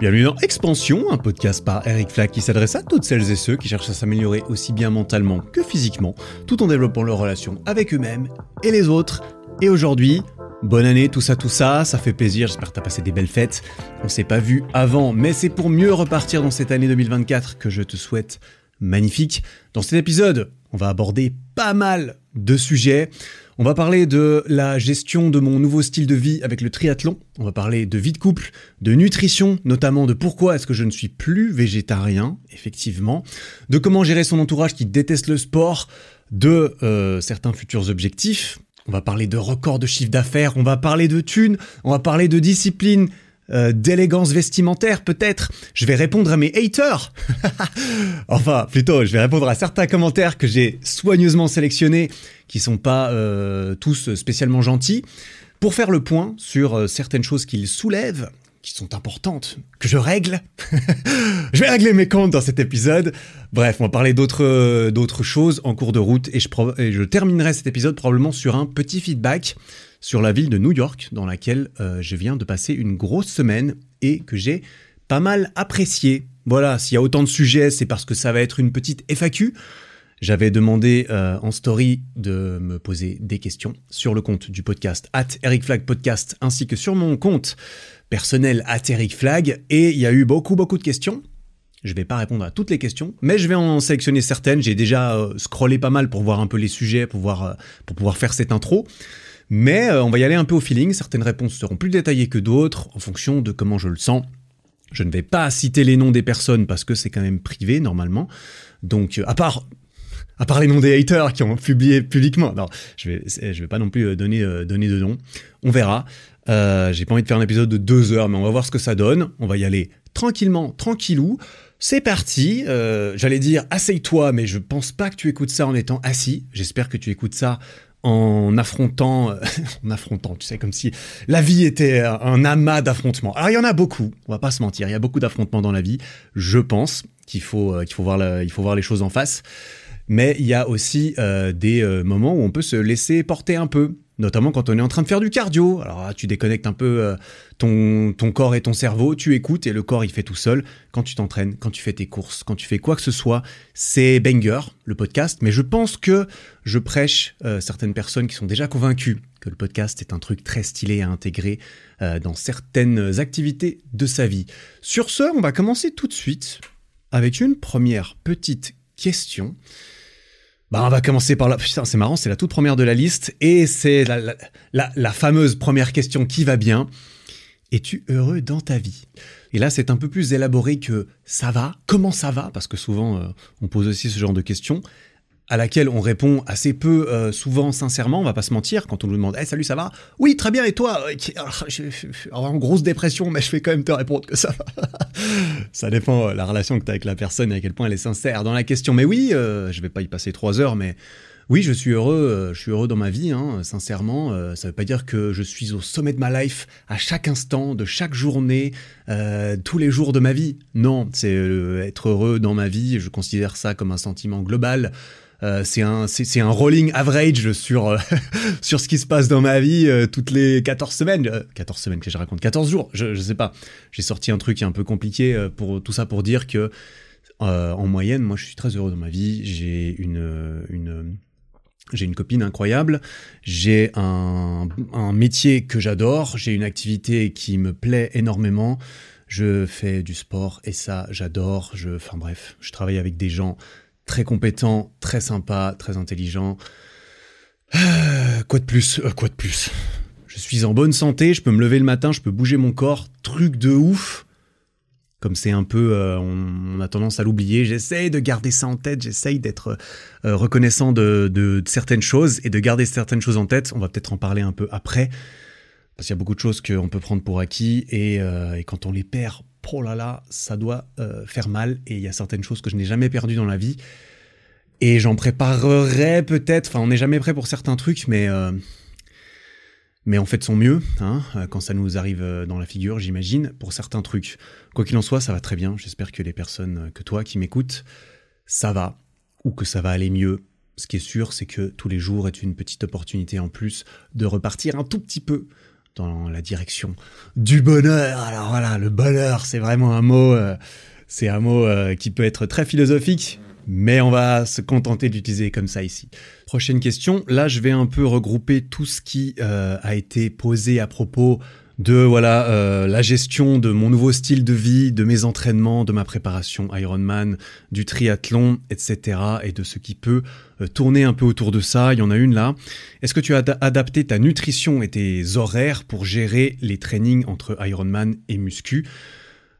Bienvenue dans Expansion, un podcast par Eric Flack qui s'adresse à toutes celles et ceux qui cherchent à s'améliorer aussi bien mentalement que physiquement, tout en développant leurs relations avec eux-mêmes et les autres. Et aujourd'hui, bonne année, tout ça, tout ça, ça fait plaisir, j'espère que t'as passé des belles fêtes. On s'est pas vu avant, mais c'est pour mieux repartir dans cette année 2024 que je te souhaite magnifique. Dans cet épisode, on va aborder pas mal de sujets. On va parler de la gestion de mon nouveau style de vie avec le triathlon. On va parler de vie de couple, de nutrition, notamment de pourquoi est-ce que je ne suis plus végétarien, effectivement, de comment gérer son entourage qui déteste le sport, de euh, certains futurs objectifs. On va parler de records de chiffre d'affaires, on va parler de thunes, on va parler de discipline, euh, d'élégance vestimentaire peut-être. Je vais répondre à mes haters. enfin, plutôt, je vais répondre à certains commentaires que j'ai soigneusement sélectionnés, qui sont pas euh, tous spécialement gentils, pour faire le point sur euh, certaines choses qu'ils soulèvent, qui sont importantes, que je règle. je vais régler mes comptes dans cet épisode. Bref, on va parler d'autres d'autres choses en cours de route et je, et je terminerai cet épisode probablement sur un petit feedback sur la ville de New York, dans laquelle euh, je viens de passer une grosse semaine et que j'ai pas mal apprécié. Voilà, s'il y a autant de sujets, c'est parce que ça va être une petite FAQ. J'avais demandé euh, en story de me poser des questions sur le compte du podcast at Eric Podcast ainsi que sur mon compte personnel at Eric Flag et il y a eu beaucoup beaucoup de questions. Je vais pas répondre à toutes les questions, mais je vais en sélectionner certaines. J'ai déjà euh, scrollé pas mal pour voir un peu les sujets, pour, pour pouvoir faire cette intro. Mais euh, on va y aller un peu au feeling. Certaines réponses seront plus détaillées que d'autres en fonction de comment je le sens. Je ne vais pas citer les noms des personnes parce que c'est quand même privé normalement. Donc, euh, à part à part les noms des haters qui ont publié publiquement. Non, je vais, je vais pas non plus euh, donner, donner de noms. On verra. J'ai pas envie de faire un épisode de deux heures, mais on va voir ce que ça donne. On va y aller tranquillement, tranquillou. C'est parti. J'allais dire, asseye-toi, mais je pense pas que tu écoutes ça en étant assis. J'espère que tu écoutes ça en affrontant, en affrontant, tu sais, comme si la vie était un amas d'affrontements. Alors il y en a beaucoup, on va pas se mentir, il y a beaucoup d'affrontements dans la vie. Je pense qu'il faut, euh, faut voir, il faut voir les choses en face. Mais il y a aussi euh, des euh, moments où on peut se laisser porter un peu notamment quand on est en train de faire du cardio. Alors tu déconnectes un peu euh, ton, ton corps et ton cerveau, tu écoutes et le corps il fait tout seul. Quand tu t'entraînes, quand tu fais tes courses, quand tu fais quoi que ce soit, c'est banger le podcast. Mais je pense que je prêche euh, certaines personnes qui sont déjà convaincues que le podcast est un truc très stylé à intégrer euh, dans certaines activités de sa vie. Sur ce, on va commencer tout de suite avec une première petite question. Bah, on va commencer par la. Putain, c'est marrant, c'est la toute première de la liste et c'est la, fameuse première question qui va bien. Es-tu heureux dans ta vie? Et là, c'est un peu plus élaboré que ça va. Comment ça va? Parce que souvent, euh, on pose aussi ce genre de questions à laquelle on répond assez peu euh, souvent sincèrement, on va pas se mentir, quand on nous demande hey, salut ça va? Oui très bien et toi? Je suis en grosse dépression mais je vais quand même te répondre que ça va. ça dépend euh, la relation que tu as avec la personne et à quel point elle est sincère dans la question. Mais oui, euh, je vais pas y passer trois heures mais oui je suis heureux, je suis heureux dans ma vie, hein, sincèrement. ça veut pas dire que je suis au sommet de ma life à chaque instant, de chaque journée, tous les jours de ma vie. Non, c'est être heureux dans ma vie, je considère ça comme un sentiment global. Euh, c'est un, un rolling average sur, euh, sur ce qui se passe dans ma vie euh, toutes les 14 semaines. 14 semaines que je raconte, 14 jours, je, je sais pas. J'ai sorti un truc un peu compliqué pour tout ça pour dire que en moyenne, moi je suis très heureux dans ma vie. J'ai une, une j'ai une copine incroyable, j'ai un, un métier que j'adore, j'ai une activité qui me plaît énormément, je fais du sport et ça j'adore, enfin bref, je travaille avec des gens très compétent, très sympa, très intelligent. Euh, quoi de plus euh, Quoi de plus? Je suis en bonne santé, je peux me lever le matin, je peux bouger mon corps, truc de ouf. Comme c'est un peu, euh, on, a tendance à l'oublier, j'essaye de garder ça en tête, j'essaye d'être reconnaissant de, certaines choses et de garder certaines choses en tête. On va peut-être en parler un peu après, parce qu'il y a beaucoup de choses qu'on peut prendre pour acquis et quand on les perd, oh là là, ça doit euh, faire mal. Et il y a certaines choses que je n'ai jamais perdues dans la vie. Et j'en préparerai peut-être, enfin on n'est jamais prêt pour certains trucs, mais, euh, mais on fait son mieux, hein, quand ça nous arrive euh, dans la figure, j'imagine, pour certains trucs. Quoi qu'il en soit, ça va très bien. J'espère que les personnes, que toi qui m'écoutes, ça va, ou que ça va aller mieux. Ce qui est sûr, c'est que tous les jours est une petite opportunité en plus de repartir un tout petit peu dans la direction du bonheur. Alors voilà, le bonheur, c'est vraiment un mot, euh, c'est un mot euh, qui peut être très philosophique, mais on va se contenter d'utiliser comme ça ici. Prochaine question. Là, je vais un peu regrouper tout ce qui euh, a été posé à propos de voilà la gestion de mon nouveau style de vie, de mes entraînements, de ma préparation Ironman, du triathlon, etc. et de ce qui peut tourner un peu autour de ça. Il y en a une là. Est-ce que tu as adapté ta nutrition et tes horaires pour gérer les trainings entre Ironman et muscu?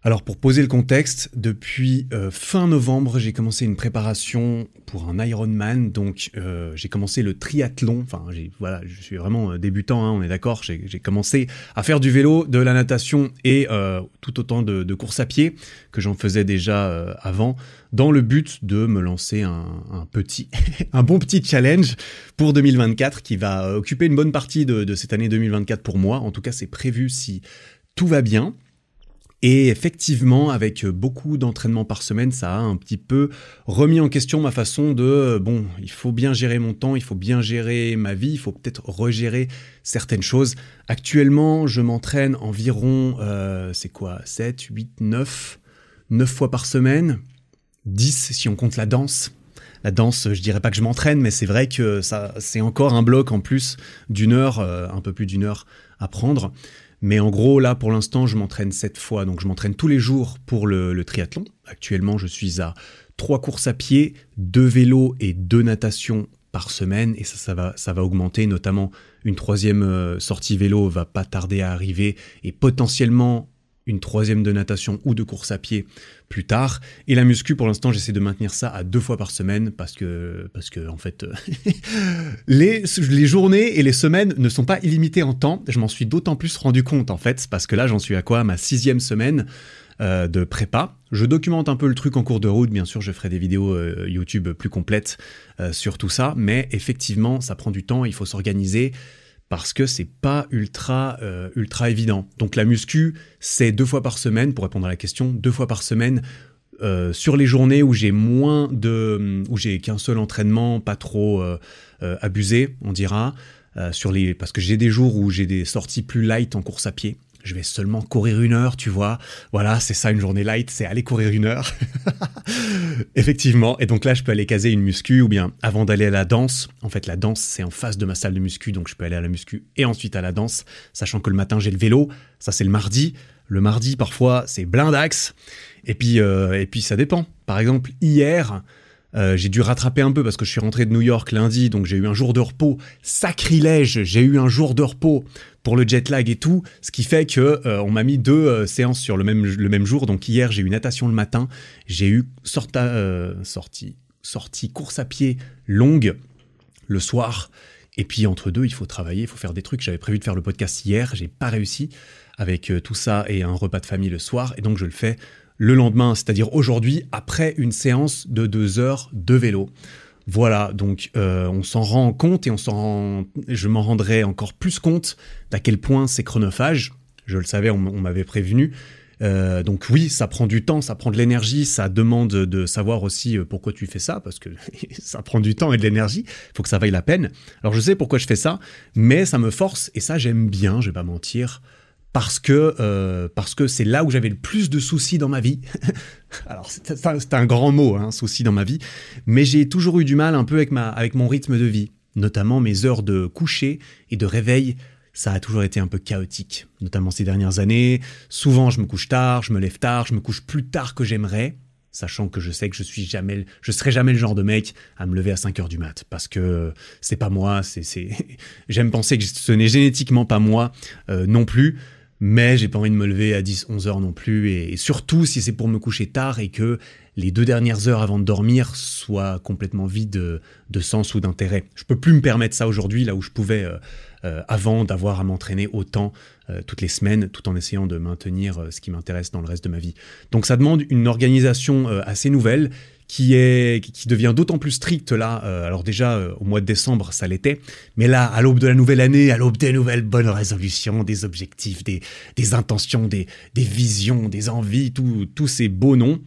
Alors pour poser le contexte, depuis euh, fin novembre, j'ai commencé une préparation pour un Ironman, donc euh, j'ai commencé le triathlon. Enfin, voilà, je suis vraiment euh, débutant, hein, on est d'accord. J'ai commencé à faire du vélo, de la natation et tout autant de, de course à pied que j'en faisais déjà avant, dans le but de me lancer un, petit, un bon petit challenge pour 2024 qui va occuper une bonne partie de cette année 2024 pour moi. En tout cas, c'est prévu si tout va bien. Et effectivement, avec beaucoup d'entraînement par semaine, ça a un petit peu remis en question ma façon de, bon, il faut bien gérer mon temps, il faut bien gérer ma vie, il faut peut-être regérer certaines choses. Actuellement, je m'entraîne environ, euh, c'est quoi, 7, 8, 9, 9 fois par semaine, 10 si on compte la danse. La danse, je dirais pas que je m'entraîne, mais c'est vrai que ça, c'est encore un bloc en plus d'une heure, euh, un peu plus d'une heure à prendre. Mais en gros, là, pour l'instant, je m'entraîne sept fois. Donc, je m'entraîne tous les jours pour le, triathlon. Actuellement, je suis à trois courses à pied, deux vélos et deux natations par semaine. Et ça, ça va, ça va augmenter. Notamment, une troisième euh, sortie vélo va pas tarder à arriver. Et potentiellement, une troisième de natation ou de course à pied plus tard. Et la muscu, pour l'instant, j'essaie de maintenir ça à deux fois par semaine parce que, parce que en fait, les, les journées et les semaines ne sont pas illimitées en temps. Je m'en suis d'autant plus rendu compte, en fait, parce que là, j'en suis à quoi? Ma sixième semaine euh, de prépa. Je documente un peu le truc en cours de route, bien sûr, je ferai des vidéos euh, YouTube plus complètes euh, sur tout ça, mais effectivement, ça prend du temps, il faut s'organiser parce que c'est pas ultra euh, ultra évident. Donc la muscu, c'est deux fois par semaine pour répondre à la question, deux fois par semaine euh, sur les journées où j'ai moins de où j'ai qu'un seul entraînement, pas trop euh, abusé, on dira. sur les parce que j'ai des jours où j'ai des sorties plus light en course à pied je vais seulement courir une heure, tu vois. Voilà, c'est ça une journée light, c'est aller courir une heure. Effectivement. Et donc là, je peux aller caser une muscu ou bien avant d'aller à la danse. En fait, la danse, c'est en face de ma salle de muscu, donc je peux aller à la muscu et ensuite à la danse, sachant que le matin, j'ai le vélo. Ça, c'est le mardi. Le mardi, parfois, c'est blindax. Et puis, euh, et puis, ça dépend. Par exemple, hier, euh, j'ai dû rattraper un peu parce que je suis rentré de New York lundi, donc j'ai eu un jour de repos. Sacrilège, j'ai eu un jour de repos pour le jet lag et tout, ce qui fait que euh, on m'a mis deux euh, séances sur le même, le même jour. Donc hier, j'ai eu natation le matin, j'ai eu sortie, sortie course à pied longue le soir. Et puis entre deux, il faut travailler, il faut faire des trucs. J'avais prévu de faire le podcast hier, j'ai pas réussi avec tout ça et un repas de famille le soir, et donc je le fais le lendemain, c'est-à-dire aujourd'hui, après une séance de deux heures de vélo. Voilà, donc euh, on s'en rend compte et on s'en rend, je m'en rendrai encore plus compte d'à quel point c'est chronophage. Je le savais, on, m'avait prévenu. Euh, donc oui, ça prend du temps, ça prend de l'énergie, ça demande de savoir aussi euh, pourquoi tu fais ça, parce que ça prend du temps et de l'énergie, il faut que ça vaille la peine. Alors je sais pourquoi je fais ça, mais ça me force, et ça j'aime bien, je vais pas mentir, parce que euh, parce que c'est là où j'avais le plus de soucis dans ma vie. Alors c'est un, grand mot, hein, soucis dans ma vie, mais j'ai toujours eu du mal un peu avec ma avec mon rythme de vie, notamment mes heures de coucher et de réveil. Ça a toujours été un peu chaotique, notamment ces dernières années. Souvent, je me couche tard, je me lève tard, je me couche plus tard que j'aimerais, sachant que je sais que je suis jamais, je serai jamais le genre de mec à me lever à 5 heures du mat, parce que c'est pas moi, c'est, j'aime penser que ce n'est génétiquement pas moi euh, non plus mais j'ai pas envie de me lever à 10, 11 heures non plus, et, surtout si c'est pour me coucher tard et que les deux dernières heures avant de dormir soient complètement vides de, sens ou d'intérêt. Je peux plus me permettre ça aujourd'hui, là où je pouvais euh, euh, avant d'avoir à m'entraîner autant euh, toutes les semaines, tout en essayant de maintenir ce qui m'intéresse dans le reste de ma vie. Donc ça demande une organisation assez nouvelle qui est qui devient d'autant plus strict là. Euh, alors déjà euh, au mois de décembre ça l'était, mais là à l'aube de la nouvelle année, à l'aube des nouvelles bonnes résolutions, des objectifs, des, intentions, des, visions, des envies, tous ces beaux noms,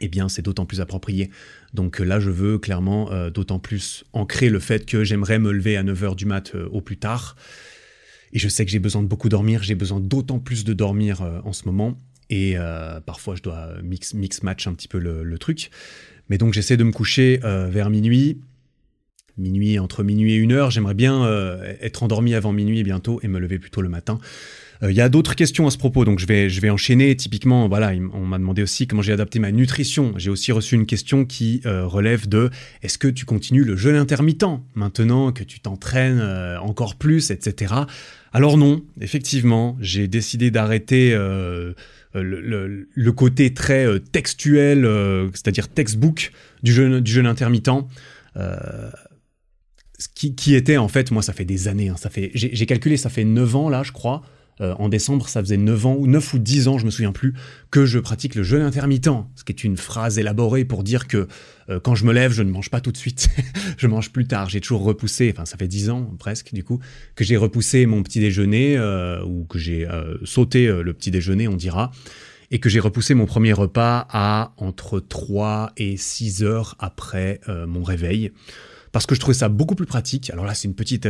eh bien c'est d'autant plus approprié. Donc là je veux clairement euh, d'autant plus ancrer le fait que j'aimerais me lever à 9h du mat au plus tard Et je sais que j'ai besoin de beaucoup dormir, j'ai besoin d'autant plus de dormir en ce moment. Et parfois, je dois mix, mix match un petit peu le, truc. Mais donc, j'essaie de me coucher vers minuit. Minuit, entre minuit et une heure. J'aimerais bien être endormi avant minuit bientôt et me lever plutôt le matin. Euh, il y a d'autres questions à ce propos, donc je vais, enchaîner. Typiquement, voilà, on m'a demandé aussi comment j'ai adapté ma nutrition. J'ai aussi reçu une question qui euh, relève de est-ce que tu continues le jeûne intermittent maintenant que tu t'entraînes euh, encore plus, etc. Alors non, effectivement, j'ai décidé d'arrêter le, côté très textuel, c'est-à-dire textbook du jeûne, du intermittent. Qui, qui, était en fait, moi ça fait des années, hein, ça fait, j'ai calculé, ça fait 9 ans là je crois, euh, en décembre, ça faisait 9 ans, ou 9 ou 10 ans, je me souviens plus, que je pratique le jeûne intermittent, ce qui est une phrase élaborée pour dire que euh, quand je me lève, je ne mange pas tout de suite, je mange plus tard. J'ai toujours repoussé, enfin ça fait 10 ans presque du coup, que j'ai repoussé mon petit déjeuner, euh, ou que j'ai sauté le petit déjeuner, on dira, et que j'ai repoussé mon premier repas à entre 3 et 6 heures après mon réveil parce que je trouvais ça beaucoup plus pratique. Alors là, c'est une petite,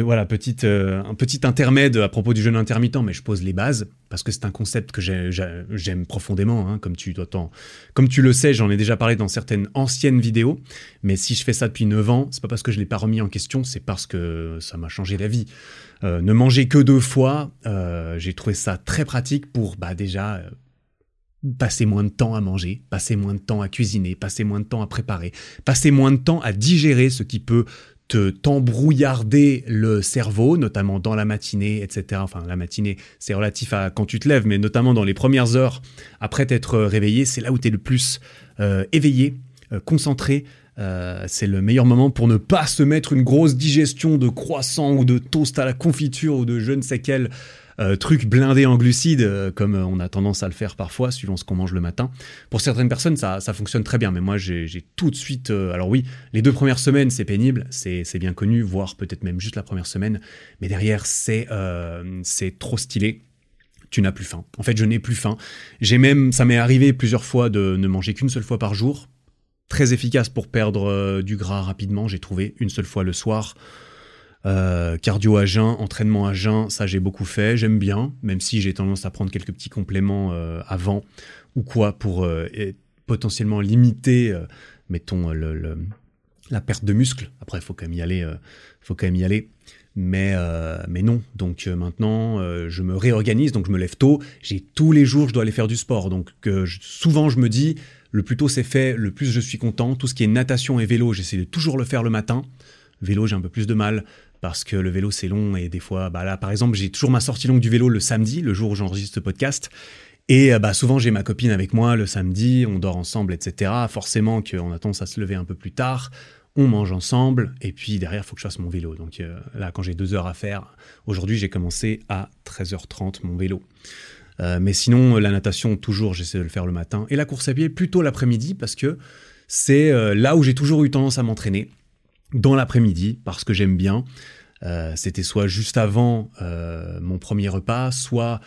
voilà, petite, euh, un petit intermède à propos du jeûne intermittent, mais je pose les bases parce que c'est un concept que j'aime profondément, hein, comme tu Comme tu le sais, j'en ai déjà parlé dans certaines anciennes vidéos, mais si je fais ça depuis 9 ans, c'est pas parce que je l'ai pas remis en question, c'est parce que ça m'a changé la vie. Euh, ne manger que deux fois, euh, j'ai trouvé ça très pratique pour bah, déjà passer moins de temps à manger, passer moins de temps à cuisiner, passer moins de temps à préparer, passer moins de temps à digérer ce qui peut t'embrouillarder le cerveau, notamment dans la matinée, etc. Enfin, la matinée, c'est relatif à quand tu te lèves, mais notamment dans les premières heures après t'être réveillé, c'est là où tu es le plus euh, éveillé, euh, concentré. Euh, c'est le meilleur moment pour ne pas se mettre une grosse digestion de croissant ou de toast à la confiture ou de je ne sais quel euh, truc blindé en glucides, euh, comme on a tendance à le faire parfois, suivant ce qu'on mange le matin. Pour certaines personnes, ça, fonctionne très bien, mais moi, j'ai tout de suite... Euh, alors oui, les deux premières semaines, c'est pénible, c'est bien connu, voire peut-être même juste la première semaine, mais derrière, c'est c'est trop stylé tu n'as plus faim. En fait, je n'ai plus faim. J'ai même, ça m'est arrivé plusieurs fois de ne manger qu'une seule fois par jour. Très efficace pour perdre du gras rapidement. J'ai trouvé une seule fois le soir. Euh, cardio à jeun, entraînement à jeun, ça j'ai beaucoup fait, j'aime bien, même si j'ai tendance à prendre quelques petits compléments euh, avant ou quoi pour euh, potentiellement limiter, mettons, le, la perte de muscle. Après, il faut quand même y aller, faut quand même y aller. Mais, mais non, donc maintenant je me réorganise, donc je me lève tôt. J'ai tous les jours, je dois aller faire du sport. Donc souvent je me dis, le plus tôt c'est fait, le plus je suis content. Tout ce qui est natation et vélo, j'essaie de toujours le faire le matin. Vélo, j'ai un peu plus de mal parce que le vélo c'est long et des fois, bah là par exemple, j'ai toujours ma sortie longue du vélo le samedi, le jour où j'enregistre ce podcast. Et euh, bah, souvent j'ai ma copine avec moi le samedi, on dort ensemble, etc. Forcément qu'on a tendance à se lever un peu plus tard, on mange ensemble, et puis derrière, il faut que je fasse mon vélo. Donc euh, là, quand j'ai deux heures à faire, aujourd'hui j'ai commencé à 13h30 mon vélo. Euh, mais sinon, la natation, toujours, j'essaie de le faire le matin. Et la course à pied, plutôt l'après-midi, parce que c'est là où j'ai toujours eu tendance à m'entraîner dans l'après-midi parce que j'aime bien. Euh, c'était soit juste avant euh, mon premier repas, soit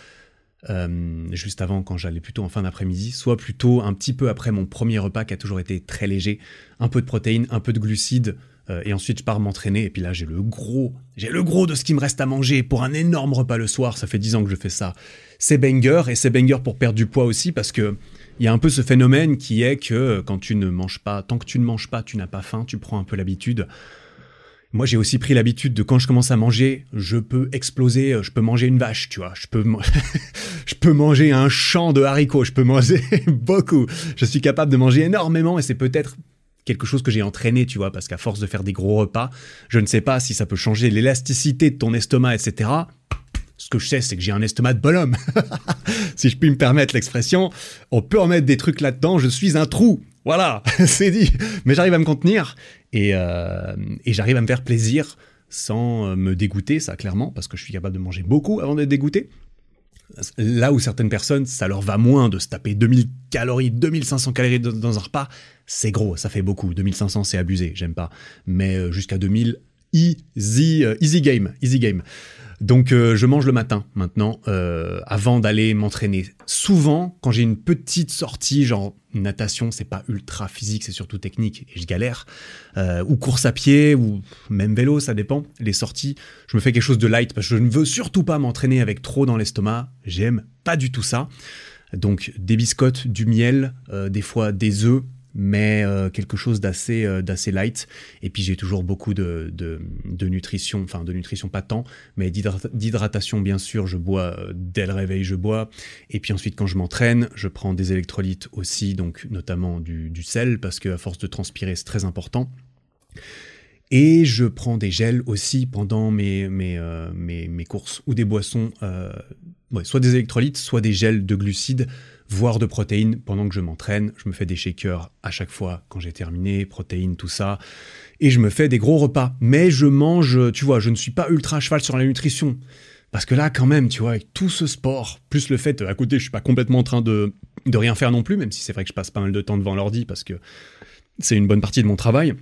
euh, juste avant quand j'allais plutôt en fin d'après-midi, soit plutôt un petit peu après mon premier repas qui a toujours été très léger, un peu de protéines, un peu de glucides, et ensuite je pars m'entraîner, et puis là j'ai le gros, j'ai le gros de ce qui me reste à manger pour un énorme repas le soir, ça fait 10 ans que je fais ça. C'est banger, et c'est banger pour perdre du poids aussi, parce que il y a un peu ce phénomène qui est que quand tu ne manges pas, tant que tu ne manges pas, tu n'as pas faim, tu prends un peu l'habitude. Moi, j'ai aussi pris l'habitude de quand je commence à manger, je peux exploser, euh, je peux manger une vache, tu vois, je peux, je peux manger un champ de haricots, je peux manger beaucoup. Je suis capable de manger énormément et c'est peut-être quelque chose que j'ai entraîné, tu vois, parce qu'à force de faire des gros repas, je ne sais pas si ça peut changer l'élasticité de ton estomac, etc. Ce que je sais, c'est que j'ai un estomac de bonhomme. si je puis me permettre l'expression, on peut en mettre des trucs là-dedans, je suis un trou. Voilà, c'est dit. Mais j'arrive à me contenir euh, et, j'arrive à me faire plaisir sans euh, me dégoûter, ça clairement, parce que je suis capable de manger beaucoup avant d'être dégoûté. Là où certaines personnes, ça leur va moins de se taper 2000 calories, 2500 calories dans un repas, c'est gros, ça fait beaucoup. 2500, c'est abusé, j'aime pas. Mais euh, jusqu'à 2000, easy, easy game, easy game. Donc euh, je mange le matin maintenant, euh, avant d'aller m'entraîner. Souvent, quand j'ai une petite sortie, genre natation, c'est pas ultra physique, c'est surtout technique et je galère. Euh, ou course à pied, ou même vélo, ça dépend. Les sorties, je me fais quelque chose de light parce que je ne veux surtout pas m'entraîner avec trop dans l'estomac. J'aime pas du tout ça. Donc des biscottes, du miel, des fois des œufs, mais euh, quelque chose d'assez euh, d'assez light. Et puis j'ai toujours beaucoup de, de, nutrition, enfin de nutrition pas tant, mais d'hydratation bien sûr. Je bois euh, dès le réveil, je bois. Et puis ensuite quand je m'entraîne, je prends des électrolytes aussi, donc notamment du, sel parce que à force de transpirer c'est très important. Et je prends des gels aussi pendant mes, mes, mes, mes courses ou des boissons, soit des électrolytes, soit des gels de glucides voire de protéines pendant que je m'entraîne. Je me fais des shakers à chaque fois quand j'ai terminé, protéines, tout ça. Et je me fais des gros repas. Mais je mange, tu vois, je ne suis pas ultra cheval sur la nutrition. Parce que là, quand même, tu vois, avec tout ce sport, plus le fait, à côté, je suis pas complètement en train de, de rien faire non plus, même si c'est vrai que je passe pas mal de temps devant l'ordi parce que c'est une bonne partie de mon travail.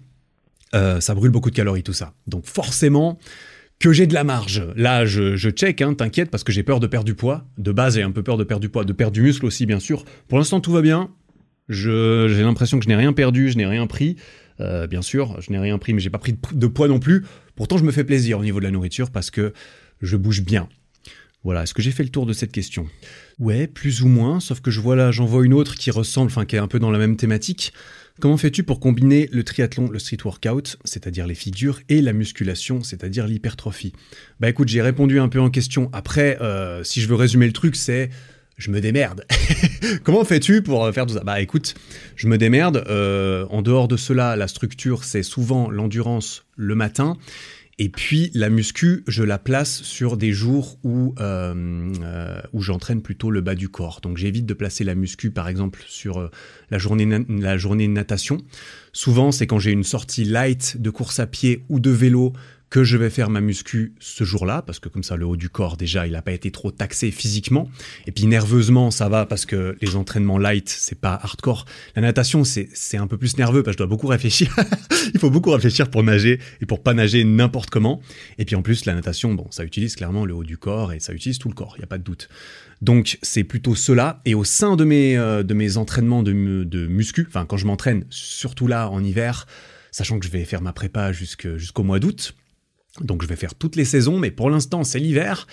Euh, ça brûle beaucoup de calories, tout ça. Donc forcément, que j'ai de la marge. Là, je, check, hein, t'inquiète, parce que j'ai peur de perdre du poids. De base, j'ai un peu peur de perdre du poids, de perdre du muscle aussi, bien sûr. Pour l'instant, tout va bien. j'ai l'impression que je n'ai rien perdu, je n'ai rien pris. Euh, bien sûr, je n'ai rien pris, mais j'ai pas pris de, poids non plus. Pourtant, je me fais plaisir au niveau de la nourriture parce que je bouge bien. Voilà, est-ce que j'ai fait le tour de cette question? Ouais, plus ou moins, sauf que je vois là, j'en vois une autre qui ressemble, enfin qui est un peu dans la même thématique. Comment fais-tu pour combiner le triathlon, le street workout, c'est-à-dire les figures, et la musculation, c'est-à-dire l'hypertrophie? Bah écoute, j'ai répondu un peu en question. Après, euh, si je veux résumer le truc, c'est je me démerde. Comment fais-tu pour euh, faire tout ça? Bah écoute, je me démerde. Euh, en dehors de cela, la structure, c'est souvent l'endurance le matin et puis la muscu, je la place sur des jours où, euh, euh, où j'entraîne plutôt le bas du corps. Donc j'évite de placer la muscu par exemple sur euh, la, journée la journée natation. Souvent c'est quand j'ai une sortie light de course à pied ou de vélo que je vais faire ma muscu ce jour-là, parce que comme ça, le haut du corps, déjà, il n'a pas été trop taxé physiquement. Et puis nerveusement, ça va parce que les entraînements light, c'est pas hardcore. La natation, c'est un peu plus nerveux parce que je dois beaucoup réfléchir. il faut beaucoup réfléchir pour nager et pour pas nager n'importe comment. Et puis en plus, la natation, bon, ça utilise clairement le haut du corps et ça utilise tout le corps, il n'y a pas de doute. Donc c'est plutôt cela. Et au sein de mes, euh, de mes entraînements de, de muscu, enfin quand je m'entraîne, surtout là en hiver, sachant que je vais faire ma prépa jusqu'au mois d'août, donc je vais faire toutes les saisons, mais pour l'instant c'est l'hiver.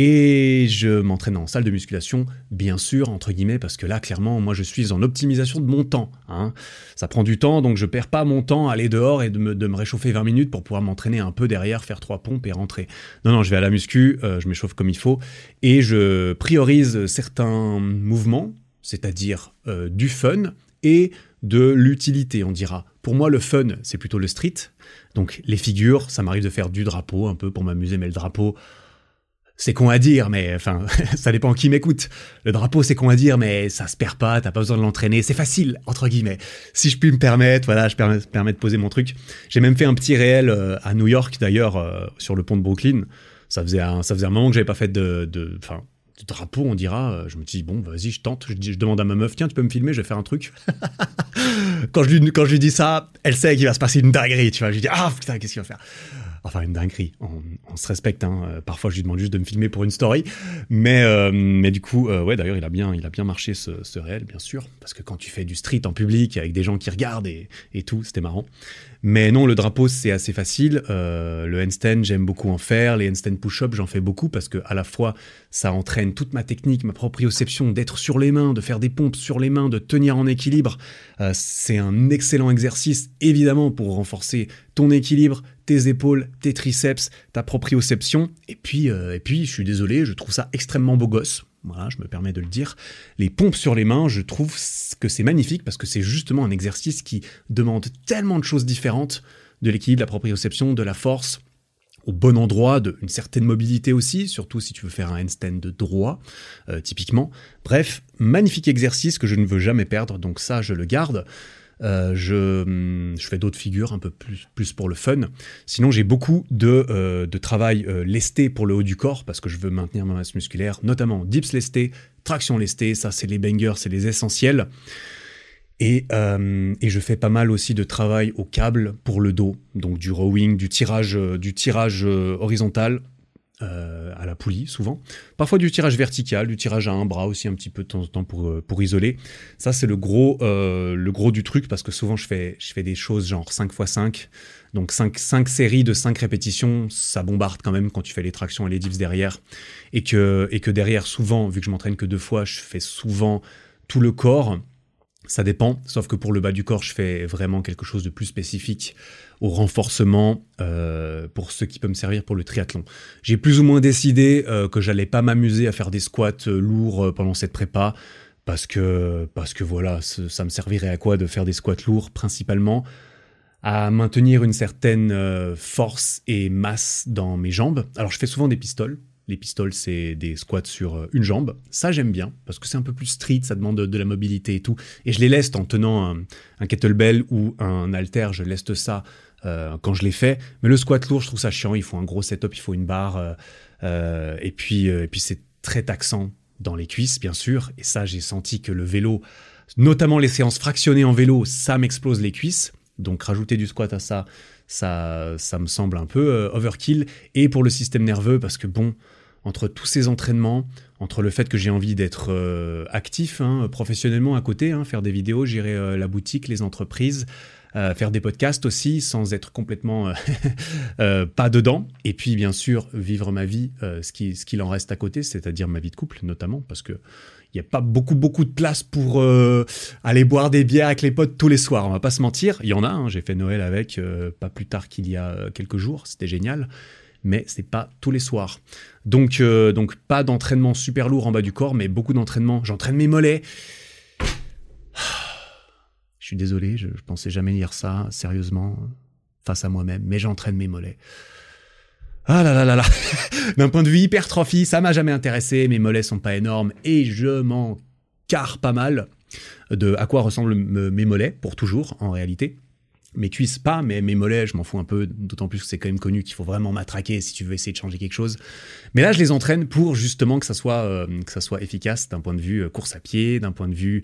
Et je m'entraîne en salle de musculation, bien sûr, entre guillemets, parce que là, clairement, moi, je suis en optimisation de mon temps. Hein. Ça prend du temps, donc je perds pas mon temps à aller dehors et de me, réchauffer 20 minutes pour pouvoir m'entraîner un peu derrière, faire trois pompes et rentrer. Non, non, je vais à la muscu, euh, je m'échauffe comme il faut, et je priorise certains mouvements, c'est-à-dire euh, du fun et de l'utilité, on dira. Pour moi, le fun, c'est plutôt le street, donc les figures, ça m'arrive de faire du drapeau un peu pour m'amuser, mais le drapeau, c'est con à dire, mais enfin, ça dépend qui m'écoute. Le drapeau, c'est con à dire, mais ça se perd pas, t'as pas besoin de l'entraîner, c'est facile, entre guillemets. Si je puis me permettre, voilà, je permets, permets de poser mon truc. J'ai même fait un petit réel euh, à New York, d'ailleurs, euh, sur le pont de Brooklyn. Ça faisait un, ça faisait un moment que j'avais pas fait de, enfin, drapeau, on dira. Euh, je me dis, bon, vas-y, je tente. Je, je, demande à ma meuf, tiens, tu peux me filmer, je vais faire un truc. quand, je lui, quand je lui dis ça, elle sait qu'il va se passer une dinguerie, tu vois. Je lui dis, ah putain, qu'est-ce qu'il va faire? Enfin, une dinguerie. On, se respecte. Hein. Euh, parfois, je lui demande juste de me filmer pour une story. Mais, euh, mais du coup, ouais, d'ailleurs, il, a bien, il a bien marché ce, réel, bien sûr. Parce que quand tu fais du street en public avec des gens qui regardent et, et tout, c'était marrant. Mais non, le drapeau, c'est assez facile. Euh, le handstand, j'aime beaucoup en faire. Les handstand push-up, j'en fais beaucoup parce que à la fois, ça entraîne toute ma technique, ma proprioception, d'être sur les mains, de faire des pompes sur les mains, de tenir en équilibre. Euh, c'est un excellent exercice, évidemment, pour renforcer ton équilibre, tes épaules, tes triceps, ta proprioception. Et puis, euh, et puis, je suis désolé, je trouve ça extrêmement beau gosse. Voilà, je me permets de le dire. Les pompes sur les mains, je trouve que c'est magnifique parce que c'est justement un exercice qui demande tellement de choses différentes, de l'équilibre, de la proprioception, de la force, au bon endroit, de, une certaine mobilité aussi, surtout si tu veux faire un handstand droit, euh, typiquement. Bref, magnifique exercice que je ne veux jamais perdre, donc ça, je le garde. Euh, je, fais d'autres figures un peu plus, pour le fun. Sinon, j'ai beaucoup de, euh, travail euh, lesté pour le haut du corps parce que je veux maintenir ma masse musculaire, notamment dips lesté, traction lestée, ça c'est les bangers, c'est les essentiels. Et, et, je fais pas mal aussi de travail au câble pour le dos, donc du rowing, du tirage, du tirage horizontal euh, à la poulie souvent. Parfois du tirage vertical, du tirage à un bras aussi un petit peu de temps en temps pour, euh, pour isoler. Ça c'est le gros euh, le gros du truc parce que souvent je fais je fais des choses genre 5 x 5. Donc 5, 5 séries de 5 répétitions, ça bombarde quand même quand tu fais les tractions et les dips derrière. Et que, et que derrière, souvent, vu que je m'entraîne que deux fois, je fais souvent tout le corps. Ça dépend, sauf que pour le bas du corps, je fais vraiment quelque chose de plus spécifique au renforcement euh, pour ce qui peut me servir pour le triathlon. J'ai plus ou moins décidé euh, que j'allais pas m'amuser à faire des squats euh, lourds pendant cette prépa parce que parce que voilà, ça me servirait à quoi de faire des squats lourds principalement? À maintenir une certaine force et masse dans mes jambes. Alors je fais souvent des pistoles, les pistoles, c'est des squats sur une jambe. Ça, j'aime bien, parce que c'est un peu plus street, ça demande de, la mobilité et tout. Et je les laisse en tenant un, kettlebell ou un halter, je laisse ça quand je les fais. Mais le squat lourd, je trouve ça chiant. Il faut un gros setup, il faut une barre. Euh, et puis, puis c'est très taxant dans les cuisses, bien sûr. Et ça, j'ai senti que le vélo, notamment les séances fractionnées en vélo, ça m'explose les cuisses. Donc rajouter du squat à ça, ça, ça me semble un peu overkill. Et pour le système nerveux, parce que bon, entre tous ces entraînements, entre le fait que j'ai envie d'être euh, actif hein, professionnellement à côté, hein, faire des vidéos, gérer euh, la boutique, les entreprises, euh, faire des podcasts aussi sans être complètement pas dedans. Et puis bien sûr vivre ma vie, ce qu'il ce en reste à côté, c'est-à-dire ma vie de couple notamment, parce que il n'y a pas beaucoup beaucoup de place pour aller boire des bières avec les potes tous les soirs. On va pas se mentir, il y en a. Hein, j'ai fait Noël avec pas plus tard qu'il y a quelques jours, c'était génial mais c'est pas tous les soirs. Donc, euh, donc pas d'entraînement super lourd en bas du corps, mais beaucoup d'entraînement. J'entraîne mes mollets. Suis désolé, je, pensais jamais lire ça sérieusement face à moi-même, mais j'entraîne mes mollets. Ah là là là là D'un point de vue hypertrophie, ça m'a jamais intéressé, mes mollets sont pas énormes et je m'en carre pas mal de à quoi ressemblent mes mollets, pour toujours en réalité mes cuisses pas, mais mes mollets, je m'en fous un peu, d'autant plus que c'est quand même connu qu'il faut vraiment matraquer si tu veux essayer de changer quelque chose. Mais là, je les entraîne pour justement que ça soit, euh, que ça soit efficace d'un point de vue euh, course à pied, d'un point de vue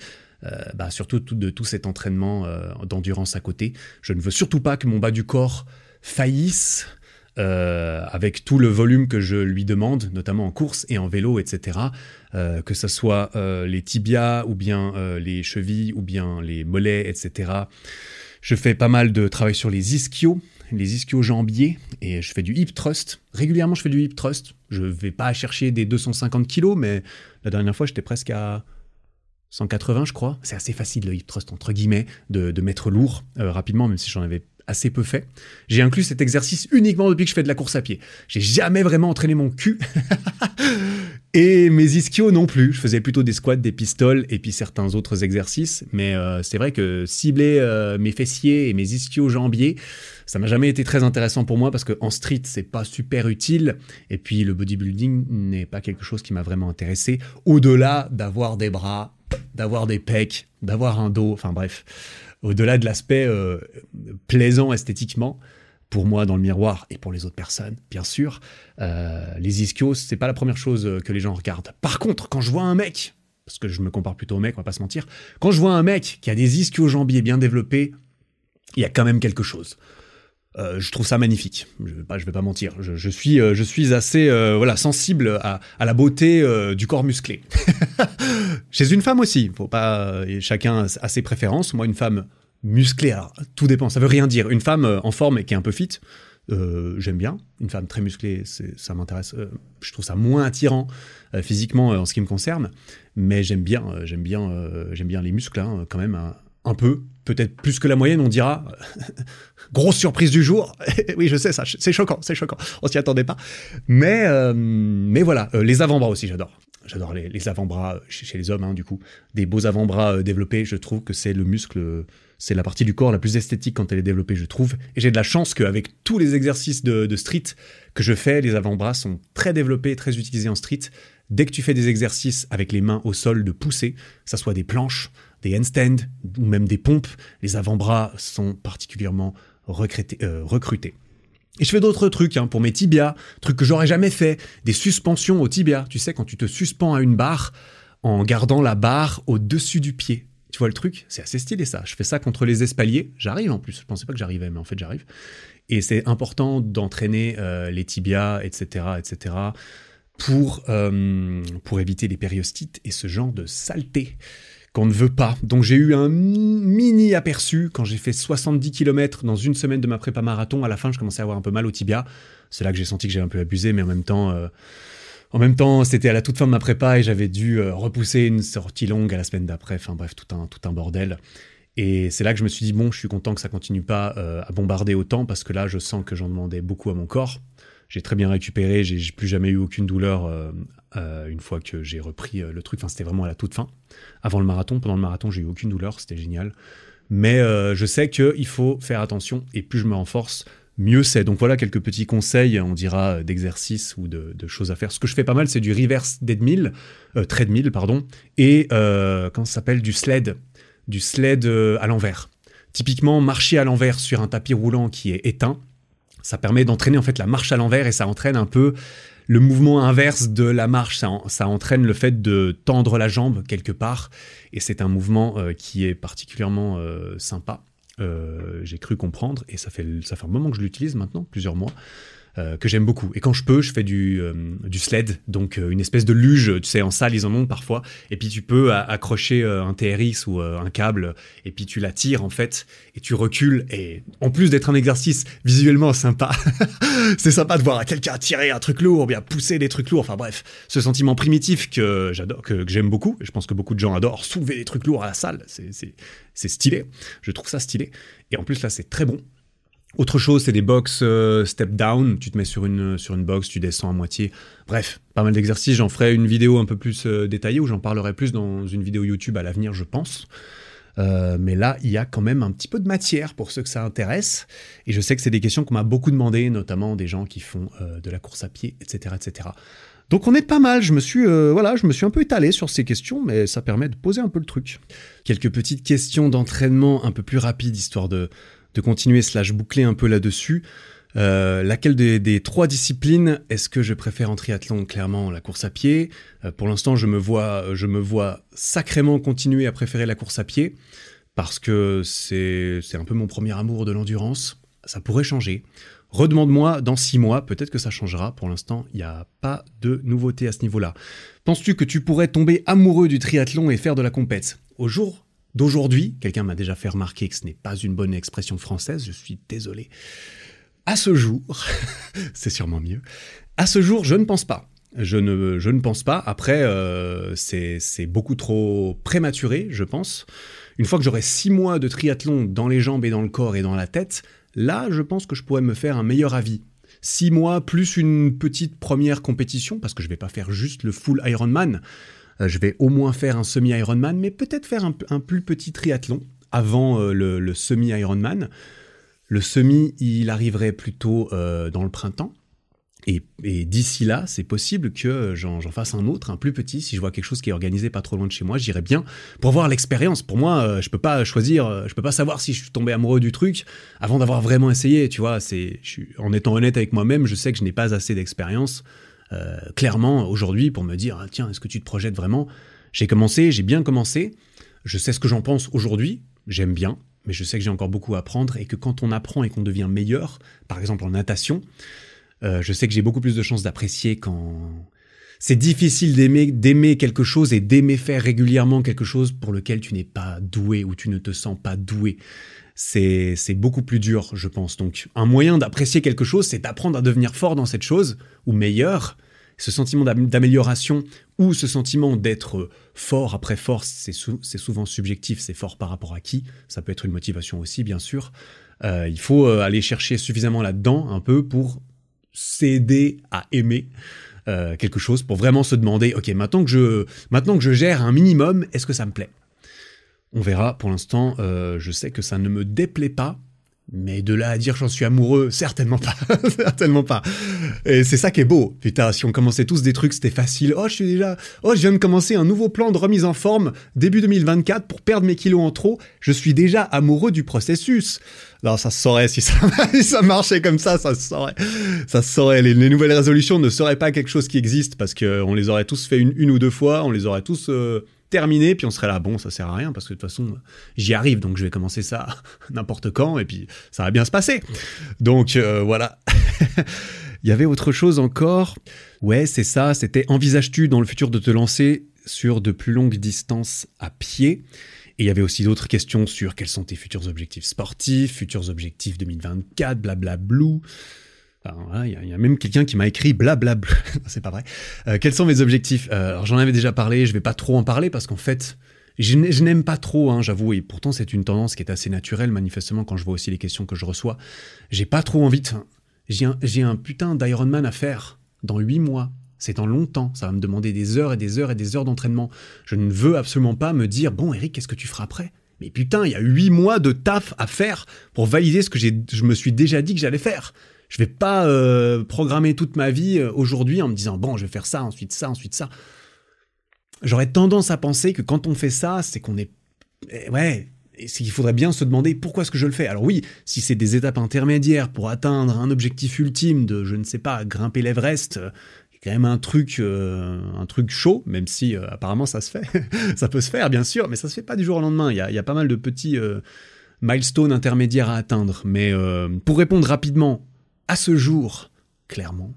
bah, surtout de tout cet entraînement d'endurance à côté. Je ne veux surtout pas que mon bas du corps faillisse. avec tout le volume que je lui demande, notamment en course et en vélo, etc. que ce soit les tibias ou bien les chevilles ou bien les mollets, etc. Je fais pas mal de travail sur les ischios, les ischios jambiers, et je fais du hip thrust. Régulièrement, je fais du hip thrust. Je vais pas chercher des 250 kilos, mais la dernière fois, j'étais presque à 180, je crois. C'est assez facile, le hip thrust, entre guillemets, de, mettre lourd euh, rapidement, même si j'en avais assez peu fait. J'ai inclus cet exercice uniquement depuis que je fais de la course à pied. J'ai jamais vraiment entraîné mon cul. et mes ischios non plus. Je faisais plutôt des squats, des pistoles et puis certains autres exercices. Mais euh, c'est vrai que cibler euh, mes fessiers et mes ischios jambiers, ça m'a jamais été très intéressant pour moi parce qu'en street, c'est pas super utile. Et puis le bodybuilding n'est pas quelque chose qui m'a vraiment intéressé. Au-delà d'avoir des bras, d'avoir des pecs, d'avoir un dos, enfin bref au-delà de l'aspect euh, plaisant esthétiquement, pour moi dans le miroir et pour les autres personnes, bien sûr, euh, les ischios, c'est pas la première chose que les gens regardent. Par contre, quand je vois un mec, parce que je me compare plutôt au mec, on va pas se mentir, quand je vois un mec qui a des ischios jambiers bien développés, il y a quand même quelque chose. Euh, je trouve ça magnifique. Je je vais pas mentir. Je, suis, je suis assez, voilà, sensible à, la beauté du corps musclé. Chez une femme aussi, faut pas, chacun a ses préférences. Moi, une femme musclée, tout dépend, ça veut rien dire. Une femme euh, en forme et qui est un peu fit, euh, j'aime bien. Une femme très musclée, ça m'intéresse. Euh, je trouve ça moins attirant physiquement en ce qui me concerne, mais j'aime bien, j'aime bien, j'aime bien les muscles hein, quand même un, peu, peut-être plus que la moyenne, on dira. Grosse surprise du jour. oui, je sais ça, c'est choquant, c'est choquant. On s'y attendait pas. Mais, mais voilà, les avant-bras aussi, j'adore. J'adore les, avant-bras chez, les hommes, hein, du coup. Des beaux avant-bras euh, développés, je trouve que c'est le muscle, c'est la partie du corps la plus esthétique quand elle est développée, je trouve. Et j'ai de la chance qu'avec tous les exercices de, street que je fais, les avant-bras sont très développés, très utilisés en street. Dès que tu fais des exercices avec les mains au sol de pousser, ce soit des planches, des handstands ou même des pompes, les avant-bras sont particulièrement euh, recrutés. Et je fais d'autres trucs hein, pour mes tibias, trucs que j'aurais jamais fait, des suspensions au tibia. Tu sais, quand tu te suspends à une barre en gardant la barre au-dessus du pied. Tu vois le truc? C'est assez stylé ça. Je fais ça contre les espaliers. J'arrive en plus. Je pensais pas que j'arrivais, mais en fait j'arrive. Et c'est important d'entraîner euh, les tibias, etc., etc., pour, euh, pour éviter les périostites et ce genre de saleté qu'on ne veut pas. Donc j'ai eu un mini aperçu quand j'ai fait 70 km dans une semaine de ma prépa marathon. À la fin, je commençais à avoir un peu mal au tibia. C'est là que j'ai senti que j'ai un peu abusé, mais en même temps, euh, en même temps, c'était à la toute fin de ma prépa et j'avais dû euh, repousser une sortie longue à la semaine d'après. Enfin bref, tout un, tout un bordel. Et c'est là que je me suis dit, bon, je suis content que ça continue pas euh, à bombarder autant parce que là, je sens que j'en demandais beaucoup à mon corps. J'ai très bien récupéré, j'ai plus jamais eu aucune douleur une fois que j'ai repris le truc. Enfin, c'était vraiment à la toute fin. Avant le marathon, pendant le marathon, j'ai eu aucune douleur, c'était génial. Mais je sais qu'il faut faire attention et plus je me renforce, mieux c'est. Donc voilà quelques petits conseils, on dira, d'exercices ou de, choses à faire. Ce que je fais pas mal, c'est du reverse deadmill, euh, treadmill, pardon, et euh, comment ça s'appelle? Du sled, du sled euh, à l'envers. Typiquement, marcher à l'envers sur un tapis roulant qui est éteint, ça permet d'entraîner en fait la marche à l'envers et ça entraîne un peu le mouvement inverse de la marche. Ça, entraîne le fait de tendre la jambe quelque part et c'est un mouvement qui est particulièrement sympa. Euh, j'ai cru comprendre, et ça fait, ça fait un moment que je l'utilise maintenant, plusieurs mois, euh, que j'aime beaucoup. Et quand je peux, je fais du, euh, du sled, donc une espèce de luge, tu sais, en salle, ils en ont parfois, et puis tu peux accrocher un TRX ou un câble, et puis tu la tires en fait, et tu recules, et en plus d'être un exercice visuellement sympa, c'est sympa de voir quelqu'un tirer un truc lourd, bien pousser des trucs lourds, enfin bref, ce sentiment primitif que j'adore, que, que j'aime beaucoup, je pense que beaucoup de gens adorent, soulever des trucs lourds à la salle, c'est stylé, je trouve ça stylé, et en plus là c'est très bon, autre chose, c'est des box euh, step down. Tu te mets sur une, sur une box, tu descends à moitié. Bref, pas mal d'exercices. J'en ferai une vidéo un peu plus euh, détaillée où j'en parlerai plus dans une vidéo YouTube à l'avenir, je pense. Euh, mais là, il y a quand même un petit peu de matière pour ceux que ça intéresse. Et je sais que c'est des questions qu'on m'a beaucoup demandé, notamment des gens qui font de la course à pied, etc., etc. Donc on est pas mal. Je me suis, voilà, je me suis un peu étalé sur ces questions, mais ça permet de poser un peu le truc. Quelques petites questions d'entraînement un peu plus rapides, histoire de de continuer slash boucler un peu là-dessus. Euh, laquelle des, trois disciplines est-ce que je préfère en triathlon Clairement, la course à pied? Euh, pour l'instant, je me vois, je me vois sacrément continuer à préférer la course à pied parce que c'est un peu mon premier amour de l'endurance. Ça pourrait changer. Redemande-moi dans six mois, peut-être que ça changera. Pour l'instant, il n'y a pas de nouveauté à ce niveau-là. Penses-tu que tu pourrais tomber amoureux du triathlon et faire de la compète? Au jour d'aujourd'hui, quelqu'un m'a déjà fait remarquer que ce n'est pas une bonne expression française, je suis désolé. À ce jour, c'est sûrement mieux. À ce jour, je ne pense pas. Je ne, je ne pense pas. Après, euh, c'est beaucoup trop prématuré, je pense. Une fois que j'aurai six mois de triathlon dans les jambes et dans le corps et dans la tête, là, je pense que je pourrais me faire un meilleur avis. Six mois plus une petite première compétition, parce que je ne vais pas faire juste le full Ironman. Euh, je vais au moins faire un semi-Ironman, mais peut-être faire un, plus petit triathlon avant euh, le, semi-Ironman. Le semi, il arriverait plutôt euh, dans le printemps. Et, d'ici là, c'est possible que j'en fasse un autre, un plus petit. Si je vois quelque chose qui est organisé pas trop loin de chez moi, j'irai bien pour voir l'expérience. Pour moi, je peux pas choisir, je peux pas savoir si je suis tombé amoureux du truc avant d'avoir vraiment essayé. Tu vois, c'est, en étant honnête avec moi-même, je sais que je n'ai pas assez d'expérience euh, clairement aujourd'hui pour me dire ah, tiens, est-ce que tu te projettes vraiment? J'ai commencé, j'ai bien commencé, je sais ce que j'en pense aujourd'hui, j'aime bien, mais je sais que j'ai encore beaucoup à apprendre et que quand on apprend et qu'on devient meilleur, par exemple en natation, euh, je sais que j'ai beaucoup plus de chances d'apprécier quand c'est difficile d'aimer d'aimer quelque chose et d'aimer faire régulièrement quelque chose pour lequel tu n'es pas doué ou tu ne te sens pas doué. C'est beaucoup plus dur, je pense. Donc un moyen d'apprécier quelque chose, c'est d'apprendre à devenir fort dans cette chose ou meilleur ce sentiment d'amélioration ou ce sentiment d'être fort après force, c'est souvent subjectif, c'est fort par rapport à qui, ça peut être une motivation aussi bien sûr. Euh, il faut euh, aller chercher suffisamment là-dedans un peu pour s'aider à aimer euh, quelque chose, pour vraiment se demander, ok, maintenant que je, maintenant que je gère un minimum, est-ce que ça me plaît? On verra, pour l'instant, je sais que ça ne me déplaît pas, mais de là à dire j'en suis amoureux, certainement pas, certainement pas. Et c'est ça qui est beau. Putain, si on commençait tous des trucs, c'était facile. Oh, je suis déjà, oh, je viens de commencer un nouveau plan de remise en forme début 2024 pour perdre mes kilos en trop. Je suis déjà amoureux du processus. Non, ça se saurait si ça, ça marchait comme ça, ça se saurait. Ça saurait. Les, nouvelles résolutions ne seraient pas quelque chose qui existe parce que on les aurait tous fait une, une ou deux fois, on les aurait tous euh, terminé, puis on serait là, bon, ça sert à rien, parce que de toute façon, j'y arrive, donc je vais commencer ça n'importe quand, et puis ça va bien se passer. Donc euh, voilà. Il y avait autre chose encore? Ouais, c'est ça, c'était envisages-tu dans le futur de te lancer sur de plus longues distances à pied? Et il y avait aussi d'autres questions sur quels sont tes futurs objectifs sportifs, futurs objectifs 2024, blablablou. Il y, a même quelqu'un qui m'a écrit blablabla. c'est pas vrai. Euh, quels sont mes objectifs? Euh, Alors j'en avais déjà parlé, je vais pas trop en parler parce qu'en fait, je n'aime pas trop, hein, j'avoue, et pourtant c'est une tendance qui est assez naturelle, manifestement, quand je vois aussi les questions que je reçois. J'ai pas trop envie de... J'ai un, putain d'Ironman à faire dans 8 mois. C'est en longtemps, ça va me demander des heures et des heures et des heures d'entraînement. Je ne veux absolument pas me dire, bon Eric, qu'est-ce que tu feras après? Mais putain, il y a 8 mois de taf à faire pour valider ce que je me suis déjà dit que j'allais faire. Je vais pas euh, programmer toute ma vie euh, aujourd'hui en me disant bon, je vais faire ça, ensuite ça, ensuite ça. J'aurais tendance à penser que quand on fait ça, c'est qu'on est eh, ouais, il faudrait bien se demander pourquoi est-ce que je le fais. Alors oui, si c'est des étapes intermédiaires pour atteindre un objectif ultime de, je ne sais pas, grimper l'Everest, euh, quand même un truc, un truc chaud, même si apparemment ça se fait. ça peut se faire, bien sûr, mais ça se fait pas du jour au lendemain. Il y a, pas mal de petits milestones intermédiaires à atteindre. Mais pour répondre rapidement à ce jour, clairement,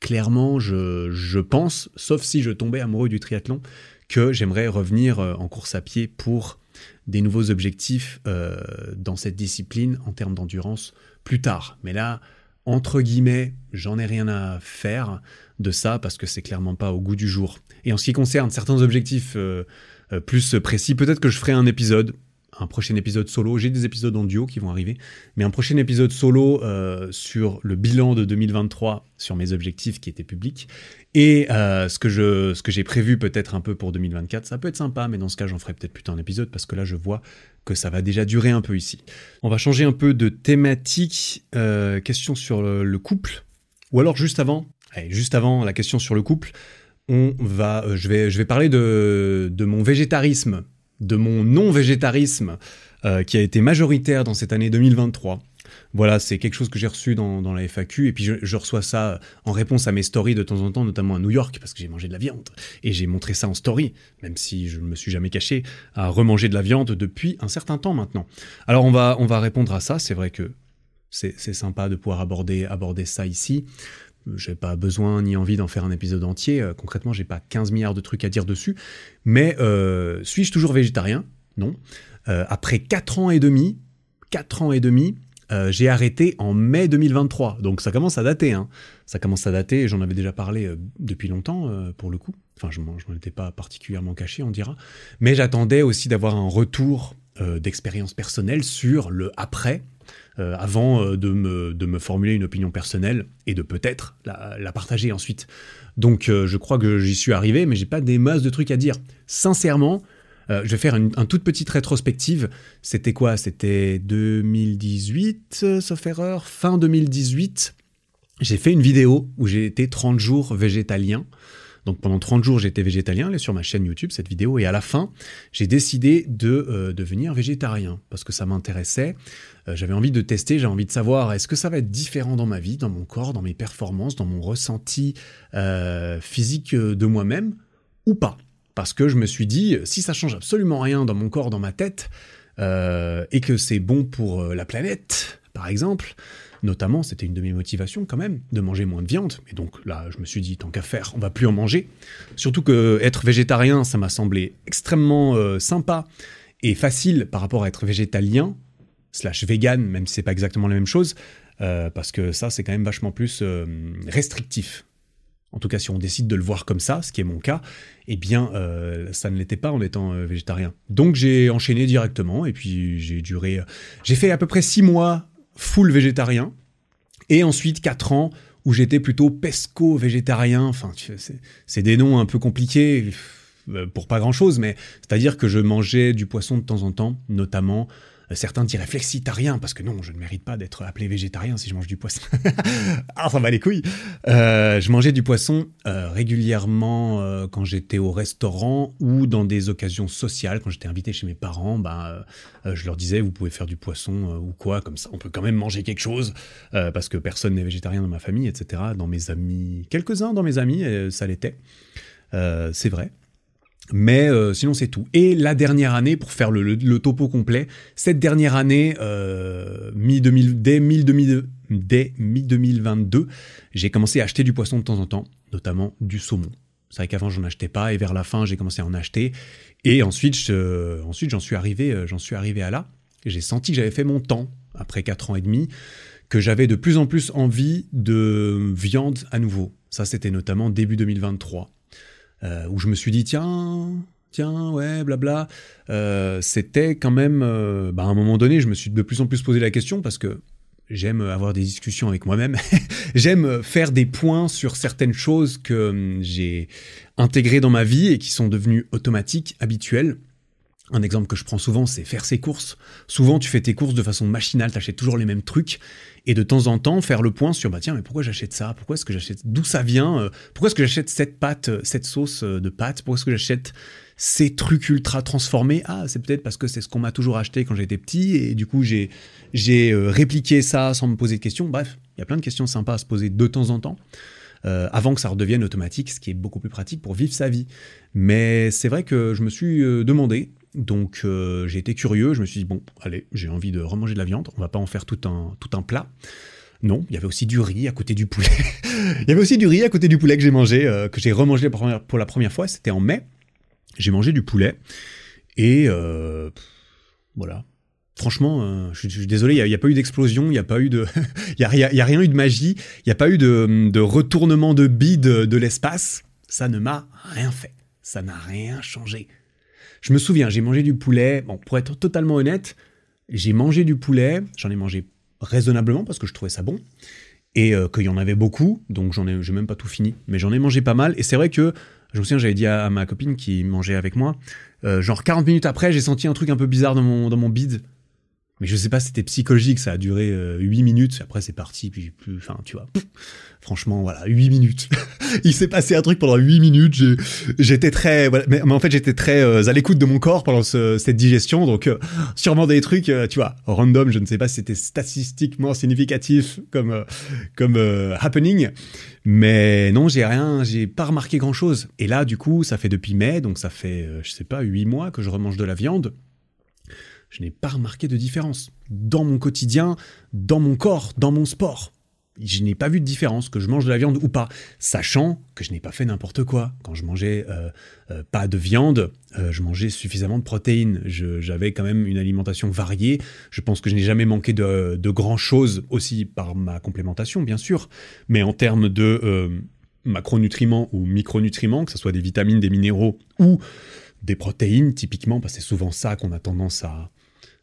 clairement, je, pense, sauf si je tombais amoureux du triathlon, que j'aimerais revenir euh, en course à pied pour des nouveaux objectifs euh, dans cette discipline en termes d'endurance plus tard. Mais là, entre guillemets, j'en ai rien à faire de ça parce que c'est clairement pas au goût du jour. Et en ce qui concerne certains objectifs euh, plus précis, peut-être que je ferai un épisode un prochain épisode solo. J'ai des épisodes en duo qui vont arriver, mais un prochain épisode solo euh, sur le bilan de 2023, sur mes objectifs qui étaient publics, et euh, ce que j'ai prévu peut-être un peu pour 2024. Ça peut être sympa, mais dans ce cas, j'en ferai peut-être plutôt un épisode parce que là, je vois que ça va déjà durer un peu ici. On va changer un peu de thématique. Euh, question sur le, couple, ou alors juste avant, juste avant la question sur le couple. On va, je vais, je vais parler de, de mon végétarisme de mon non-végétarisme euh, qui a été majoritaire dans cette année 2023. Voilà, c'est quelque chose que j'ai reçu dans, la FAQ, et puis je, reçois ça en réponse à mes stories de temps en temps, notamment à New York, parce que j'ai mangé de la viande. Et j'ai montré ça en story, même si je ne me suis jamais caché à remanger de la viande depuis un certain temps maintenant. Alors on va, on va répondre à ça, c'est vrai que c'est sympa de pouvoir aborder, aborder ça ici. J'ai pas besoin ni envie d'en faire un épisode entier. Euh, concrètement, j'ai pas 15 milliards de trucs à dire dessus. Mais euh, suis-je toujours végétarien? Non. Euh, après 4 ans et demi, 4 ans et demi, j'ai arrêté en mai 2023. Donc ça commence à dater. Hein. Ça commence à dater. J'en avais déjà parlé depuis longtemps, pour le coup. Enfin, je m'en étais pas particulièrement caché, on dira. Mais j'attendais aussi d'avoir un retour d'expérience personnelle sur le après euh, avant euh, de, me, de me formuler une opinion personnelle et de peut-être la, partager ensuite. Donc euh, je crois que j'y suis arrivé, mais j'ai pas des masses de trucs à dire. Sincèrement, je vais faire une, toute petite rétrospective. C'était quoi? C'était 2018, sauf erreur, fin 2018. J'ai fait une vidéo où j'ai été 30 jours végétalien. Donc pendant 30 jours, j'étais végétalien, est sur ma chaîne YouTube, cette vidéo, et à la fin, j'ai décidé de euh, devenir végétarien, parce que ça m'intéressait, euh, j'avais envie de tester, j'ai envie de savoir, est-ce que ça va être différent dans ma vie, dans mon corps, dans mes performances, dans mon ressenti euh, physique de moi-même, ou pas? Parce que je me suis dit, si ça change absolument rien dans mon corps, dans ma tête, et que c'est bon pour la planète, par exemple, Notamment, c'était une de mes motivations quand même, de manger moins de viande. Et donc là, je me suis dit, tant qu'à faire, on va plus en manger. Surtout que être végétarien, ça m'a semblé extrêmement euh, sympa et facile par rapport à être végétalien, slash vegan, même si c'est pas exactement la même chose, euh, parce que ça, c'est quand même vachement plus euh, restrictif. En tout cas, si on décide de le voir comme ça, ce qui est mon cas, eh bien, ça ne l'était pas en étant végétarien. Donc j'ai enchaîné directement, et puis j'ai duré... J'ai fait à peu près six mois full végétarien. Et ensuite 4 ans où j'étais plutôt pesco-végétarien. Enfin, c'est des noms un peu compliqués euh, pour pas grand chose, mais c'est-à-dire que je mangeais du poisson de temps en temps, notamment Certains diraient flexitarien, parce que non, je ne mérite pas d'être appelé végétarien si je mange du poisson. ah, ça va les couilles euh, Je mangeais du poisson euh, régulièrement euh, quand j'étais au restaurant ou dans des occasions sociales, quand j'étais invité chez mes parents, ben, je leur disais, vous pouvez faire du poisson ou quoi, comme ça, on peut quand même manger quelque chose, parce que personne n'est végétarien dans ma famille, etc. Dans mes amis, quelques-uns dans mes amis, ça l'était. c'est vrai. Mais euh, sinon, c'est tout. Et la dernière année, pour faire le, topo complet, cette dernière année, euh, mi dès mi-2022, j'ai commencé à acheter du poisson de temps en temps, notamment du saumon. C'est vrai qu'avant, j'en achetais pas, et vers la fin, j'ai commencé à en acheter. Et ensuite, ensuite j'en suis, arrivé, euh, suis arrivé à là. J'ai senti que j'avais fait mon temps, après 4 ans et demi, que j'avais de plus en plus envie de viande à nouveau. Ça, c'était notamment début 2023. Euh, où je me suis dit, tiens, tiens, ouais, blabla. Euh, c'était quand même, euh, bah, à un moment donné, je me suis de plus en plus posé la question parce que j'aime avoir des discussions avec moi-même. j'aime faire des points sur certaines choses que hum, j'ai intégrées dans ma vie et qui sont devenues automatiques, habituelles. Un exemple que je prends souvent, c'est faire ses courses. Souvent, tu fais tes courses de façon machinale, tu achètes toujours les mêmes trucs, et de temps en temps faire le point sur bah tiens, mais pourquoi j'achète ça? Pourquoi est-ce que j'achète D'où ça vient euh, Pourquoi est-ce que j'achète cette pâte, euh, cette sauce euh, de pâte? Pourquoi est-ce que j'achète ces trucs ultra transformés? Ah, c'est peut-être parce que c'est ce qu'on m'a toujours acheté quand j'étais petit, et du coup j'ai j'ai répliqué ça sans me poser de questions. Bref, il y a plein de questions sympas à se poser de temps en temps. avant que ça redevienne automatique, ce qui est beaucoup plus pratique pour vivre sa vie. Mais c'est vrai que je me suis demandé, donc euh, j'ai été curieux, je me suis dit, bon, allez, j'ai envie de remanger de la viande, on va pas en faire tout un, tout un plat. Non, il y avait aussi du riz à côté du poulet. il y avait aussi du riz à côté du poulet que j'ai mangé, euh, que j'ai remangé pour la première fois, c'était en mai. J'ai mangé du poulet. Et euh, voilà. Franchement, je, suis désolé, il n'y a, pas eu d'explosion, il n'y a pas eu de. Il a, a, rien eu de magie, il n'y a pas eu de, de retournement de bide de l'espace. Ça ne m'a rien fait. Ça n'a rien changé. Je me souviens, j'ai mangé du poulet. Bon, pour être totalement honnête, j'ai mangé du poulet. J'en ai mangé raisonnablement parce que je trouvais ça bon et euh, qu'il y en avait beaucoup. Donc j'en ai, j'ai même pas tout fini, mais j'en ai mangé pas mal. Et c'est vrai que je me souviens, j'avais dit à, ma copine qui mangeait avec moi, euh, genre 40 minutes après, j'ai senti un truc un peu bizarre dans mon dans mon bide. Mais je sais pas, c'était psychologique, ça a duré 8 euh, minutes, après c'est parti, puis plus, enfin, tu vois. franchement, voilà, 8 minutes. Il s'est passé un truc pendant 8 minutes, j'étais très, mais, en fait, j'étais très euh, à l'écoute de mon corps pendant cette digestion, donc euh, sûrement des trucs, tu vois, random, je ne sais pas si c'était statistiquement significatif comme, comme happening, mais non, j'ai rien, j'ai pas remarqué grand chose. Et là, du coup, ça fait depuis mai, donc ça fait, je sais pas, 8 mois que je remange de la viande je n'ai pas remarqué de différence. Dans mon quotidien, dans mon corps, dans mon sport. Je n'ai pas vu de différence, que je mange de la viande ou pas, sachant que je n'ai pas fait n'importe quoi. Quand je mangeais euh, euh, pas de viande, euh, je mangeais suffisamment de protéines. J'avais quand même une alimentation variée. Je pense que je n'ai jamais manqué de, de grand-chose aussi par ma complémentation, bien sûr. Mais en termes de macronutriments ou micronutriments, que ce soit des vitamines, des minéraux ou des protéines, typiquement, parce que c'est souvent ça qu'on a tendance à,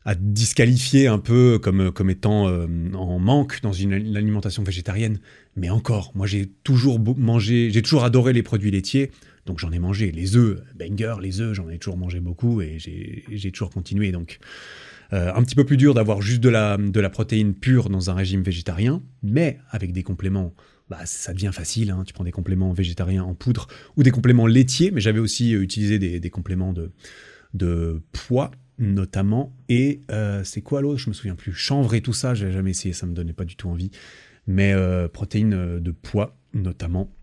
à disqualifier un peu comme, comme étant euh, en manque dans une, alimentation végétarienne. Mais encore, moi j'ai toujours mangé, j'ai toujours adoré les produits laitiers, donc j'en ai mangé. Les œufs, banger, les œufs, j'en ai toujours mangé beaucoup et j'ai toujours continué. Donc euh, un petit peu plus dur d'avoir juste de la, de la protéine pure dans un régime végétarien, mais avec des compléments bah, ça devient facile. Hein. Tu prends des compléments végétariens en poudre ou des compléments laitiers, mais j'avais aussi euh, utilisé des, des, compléments de, de poids notamment. Et euh, c'est quoi l'autre? Je me souviens plus. Chanvre et tout ça, j'ai jamais essayé, ça me donnait pas du tout envie. Mais euh, protéines euh, de poids notamment,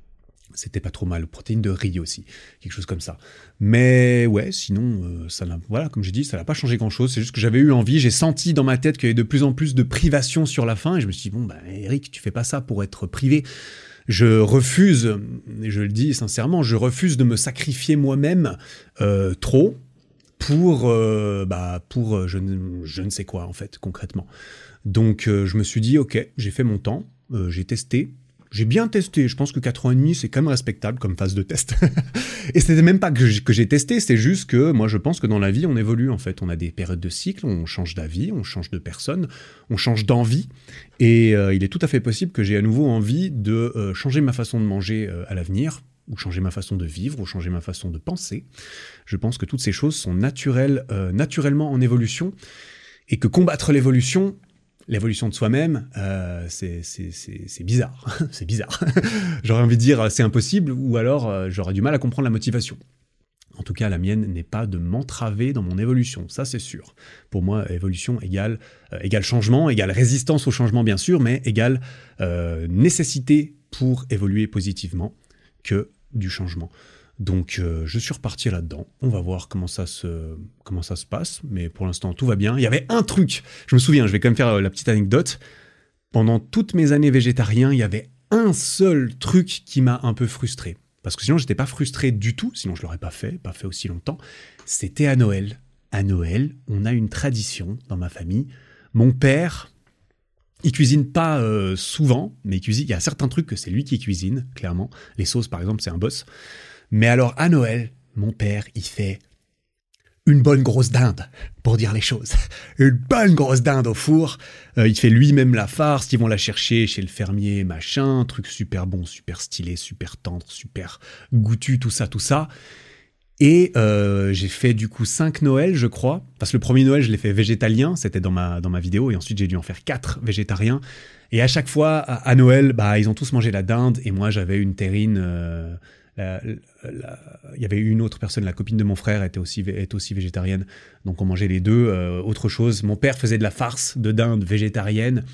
c'était pas trop mal. Protéines de riz aussi, quelque chose comme ça. Mais ouais, sinon, ça n'a, voilà, comme j'ai dit, ça n'a pas changé grand chose. C'est juste que j'avais eu envie, j'ai senti dans ma tête qu'il y avait de plus en plus de privation sur la fin, et je me suis dit bon, bah Eric, tu fais pas ça pour être privé. Je refuse, et je le dis sincèrement, je refuse de me sacrifier moi-même trop pour, euh, bah, pour euh, je, ne, je, ne sais quoi, en fait, concrètement. Donc, euh, je me suis dit, ok, j'ai fait mon temps, j'ai testé. J'ai bien testé, je pense que 4 ans et demi, c'est quand même respectable comme phase de test. et c'était même pas que j'ai testé, c'est juste que moi je pense que dans la vie on évolue en fait. On a des périodes de cycle, on change d'avis, on change de personne, on change d'envie. Et il est tout à fait possible que j'ai à nouveau envie de changer ma façon de manger à l'avenir, ou changer ma façon de vivre, ou changer ma façon de penser. Je pense que toutes ces choses sont naturelles, euh, naturellement en évolution, et que combattre l'évolution, l'évolution de soi-même, euh, c'est bizarre. c'est bizarre. j'aurais envie de dire c'est impossible, ou alors euh, j'aurais du mal à comprendre la motivation. En tout cas, la mienne n'est pas de m'entraver dans mon évolution, ça c'est sûr. Pour moi, évolution égale, égale changement, égale résistance au changement bien sûr, mais égale nécessité pour évoluer positivement que du changement. Donc euh, je suis reparti là-dedans. On va voir comment ça se comment ça se passe, mais pour l'instant tout va bien. Il y avait un truc. Je me souviens, je vais quand même faire euh, la petite anecdote. Pendant toutes mes années végétarien, il y avait un seul truc qui m'a un peu frustré. Parce que sinon, j'étais pas frustré du tout, sinon je l'aurais pas fait, pas fait aussi longtemps. C'était à Noël. À Noël, on a une tradition dans ma famille. Mon père, il cuisine pas euh, souvent, mais il cuisine. Il y a certains trucs que c'est lui qui cuisine, clairement. Les sauces, par exemple, c'est un boss. Mais alors, à Noël, mon père, il fait une bonne grosse dinde, pour dire les choses. Une bonne grosse dinde au four. Euh, il fait lui-même la farce, ils vont la chercher chez le fermier, machin, truc super bon, super stylé, super tendre, super goûtu, tout ça, tout ça. Et euh, j'ai fait du coup 5 Noëls, je crois. Parce que le premier Noël, je l'ai fait végétalien, c'était dans ma, dans ma vidéo, et ensuite j'ai dû en faire 4 végétariens. Et à chaque fois, à, Noël, bah, ils ont tous mangé la dinde, et moi j'avais une terrine... Euh, il y avait une autre personne, la copine de mon frère était aussi, est aussi végétarienne, donc on mangeait les deux. Euh, autre chose, mon père faisait de la farce de dinde végétarienne,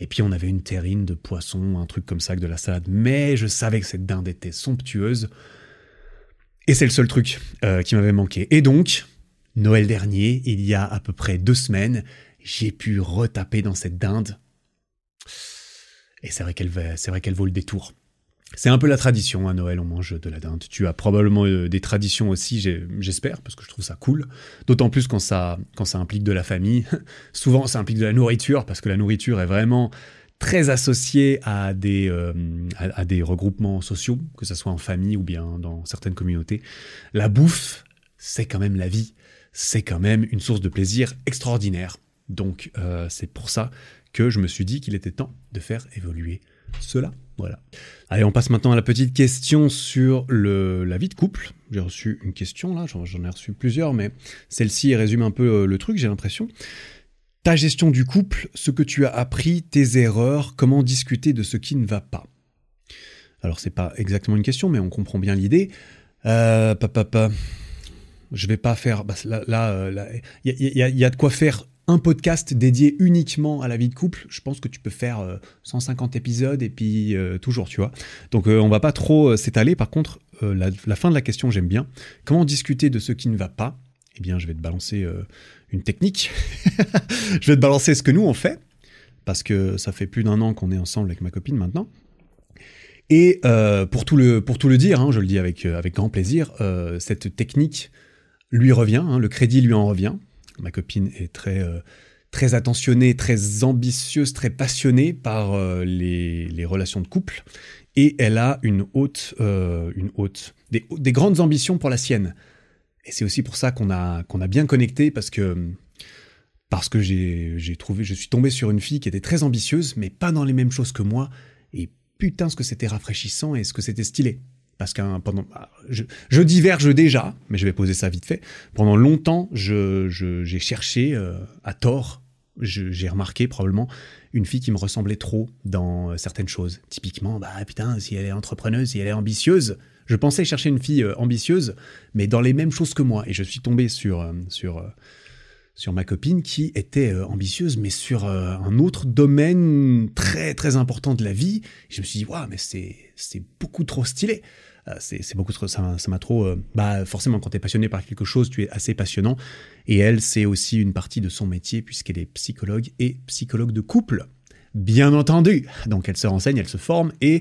et puis on avait une terrine de poisson, un truc comme ça, de la salade. Mais je savais que cette dinde était somptueuse. Et c'est le seul truc euh, qui m'avait manqué. Et donc, Noël dernier, il y a à peu près deux semaines, j'ai pu retaper dans cette dinde. Et c'est vrai qu'elle c'est qu'elle vaut le détour. C'est un peu la tradition à Noël, on mange de la dinde. Tu as probablement euh, des traditions aussi, j'espère, parce que je trouve ça cool. D'autant plus quand ça implique de la famille. Souvent, ça implique de la nourriture, parce que la nourriture est vraiment très associé à des, euh, à, des regroupements sociaux, que ce soit en famille ou bien dans certaines communautés. La bouffe, c'est quand même la vie, c'est quand même une source de plaisir extraordinaire. Donc euh, c'est pour ça que je me suis dit qu'il était temps de faire évoluer cela. Voilà. Allez, on passe maintenant à la petite question sur la vie de couple. J'ai reçu une question là, j'en ai reçu plusieurs, mais celle-ci résume un peu euh, le truc, j'ai l'impression ta gestion du couple, ce que tu as appris, tes erreurs, comment discuter de ce qui ne va pas. Alors c'est pas exactement une question, mais on comprend bien l'idée. Euh, papa, je vais pas faire. Bah, là, il y, a de quoi faire un podcast dédié uniquement à la vie de couple. Je pense que tu peux faire 150 euh, épisodes et puis euh, toujours, tu vois. Donc on va pas trop s'étaler. Par contre, la, fin de la question, j'aime bien. Comment discuter de ce qui ne va pas? Eh bien, je vais te balancer une technique. je vais te balancer ce que nous on fait, parce que ça fait plus d'un an qu'on est ensemble avec ma copine maintenant. Et euh, pour, tout le, pour tout le dire, hein, je le dis avec, euh, avec grand plaisir, euh, cette technique lui revient, hein, le crédit lui en revient. Ma copine est très, très attentionnée, très ambitieuse, très passionnée par les, relations de couple. Et elle a une haute, une haute des grandes ambitions pour la sienne. Et c'est aussi pour ça qu'on a, qu'on a bien connecté, parce que, parce que j'ai trouvé, je suis tombé sur une fille qui était très ambitieuse, mais pas dans les mêmes choses que moi. Et putain, ce que c'était rafraîchissant et ce que c'était stylé. Parce qu'un pendant, bah, je, je, diverge déjà, mais je vais poser ça vite fait. Pendant longtemps, j'ai je, j'ai cherché euh, à tort, j'ai remarqué probablement une fille qui me ressemblait trop dans euh, certaines choses. Typiquement, bah putain, si elle est entrepreneuse, si elle est ambitieuse, je pensais chercher une fille euh, ambitieuse, mais dans les mêmes choses que moi. Et je suis tombé sur, euh, sur, euh, sur ma copine qui était ambitieuse, mais sur un autre domaine très très important de la vie. Et je me suis dit, waouh, mais c'est, beaucoup trop stylé. C'est, beaucoup trop, ça, ça m'a trop. bah, forcément, quand tu es passionné par quelque chose, tu es assez passionnant. Et elle, c'est aussi une partie de son métier, puisqu'elle est psychologue et psychologue de couple. Bien entendu. Donc, elle se renseigne, elle se forme et,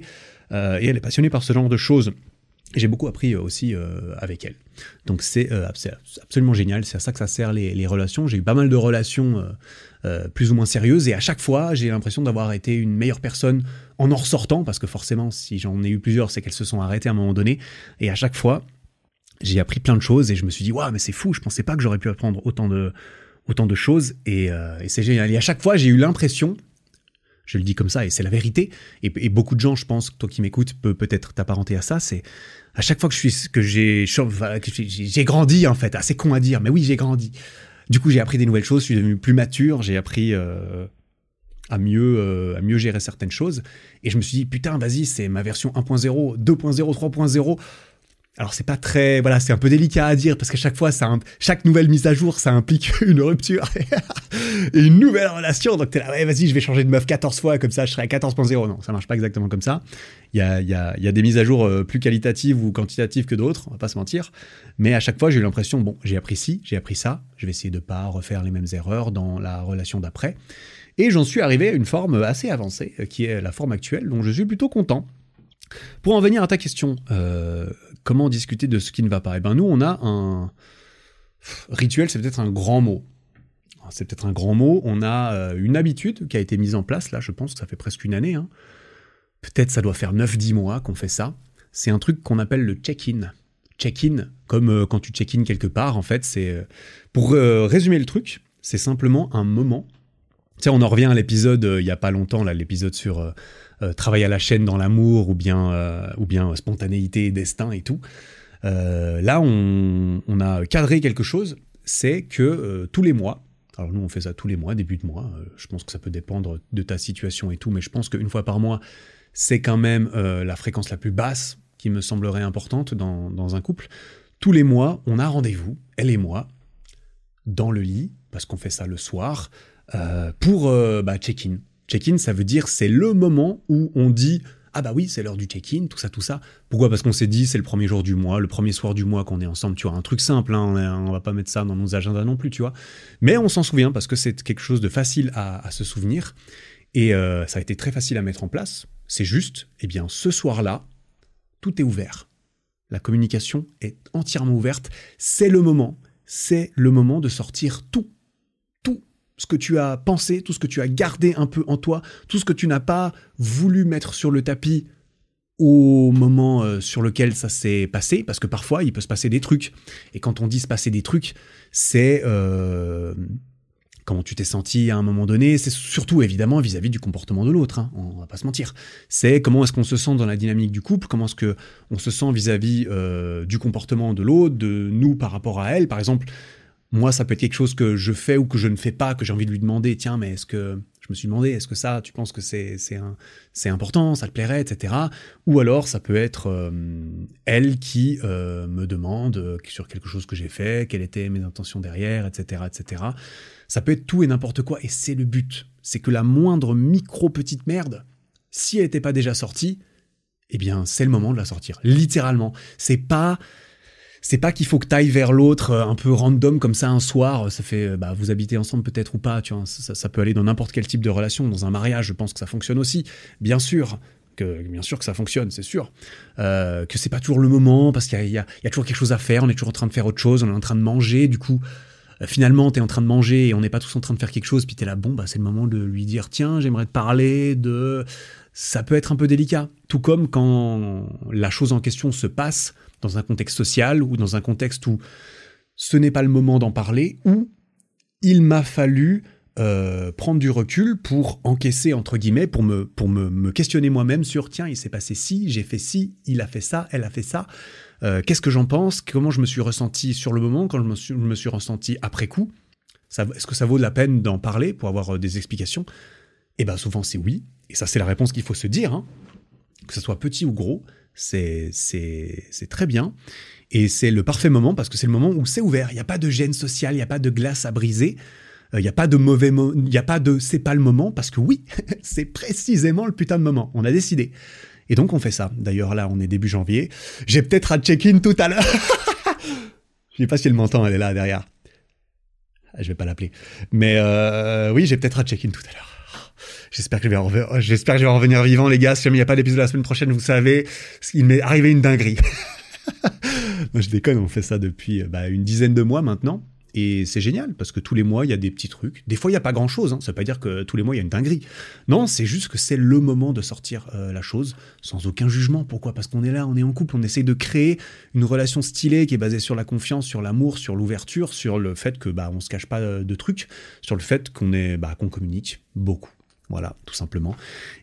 et elle est passionnée par ce genre de choses j'ai beaucoup appris euh, aussi euh, avec elle. Donc euh, c'est absolument génial, c'est à ça que ça sert les, relations. J'ai eu pas mal de relations plus ou moins sérieuses et à chaque fois j'ai l'impression d'avoir été une meilleure personne en en ressortant, parce que forcément si j'en ai eu plusieurs c'est qu'elles se sont arrêtées à un moment donné. Et à chaque fois j'ai appris plein de choses et je me suis dit waouh mais c'est fou, je pensais pas que j'aurais pu apprendre autant de, autant de choses et, et c'est génial. Et à chaque fois j'ai eu l'impression je le dis comme ça et c'est la vérité. Et, et, beaucoup de gens, je pense, toi qui m'écoutes, peut peut-être t'apparenter à ça. C'est à chaque fois que je suis que j'ai j'ai grandi en fait, assez con à dire, mais oui j'ai grandi. Du coup j'ai appris des nouvelles choses, je suis devenu plus mature, j'ai appris euh, à mieux euh, à mieux gérer certaines choses et je me suis dit putain vas-y c'est ma version 1.0, 2.0, 3.0. alors c'est pas très, voilà, c'est un peu délicat à dire parce qu'à chaque fois, chaque nouvelle mise à jour, ça implique une rupture et une nouvelle relation. Donc t'es là, ouais, vas-y, je vais changer de meuf 14 fois, comme ça, je serai à 14.0. Non, ça marche pas exactement comme ça. Il y a des mises à jour euh, plus qualitatives ou quantitatives que d'autres, on va pas se mentir. Mais à chaque fois, j'ai eu l'impression, bon, j'ai appris ci, j'ai appris ça, je vais essayer de pas refaire les mêmes erreurs dans la relation d'après. Et j'en suis arrivé à une forme assez avancée, euh, qui est la forme actuelle, dont je suis plutôt content. Pour en venir à ta question, euh, comment discuter de ce qui ne va pas? Eh bien, nous, on a un rituel, c'est peut-être un grand mot. C'est peut-être un grand mot. On a euh, une habitude qui a été mise en place, là, je pense que ça fait presque une année. Hein. Peut-être ça doit faire 9-10 mois qu'on fait ça. C'est un truc qu'on appelle le check-in. Check-in, comme euh, quand tu check-in quelque part, en fait, c'est. pour résumer le truc, c'est simplement un moment. On en revient à l'épisode, il n'y a pas longtemps, l'épisode sur euh, travail à la chaîne dans l'amour ou bien, euh, spontanéité, destin et tout. Euh, là, on, a cadré quelque chose, c'est que tous les mois, alors nous on fait ça tous les mois, début de mois, je pense que ça peut dépendre de ta situation et tout, mais je pense qu'une fois par mois, c'est quand même la fréquence la plus basse qui me semblerait importante dans, dans un couple. Tous les mois, on a rendez-vous, elle et moi, dans le lit, parce qu'on fait ça le soir, pour bah, check-in. Check-in, ça veut dire c'est le moment où on dit ah bah oui, c'est l'heure du check-in, tout ça, tout ça. Pourquoi? Parce qu'on s'est dit c'est le premier jour du mois, le premier soir du mois qu'on est ensemble, tu vois, un truc simple, hein, on va pas mettre ça dans nos agendas non plus, tu vois. Mais on s'en souvient parce que c'est quelque chose de facile à, se souvenir et euh, ça a été très facile à mettre en place. C'est juste, eh bien, ce soir-là, tout est ouvert. La communication est entièrement ouverte. C'est le moment, c'est le moment de sortir tout ce que tu as pensé, tout ce que tu as gardé un peu en toi, tout ce que tu n'as pas voulu mettre sur le tapis au moment euh, sur lequel ça s'est passé, parce que parfois il peut se passer des trucs. Et quand on dit se passer des trucs, c'est euh, comment tu t'es senti à un moment donné, c'est surtout évidemment vis-à-vis du comportement de l'autre, hein, on va pas se mentir. C'est comment est-ce qu'on se sent dans la dynamique du couple, comment est-ce que on se sent vis-à-vis euh, du comportement de l'autre, de nous par rapport à elle, par exemple. Moi, ça peut être quelque chose que je fais ou que je ne fais pas, que j'ai envie de lui demander, tiens, mais est-ce que je me suis demandé, est-ce que ça, tu penses que c'est c'est important, ça te plairait, etc. Ou alors, ça peut être euh, elle qui euh, me demande euh, sur quelque chose que j'ai fait, quelles étaient mes intentions derrière, etc., etc. Ça peut être tout et n'importe quoi, et c'est le but. C'est que la moindre micro petite merde, si elle n'était pas déjà sortie, eh bien, c'est le moment de la sortir. Littéralement. C'est pas c'est pas qu'il faut que tu ailles vers l'autre euh, un peu random comme ça un soir, ça fait, euh, bah, vous habitez ensemble peut-être ou pas, tu vois, ça, peut aller dans n'importe quel type de relation, dans un mariage, je pense que ça fonctionne aussi, bien sûr. Que, bien sûr que ça fonctionne, c'est sûr. Euh, que c'est pas toujours le moment parce qu'il y, a, toujours quelque chose à faire, on est toujours en train de faire autre chose, on est en train de manger, du coup, finalement, tu es en train de manger et on n'est pas tous en train de faire quelque chose, puis tu es là, bon, bah, c'est le moment de lui dire, tiens, j'aimerais te parler de... Ça peut être un peu délicat, tout comme quand la chose en question se passe dans un contexte social ou dans un contexte où ce n'est pas le moment d'en parler, ou il m'a fallu euh, prendre du recul pour encaisser, entre guillemets, pour me, pour me, questionner moi-même sur, tiens, il s'est passé ci, j'ai fait ci, il a fait ça, elle a fait ça, euh, qu'est-ce que j'en pense, comment je me suis ressenti sur le moment, quand je me suis, je me suis ressenti après coup, est-ce que ça vaut la peine d'en parler pour avoir euh, des explications? Eh bien souvent c'est oui, et ça c'est la réponse qu'il faut se dire, hein. que ce soit petit ou gros, c'est très bien. Et c'est le parfait moment parce que c'est le moment où c'est ouvert. Il n'y a pas de gêne sociale, il n'y a pas de glace à briser. Euh, il n'y a pas de mauvais il n'y a pas de c'est pas le moment parce que oui, c'est précisément le putain de moment. On a décidé. Et donc on fait ça. D'ailleurs là, on est début janvier. J'ai peut-être à check-in tout à l'heure. Je sais pas si elle m'entend, elle est là derrière. Je vais pas l'appeler. Mais euh, oui, j'ai peut-être à check-in tout à l'heure. J'espère que je vais en revenir, vivant, les gars. Si jamais il n'y a pas d'épisode la semaine prochaine, vous savez, il m'est arrivé une dinguerie. Moi, je déconne, on fait ça depuis bah, une dizaine de mois maintenant. Et c'est génial, parce que tous les mois, il y a des petits trucs. Des fois, il n'y a pas grand-chose. Hein. Ça veut pas dire que tous les mois, il y a une dinguerie. Non, c'est juste que c'est le moment de sortir euh, la chose, sans aucun jugement. Pourquoi? Parce qu'on est là, on est en couple, on essaye de créer une relation stylée qui est basée sur la confiance, sur l'amour, sur l'ouverture, sur le fait que bah, on se cache pas de trucs, sur le fait qu'on bah, qu'on communique beaucoup. Voilà, tout simplement.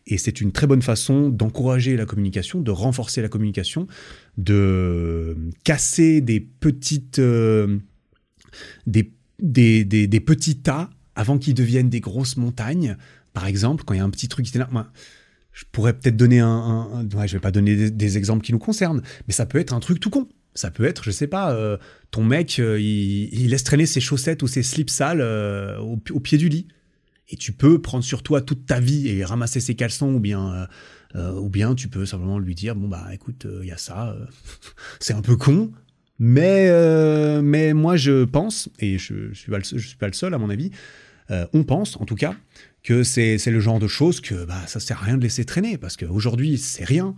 Et c'est une très bonne façon d'encourager la communication, de renforcer la communication, de casser des petites, euh, des, des, petits tas avant qu'ils deviennent des grosses montagnes. Par exemple, quand il y a un petit truc qui est je pourrais peut-être donner un, je vais pas donner des, exemples qui nous concernent, mais ça peut être un truc tout con. Ça peut être, je sais pas, euh, ton mec, euh, il, laisse traîner ses chaussettes ou ses slips sales au, pied du lit. Et tu peux prendre sur toi toute ta vie et ramasser ses caleçons ou bien, ou bien tu peux simplement lui dire, bon bah écoute, il y a ça, c'est un peu con, mais, mais moi je pense, et je, je, suis pas le, je suis pas le seul à mon avis, on pense en tout cas, que c'est le genre de choses que bah, ça sert à rien de laisser traîner, parce qu'aujourd'hui c'est rien,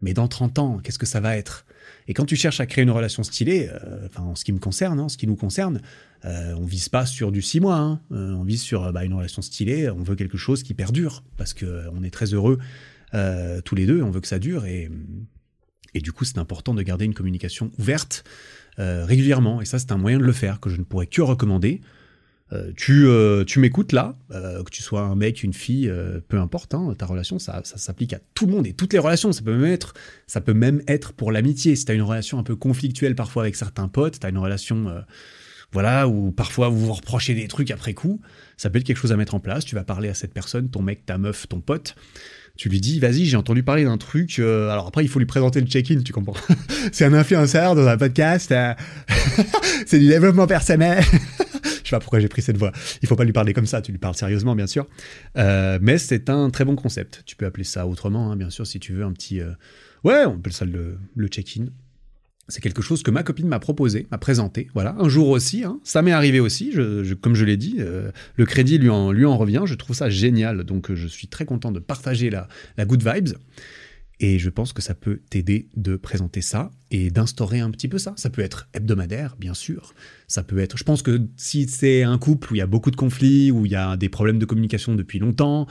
mais dans 30 ans, qu'est-ce que ça va être? Et quand tu cherches à créer une relation stylée, euh, enfin en ce qui me concerne, hein, en ce qui nous concerne, euh, on vise pas sur du 6 mois, hein. euh, on vise sur bah, une relation stylée, on veut quelque chose qui perdure, parce que on est très heureux tous les deux, on veut que ça dure, et, et du coup c'est important de garder une communication ouverte régulièrement, et ça c'est un moyen de le faire que je ne pourrais que recommander. Euh, tu, euh, tu m'écoutes là, euh, que tu sois un mec, une fille, peu importe, hein, ta relation, ça, ça s'applique à tout le monde et toutes les relations. Ça peut même être, ça peut même être pour l'amitié. Si tu as une relation un peu conflictuelle parfois avec certains potes, tu as une relation, voilà, où parfois vous vous reprochez des trucs après coup, ça peut être quelque chose à mettre en place. Tu vas parler à cette personne, ton mec, ta meuf, ton pote. Tu lui dis, vas-y, j'ai entendu parler d'un truc. alors après, il faut lui présenter le check-in, tu comprends C'est un influenceur dans un podcast. c'est du développement personnel. Sais pas pourquoi j'ai pris cette voix. Il faut pas lui parler comme ça, tu lui parles sérieusement, bien sûr. Euh, mais c'est un très bon concept. Tu peux appeler ça autrement, hein, bien sûr, si tu veux un petit. Euh, ouais, on appelle ça le, check-in. C'est quelque chose que ma copine m'a proposé, m'a présenté. Voilà, un jour aussi, hein. ça m'est arrivé aussi. Comme je l'ai dit, euh, le crédit lui en, lui en revient. Je trouve ça génial, donc je suis très content de partager la, la good vibes. Et je pense que ça peut t'aider de présenter ça et d'instaurer un petit peu ça. Ça peut être hebdomadaire, bien sûr. Ça peut être. Je pense que si c'est un couple où il y a beaucoup de conflits, où il y a des problèmes de communication depuis longtemps,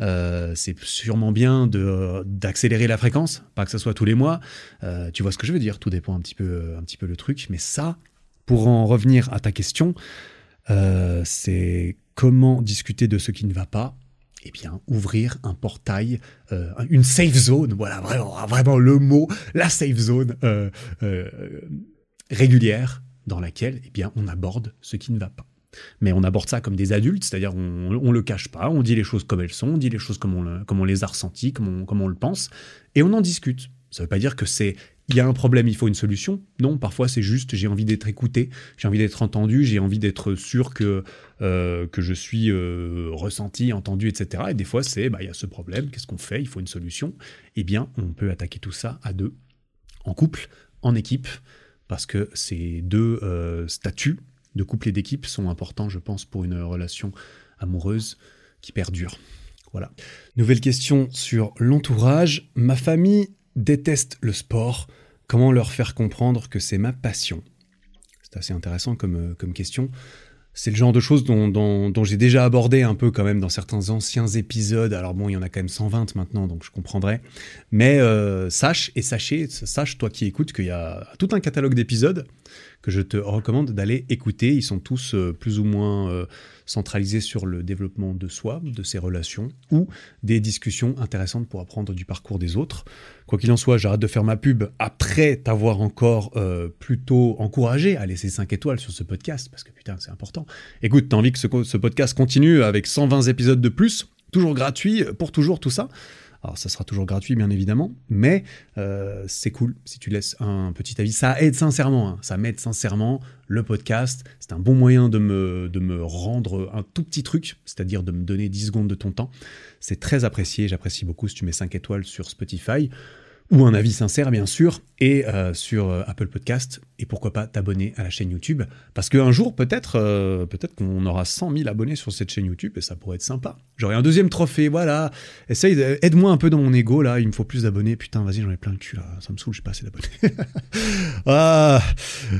euh, c'est sûrement bien d'accélérer la fréquence, pas que ce soit tous les mois. Euh, tu vois ce que je veux dire? Tout dépend un petit peu, un petit peu le truc. Mais ça, pour en revenir à ta question, euh, c'est comment discuter de ce qui ne va pas eh bien, ouvrir un portail, euh, une safe zone, voilà, vraiment, vraiment le mot, la safe zone euh, euh, régulière dans laquelle, eh bien, on aborde ce qui ne va pas. Mais on aborde ça comme des adultes, c'est-à-dire on, ne le cache pas, on dit les choses comme elles sont, on dit les choses comme on, les a ressenties, comme on le pense, et on en discute. Ça ne veut pas dire que c'est il y a un problème, il faut une solution. Non, parfois c'est juste j'ai envie d'être écouté, j'ai envie d'être entendu, j'ai envie d'être sûr que, euh, que je suis euh, ressenti, entendu, etc. Et des fois c'est bah, il y a ce problème, qu'est-ce qu'on fait? Il faut une solution. Eh bien, on peut attaquer tout ça à deux, en couple, en équipe, parce que ces deux euh, statuts de couple et d'équipe sont importants, je pense, pour une relation amoureuse qui perdure. Voilà. Nouvelle question sur l'entourage. Ma famille détestent le sport, comment leur faire comprendre que c'est ma passion? C'est assez intéressant comme, euh, comme question. C'est le genre de choses dont, j'ai déjà abordé un peu quand même dans certains anciens épisodes. Alors bon, il y en a quand même 120 maintenant, donc je comprendrai. Mais euh, sache et sachez, sache toi qui écoutes qu'il y a tout un catalogue d'épisodes que je te recommande d'aller écouter. Ils sont tous euh, plus ou moins centralisés sur le développement de soi, de ses relations, ou des discussions intéressantes pour apprendre du parcours des autres. Quoi qu'il en soit, j'arrête de faire ma pub après t'avoir encore euh, plutôt encouragé à laisser 5 étoiles sur ce podcast, parce que putain, c'est important. Écoute, t'as envie que ce, ce podcast continue avec 120 épisodes de plus, toujours gratuit, pour toujours tout ça? Alors ça sera toujours gratuit bien évidemment, mais euh, c'est cool si tu laisses un petit avis. Ça aide sincèrement, hein. ça m'aide sincèrement. Le podcast, c'est un bon moyen de me, de me rendre un tout petit truc, c'est-à-dire de me donner 10 secondes de ton temps. C'est très apprécié, j'apprécie beaucoup si tu mets 5 étoiles sur Spotify ou un avis sincère bien sûr, et euh, sur euh, Apple Podcast, et pourquoi pas t'abonner à la chaîne YouTube, parce qu'un jour peut-être euh, qu'on aura 100 000 abonnés sur cette chaîne YouTube, et ça pourrait être sympa. J'aurai un deuxième trophée, voilà, essaye, aide-moi un peu dans mon ego là, il me faut plus d'abonnés, putain vas-y j'en ai plein le cul là, ça me saoule, j'ai pas assez d'abonnés. ah,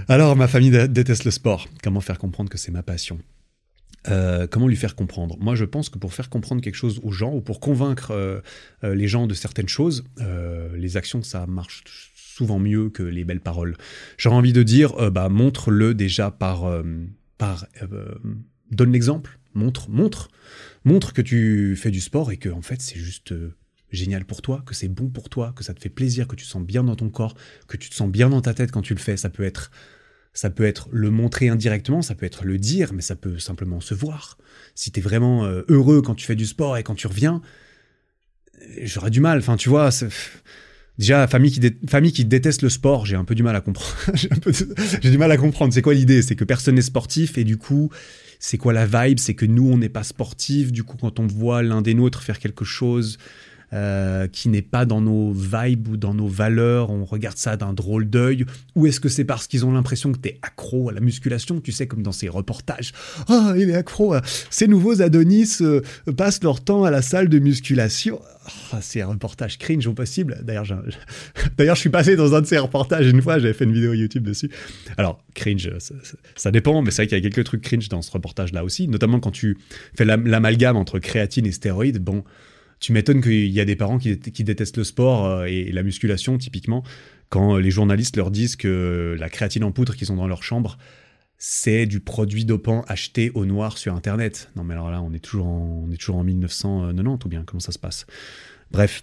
alors ma famille déteste le sport, comment faire comprendre que c'est ma passion? Euh, comment lui faire comprendre Moi, je pense que pour faire comprendre quelque chose aux gens ou pour convaincre euh, euh, les gens de certaines choses, les actions, ça marche souvent mieux que les belles paroles. J'aurais envie de dire, bah, montre-le déjà par, par donne l'exemple, montre, montre, montre que tu fais du sport et que en fait c'est juste génial pour toi, que c'est bon pour toi, que ça te fait plaisir, que tu te sens bien dans ton corps, que tu te sens bien dans ta tête quand tu le fais. Ça peut être ça peut être le montrer indirectement, ça peut être le dire, mais ça peut simplement se voir. Si tu es vraiment euh, heureux quand tu fais du sport et quand tu reviens, j'aurais du mal. Enfin, tu vois, Déjà, famille qui, famille qui déteste le sport, j'ai un peu du mal à comprendre. j'ai du mal à comprendre. C'est quoi l'idée? C'est que personne n'est sportif et du coup, c'est quoi la vibe? C'est que nous, on n'est pas sportif. Du coup, quand on voit l'un des nôtres faire quelque chose euh, qui n'est pas dans nos vibes ou dans nos valeurs, on regarde ça d'un drôle d'œil, ou est-ce que c'est parce qu'ils ont l'impression que tu es accro à la musculation, tu sais, comme dans ces reportages Ah, oh, il est accro, ces nouveaux Adonis euh, passent leur temps à la salle de musculation. Oh, c'est un reportage cringe au possible. D'ailleurs, je... D'ailleurs, je suis passé dans un de ces reportages une fois, j'avais fait une vidéo YouTube dessus. Alors, cringe, ça, ça dépend, mais c'est vrai qu'il y a quelques trucs cringe dans ce reportage-là aussi, notamment quand tu fais l'amalgame entre créatine et stéroïdes. Bon, tu m'étonnes qu'il y a des parents qui, détestent le sport euh, et, la musculation, typiquement, quand les journalistes leur disent que la créatine en poudre qu'ils ont dans leur chambre, c'est du produit dopant acheté au noir sur Internet. Non, mais alors là, on est toujours en, on est toujours en 1990 ou bien comment ça se passe? Bref,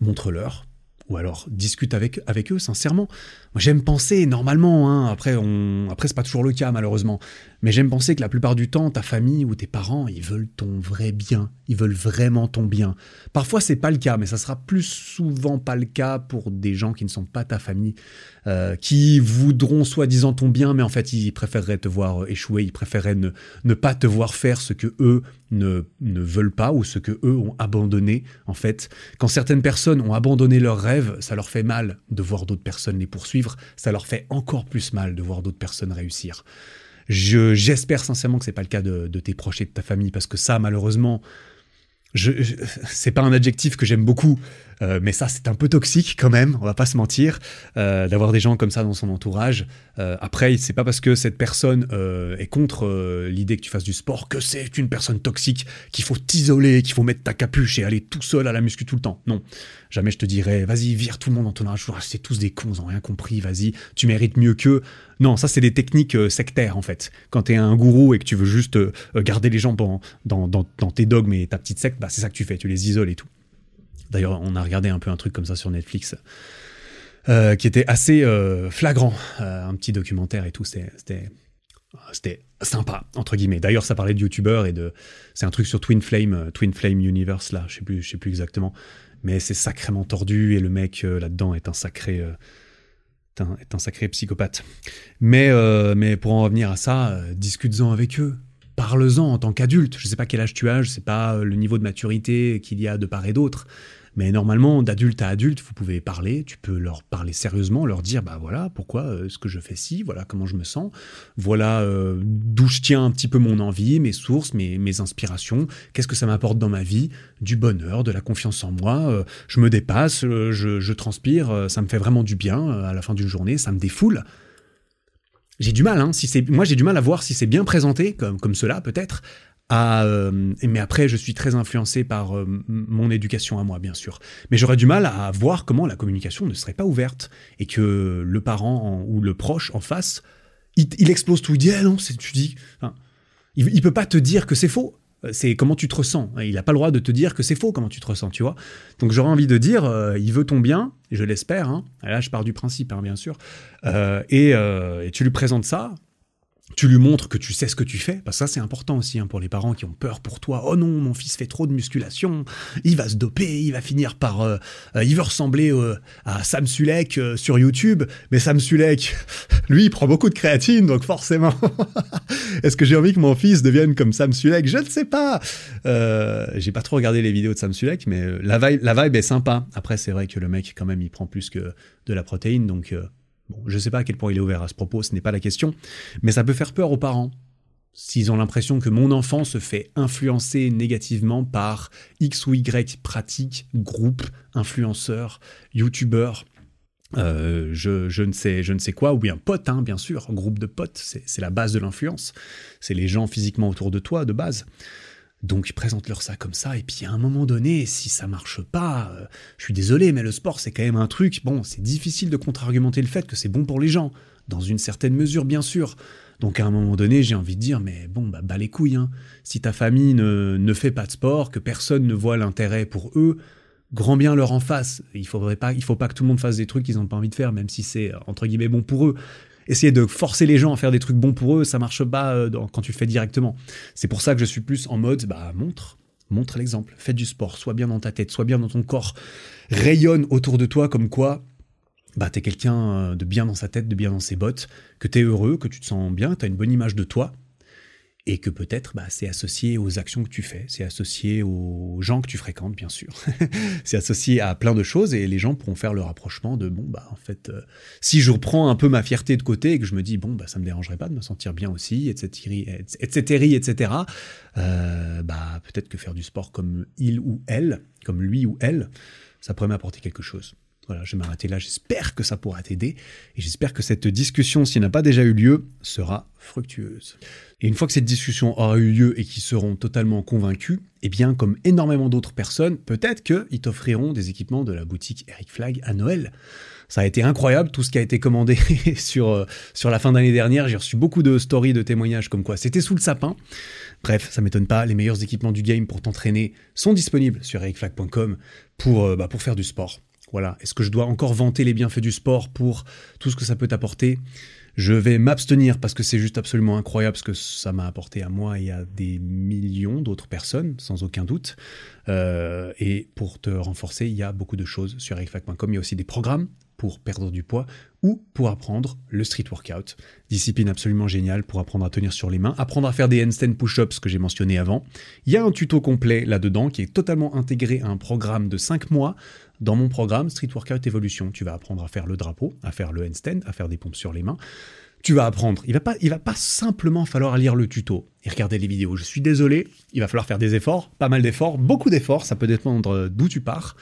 montre-leur ou alors discute avec, avec eux sincèrement. Moi j'aime penser normalement, hein, après on, après c'est pas toujours le cas malheureusement, mais j'aime penser que la plupart du temps ta famille ou tes parents ils veulent ton vrai bien, ils veulent vraiment ton bien. Parfois c'est pas le cas, mais ça sera plus souvent pas le cas pour des gens qui ne sont pas ta famille, euh, qui voudront soi-disant ton bien, mais en fait ils préféreraient te voir échouer, ils préféreraient ne, ne pas te voir faire ce que eux ne, ne veulent pas ou ce que eux ont abandonné en fait. Quand certaines personnes ont abandonné leurs rêves, ça leur fait mal de voir d'autres personnes les poursuivre, ça leur fait encore plus mal de voir d'autres personnes réussir. J'espère sincèrement que c'est pas le cas de, tes proches et de ta famille, parce que ça, malheureusement, je, c'est pas un adjectif que j'aime beaucoup, euh, mais ça c'est un peu toxique quand même, on va pas se mentir, euh, d'avoir des gens comme ça dans son entourage. Euh, après, c'est pas parce que cette personne est contre l'idée que tu fasses du sport que c'est une personne toxique, qu'il faut t'isoler, qu'il faut mettre ta capuche et aller tout seul à la muscu tout le temps. Non, jamais je te dirais, vas-y, vire tout le monde dans ton entourage, c'est tous des cons, ils ont rien compris, vas-y, tu mérites mieux qu'eux. Non, ça c'est des techniques sectaires en fait. Quand tu es un gourou et que tu veux juste garder les gens dans, dans, dans, dans tes dogmes et ta petite secte, bah, c'est ça que tu fais, tu les isoles et tout. D'ailleurs, on a regardé un peu un truc comme ça sur Netflix. Euh, qui était assez euh, flagrant, euh, un petit documentaire et tout, c'était sympa entre guillemets. D'ailleurs, ça parlait de youtubeurs et de c'est un truc sur Twin Flame, Twin Flame Universe là, je sais plus, je sais plus exactement, mais c'est sacrément tordu et le mec là-dedans est un sacré est sacré psychopathe. Mais mais pour en revenir à ça, discute-en avec eux, parle-en en tant qu'adulte. Je sais pas quel âge tu as, je sais pas le niveau de maturité qu'il y a de part et d'autre. Mais normalement, d'adulte à adulte, vous pouvez parler, tu peux leur parler sérieusement, leur dire, bah voilà, pourquoi euh, ce que je fais ci, voilà comment je me sens, voilà euh, d'où je tiens un petit peu mon envie, mes sources, mes, inspirations, qu'est-ce que ça m'apporte dans ma vie, du bonheur, de la confiance en moi, euh, je me dépasse, je, transpire, ça me fait vraiment du bien à la fin d'une journée, ça me défoule. J'ai du mal, hein, si moi j'ai du mal à voir si c'est bien présenté comme cela peut-être, euh, mais après, je suis très influencé par euh, mon éducation à moi, bien sûr. Mais j'aurais du mal à voir comment la communication ne serait pas ouverte et que le parent ou le proche en face, il, explose tout. Il dit ah non, tu dis. il, il peut pas te dire que c'est faux. C'est comment tu te ressens. Il n'a pas le droit de te dire que c'est faux comment tu te ressens, tu vois. Donc j'aurais envie de dire, euh, il veut ton bien, je l'espère. Hein. Là, je pars du principe, hein, bien sûr. et, et tu lui présentes ça tu lui montres que tu sais ce que tu fais, parce que ça c'est important aussi hein, pour les parents qui ont peur pour toi. Oh non, mon fils fait trop de musculation, il va se doper, il va finir par, euh, euh, il veut ressembler euh, à Sam Sulek sur YouTube, mais Sam Sulek, lui, il prend beaucoup de créatine, donc forcément, est-ce que j'ai envie que mon fils devienne comme Sam Sulek? Je ne sais pas. j'ai pas trop regardé les vidéos de Sam Sulek, mais la vibe, la vibe est sympa. Après, c'est vrai que le mec quand même, il prend plus que de la protéine, donc je ne sais pas à quel point il est ouvert à ce propos, ce n'est pas la question, mais ça peut faire peur aux parents. S'ils ont l'impression que mon enfant se fait influencer négativement par X ou Y pratique, groupe, influenceur, youtubeur, euh, je, ne sais, je ne sais quoi, ou bien pote, hein, bien sûr, groupe de potes, c'est la base de l'influence. C'est les gens physiquement autour de toi, de base. Donc présente-leur ça comme ça, et puis à un moment donné, si ça marche pas, euh, je suis désolé, mais le sport c'est quand même un truc, bon, c'est difficile de contre-argumenter le fait que c'est bon pour les gens, dans une certaine mesure bien sûr. Donc à un moment donné, j'ai envie de dire, mais bon, bah, bah les couilles, hein. si ta famille ne, ne fait pas de sport, que personne ne voit l'intérêt pour eux, grand bien leur en face. Il faudrait pas, il faut pas que tout le monde fasse des trucs qu'ils n'ont pas envie de faire, même si c'est entre guillemets bon pour eux essayer de forcer les gens à faire des trucs bons pour eux, ça marche pas euh, quand tu le fais directement. C'est pour ça que je suis plus en mode, bah montre, montre l'exemple, fais du sport, sois bien dans ta tête, sois bien dans ton corps, rayonne autour de toi comme quoi bah, t'es quelqu'un de bien dans sa tête, de bien dans ses bottes, que t'es heureux, que tu te sens bien, t'as une bonne image de toi, et que peut-être bah, c'est associé aux actions que tu fais, c'est associé aux gens que tu fréquentes, bien sûr. c'est associé à plein de choses et les gens pourront faire le rapprochement de bon, bah en fait, euh, si je reprends un peu ma fierté de côté et que je me dis bon, bah ça me dérangerait pas de me sentir bien aussi, etc., etc., etc., euh, bah peut-être que faire du sport comme il ou elle, comme lui ou elle, ça pourrait m'apporter quelque chose. Voilà, je vais m'arrêter là. J'espère que ça pourra t'aider et j'espère que cette discussion, s'il n'a pas déjà eu lieu, sera fructueuse. Et une fois que cette discussion aura eu lieu et qu'ils seront totalement convaincus, eh bien, comme énormément d'autres personnes, peut-être qu'ils t'offriront des équipements de la boutique Eric Flag à Noël. Ça a été incroyable tout ce qui a été commandé sur, euh, sur la fin d'année dernière. J'ai reçu beaucoup de stories, de témoignages comme quoi c'était sous le sapin. Bref, ça m'étonne pas, les meilleurs équipements du game pour t'entraîner sont disponibles sur ericflag.com pour, euh, bah, pour faire du sport. Voilà. Est-ce que je dois encore vanter les bienfaits du sport pour tout ce que ça peut t'apporter? Je vais m'abstenir parce que c'est juste absolument incroyable ce que ça m'a apporté à moi et à des millions d'autres personnes, sans aucun doute. Euh, et pour te renforcer, il y a beaucoup de choses sur ericfac.com. Il y a aussi des programmes pour perdre du poids ou pour apprendre le street workout. Discipline absolument géniale pour apprendre à tenir sur les mains, apprendre à faire des handstand push-ups que j'ai mentionné avant. Il y a un tuto complet là-dedans qui est totalement intégré à un programme de 5 mois. Dans mon programme Street Workout Evolution, tu vas apprendre à faire le drapeau, à faire le handstand, à faire des pompes sur les mains. Tu vas apprendre. Il va pas, il va pas simplement falloir lire le tuto et regarder les vidéos. Je suis désolé, il va falloir faire des efforts, pas mal d'efforts, beaucoup d'efforts. Ça peut dépendre d'où tu pars,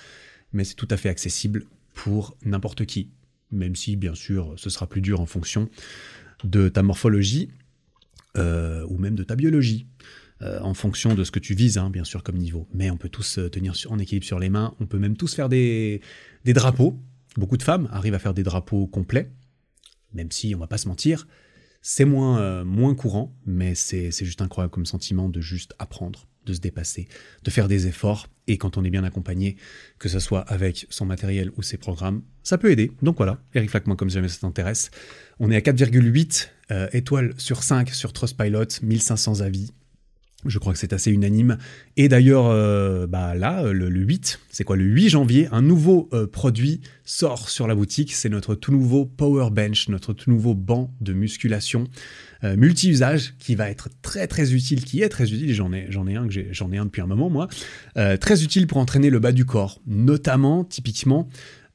mais c'est tout à fait accessible pour n'importe qui, même si bien sûr ce sera plus dur en fonction de ta morphologie euh, ou même de ta biologie. Euh, en fonction de ce que tu vises, hein, bien sûr, comme niveau. Mais on peut tous euh, tenir en équilibre sur les mains, on peut même tous faire des, drapeaux. Beaucoup de femmes arrivent à faire des drapeaux complets, même si, on va pas se mentir, c'est moins, moins courant, mais c'est juste incroyable comme sentiment de juste apprendre, de se dépasser, de faire des efforts. Et quand on est bien accompagné, que ce soit avec son matériel ou ses programmes, ça peut aider. Donc voilà, ericflac.com si jamais ça t'intéresse. On est à 4,8 euh, étoiles sur 5 sur Trustpilot, 1500 avis. Je crois que c'est assez unanime. Et d'ailleurs, euh, bah là, le, 8, c'est quoi Le 8 janvier, un nouveau euh, produit sort sur la boutique. C'est notre tout nouveau Power Bench, notre tout nouveau banc de musculation euh, multi-usage qui va être très très utile, qui est très utile. J'en ai, un j'en ai un depuis un moment moi. très utile pour entraîner le bas du corps, notamment, typiquement,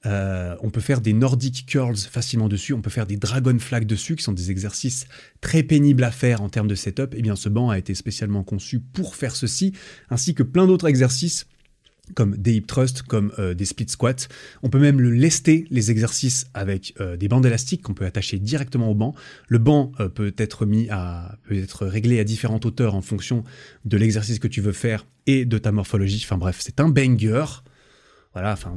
euh, on peut faire des Nordic curls facilement dessus, on peut faire des dragon flags dessus, qui sont des exercices très pénibles à faire en termes de setup. Et eh bien, ce banc a été spécialement conçu pour faire ceci, ainsi que plein d'autres exercices comme des hip thrusts, comme euh, des split squats. On peut même le lester, les exercices, avec euh, des bandes élastiques qu'on peut attacher directement au banc. Le banc peut être mis à, peut être réglé à différentes hauteurs en fonction de l'exercice que tu veux faire et de ta morphologie. Enfin bref, c'est un banger. Voilà, enfin,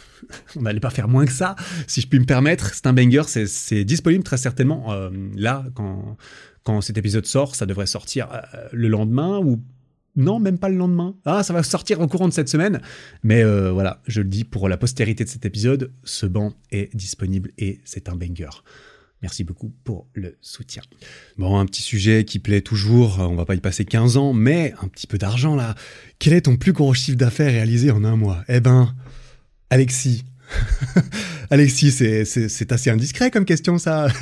on n'allait pas faire moins que ça, si je puis me permettre. C'est un banger, c'est disponible très certainement. Euh, là, quand, quand cet épisode sort, ça devrait sortir euh, le lendemain ou non, même pas le lendemain. Ah, ça va sortir au courant de cette semaine. Mais euh, voilà, je le dis pour la postérité de cet épisode, ce banc est disponible et c'est un banger. Merci beaucoup pour le soutien. Bon, un petit sujet qui plaît toujours, on va pas y passer 15 ans, mais un petit peu d'argent là. Quel est ton plus gros chiffre d'affaires réalisé en un mois? Eh ben, Alexis. Alexis, c'est assez indiscret comme question ça.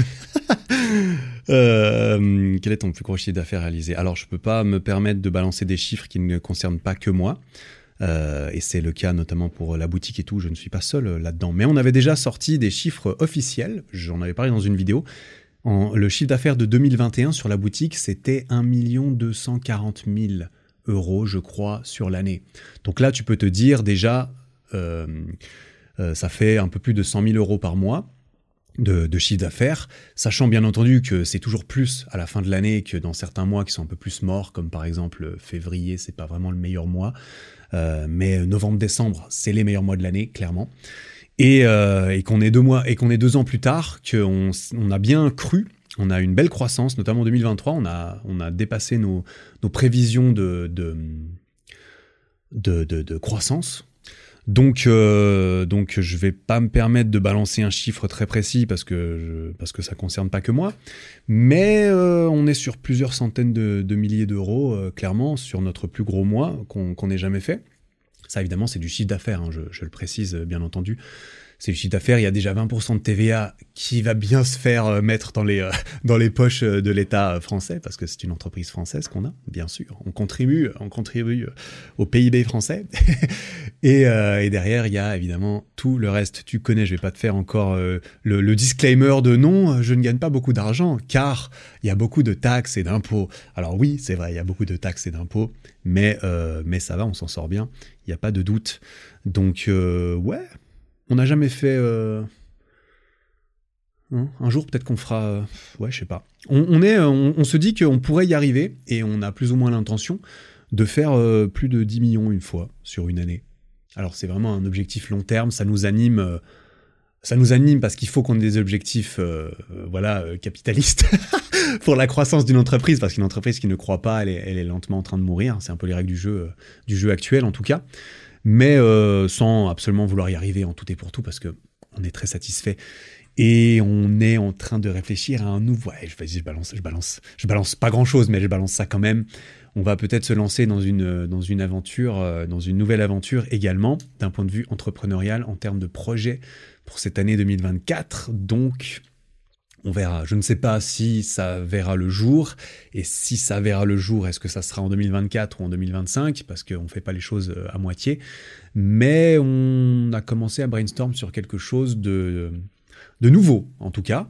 Euh, quel est ton plus gros chiffre d'affaires réalisé? Alors, je peux pas me permettre de balancer des chiffres qui ne concernent pas que moi. Euh, et c'est le cas notamment pour la boutique et tout, je ne suis pas seul euh, là-dedans. Mais on avait déjà sorti des chiffres officiels, j'en avais parlé dans une vidéo. Le chiffre d'affaires de 2021 sur la boutique, c'était 1 240 000 euros, je crois, sur l'année. Donc là, tu peux te dire déjà, euh, ça fait un peu plus de 100 000 euros par mois. De, de, chiffre d'affaires, sachant bien entendu que c'est toujours plus à la fin de l'année que dans certains mois qui sont un peu plus morts, comme par exemple février, c'est pas vraiment le meilleur mois. Euh, mais novembre-décembre, c'est les meilleurs mois de l'année, clairement. Et, euh, qu'on est deux mois et qu'on est deux ans plus tard, qu'on on a bien cru on a une belle croissance, notamment en 2023. On a, on a dépassé nos, prévisions de, de, de, croissance. Donc, euh, donc je vais pas me permettre de balancer un chiffre très précis parce que je, parce que ça concerne pas que moi, mais euh, on est sur plusieurs centaines de, milliers d'euros euh, clairement sur notre plus gros mois qu'on ait jamais fait. Ça évidemment c'est du chiffre d'affaires, hein, je, je, le précise bien entendu c'est le chiffre d'affaires, il y a déjà 20% de TVA qui va bien se faire euh, mettre dans les, euh, dans les poches euh, de l'État français, parce que c'est une entreprise française qu'on a, bien sûr. On contribue, on contribue au PIB français. et, derrière, il y a évidemment tout le reste. Tu connais, je vais pas te faire encore le, le, disclaimer de non, je ne gagne pas beaucoup d'argent, car il y a beaucoup de taxes et d'impôts. Alors oui, c'est vrai, il y a beaucoup de taxes et d'impôts, mais, mais ça va, on s'en sort bien, il n'y a pas de doute. Donc ouais, on n'a jamais fait. Euh, hein, un jour, peut-être qu'on fera. Euh, ouais, je sais pas. On, est, on, se dit qu'on pourrait y arriver et on a plus ou moins l'intention de faire euh, plus de 10 millions une fois sur une année. Alors, c'est vraiment un objectif long terme. Ça nous anime. ça nous anime parce qu'il faut qu'on ait des objectifs, voilà, capitalistes pour la croissance d'une entreprise. Parce qu'une entreprise qui ne croit pas, elle est, elle est lentement en train de mourir. C'est un peu les règles du jeu, du jeu actuel, en tout cas mais euh, sans absolument vouloir y arriver en tout et pour tout, parce que on est très satisfait. Et on est en train de réfléchir à un nouveau. Ouais, je, je balance, je balance, je balance pas grand chose, mais je balance ça quand même. On va peut-être se lancer dans une, dans une aventure, euh, dans une nouvelle aventure également, d'un point de vue entrepreneurial, en termes de projet pour cette année 2024. Donc, on verra. Je ne sais pas si ça verra le jour. Et si ça verra le jour, est-ce que ça sera en 2024 ou en 2025 Parce qu'on ne fait pas les choses euh, à moitié. Mais on a commencé à brainstorm sur quelque chose de, de nouveau, en tout cas,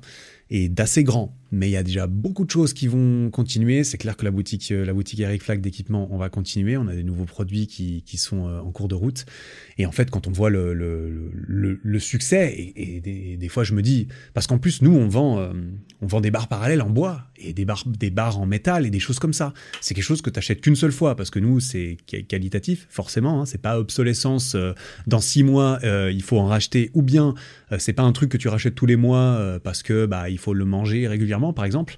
et d'assez grand mais il y a déjà beaucoup de choses qui vont continuer. C'est clair que la boutique, euh, la boutique Eric Flack d'équipement, on va continuer. On a des nouveaux produits qui, qui sont euh, en cours de route. Et en fait, quand on voit le, le, succès, et, des, fois je me dis, parce qu'en plus nous on vend, euh, on vend des barres parallèles en bois et des barres, des barres en métal et des choses comme ça. C'est quelque chose que tu achètes qu'une seule fois parce que nous c'est qualitatif, forcément. Hein, c'est pas obsolescence. dans six mois, il faut en racheter, ou bien c'est pas un truc que tu rachètes tous les mois parce que bah il faut le manger régulièrement par exemple.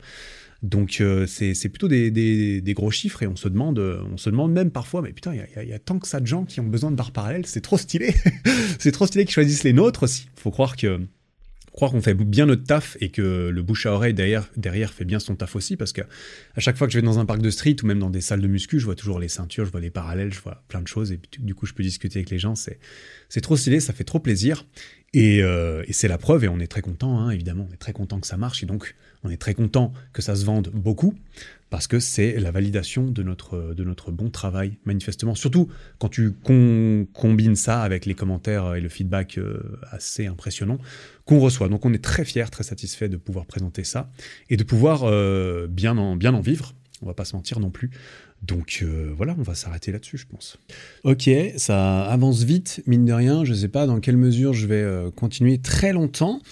Donc euh, c'est plutôt des, gros chiffres et on se demande, on se demande même parfois, mais putain, il y, a, tant que ça de gens qui ont besoin de barres parallèles, c'est trop stylé, c'est trop stylé qu'ils choisissent les nôtres aussi. Faut croire que croire qu'on fait bien notre taf et que le bouche à oreille derrière, derrière fait bien son taf aussi parce que à chaque fois que je vais dans un parc de street ou même dans des salles de muscu, je vois toujours les ceintures, je vois les parallèles, je vois plein de choses et du coup je peux discuter avec les gens, c'est c'est trop stylé, ça fait trop plaisir. Et, euh, et c'est la preuve et on est très content hein, évidemment, on est très content que ça marche et donc on est très content que ça se vende beaucoup parce que c'est la validation de notre, de notre bon travail, manifestement. Surtout quand tu combines ça avec les commentaires et le feedback euh, assez impressionnant qu'on reçoit. Donc on est très fiers, très satisfait de pouvoir présenter ça et de pouvoir euh, bien, en, bien en vivre. On va pas se mentir non plus. Donc euh, voilà, on va s'arrêter là-dessus, je pense. Ok, ça avance vite, mine de rien. Je ne sais pas dans quelle mesure je vais continuer très longtemps,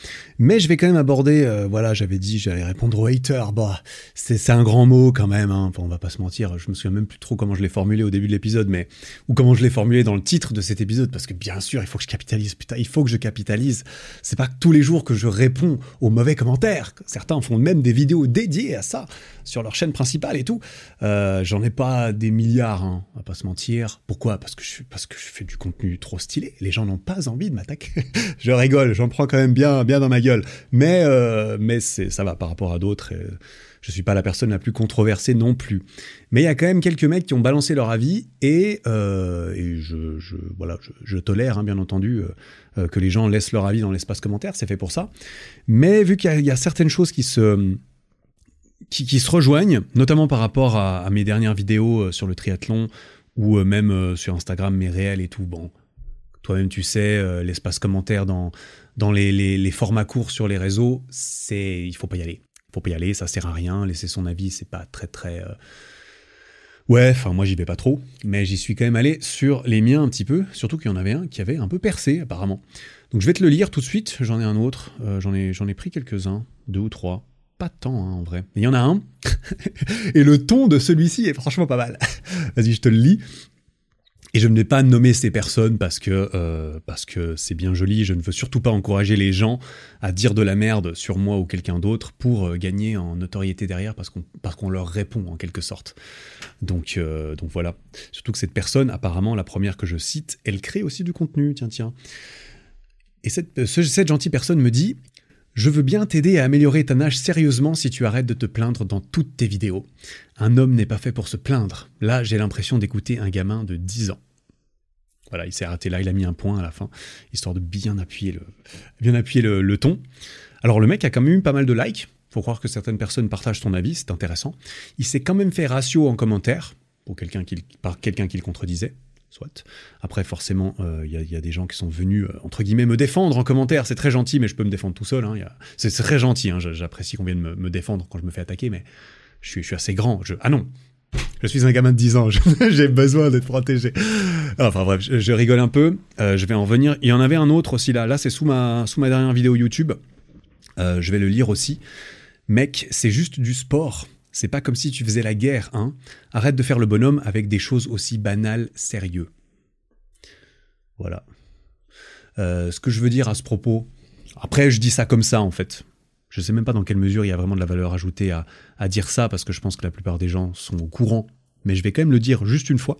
mais je vais quand même aborder. Euh, voilà, j'avais dit, j'allais répondre aux haters. Bah, c'est un grand mot quand même. Hein. Enfin, on va pas se mentir. Je me souviens même plus trop comment je l'ai formulé au début de l'épisode, mais ou comment je l'ai formulé dans le titre de cet épisode, parce que bien sûr, il faut que je capitalise. Putain, il faut que je capitalise. C'est pas tous les jours que je réponds aux mauvais commentaires. Certains font même des vidéos dédiées à ça sur leur chaîne principale et tout. J'en ai pas des milliards, hein, on va pas se mentir. Pourquoi? Parce que je parce que je fais du contenu trop stylé. Les gens n'ont pas envie de m'attaquer. je rigole, j'en prends quand même bien bien dans ma gueule. Mais euh, ça va par rapport à d'autres. Je je suis pas la personne la plus controversée non plus. Mais il y a quand même quelques mecs qui ont balancé leur avis et, euh, je, tolère hein, bien entendu euh, que les gens laissent leur avis dans l'espace commentaire. C'est fait pour ça. Mais vu qu'il y, a certaines choses qui se rejoignent, notamment par rapport à, mes dernières vidéos sur le triathlon ou même sur Instagram, mes réels et tout. Bon, toi-même tu sais, l'espace commentaire dans, dans les, les, formats courts sur les réseaux, c'est il faut pas y aller. Il faut pas y aller, ça sert à rien. Laisser son avis, c'est pas très très. Ouais, enfin moi j'y vais pas trop, mais j'y suis quand même allé sur les miens un petit peu, surtout qu'il y en avait un qui avait un peu percé apparemment. Donc je vais te le lire tout de suite, j'en ai un autre, j'en ai, ai pris quelques-uns, deux ou trois, pas tant hein, en vrai. Mais il y en a un. et le ton de celui-ci est franchement pas mal. Vas-y, je te le lis. Et je ne vais pas nommer ces personnes parce que euh, parce que c'est bien joli. Je ne veux surtout pas encourager les gens à dire de la merde sur moi ou quelqu'un d'autre pour euh, gagner en notoriété derrière parce qu'on parce qu'on leur répond en quelque sorte. Donc euh, donc voilà. Surtout que cette personne, apparemment la première que je cite, elle crée aussi du contenu. Tiens tiens. Et cette, cette gentille personne me dit je veux bien t'aider à améliorer ta nage sérieusement si tu arrêtes de te plaindre dans toutes tes vidéos. Un homme n'est pas fait pour se plaindre. Là, j'ai l'impression d'écouter un gamin de 10 ans. Voilà, il s'est arrêté là, il a mis un point à la fin, histoire de bien appuyer le, ton. Alors le mec a quand même eu pas mal de likes. Faut croire que certaines personnes partagent son avis, c'est intéressant. Il s'est quand même fait ratio en commentaire, pour par quelqu'un qui le contredisait soit. Après, forcément, euh, il y, a des gens qui sont venus, euh, entre guillemets, me défendre en commentaire. C'est très gentil, mais je peux me défendre tout seul. Hein. C'est très gentil, hein. j'apprécie qu'on vienne me, défendre quand je me fais attaquer, mais je suis, assez grand. Je... Ah non je suis un gamin de 10 ans, j'ai besoin d'être protégé. Enfin bref, je, rigole un peu, euh, je vais en venir. Il y en avait un autre aussi là, là c'est sous ma, sous ma dernière vidéo YouTube. je vais le lire aussi. Mec, c'est juste du sport. C'est pas comme si tu faisais la guerre, hein. Arrête de faire le bonhomme avec des choses aussi banales, sérieux. Voilà. Euh, ce que je veux dire à ce propos, après je dis ça comme ça en fait. Je sais même pas dans quelle mesure il y a vraiment de la valeur ajoutée à, dire ça, parce que je pense que la plupart des gens sont au courant, mais je vais quand même le dire juste une fois.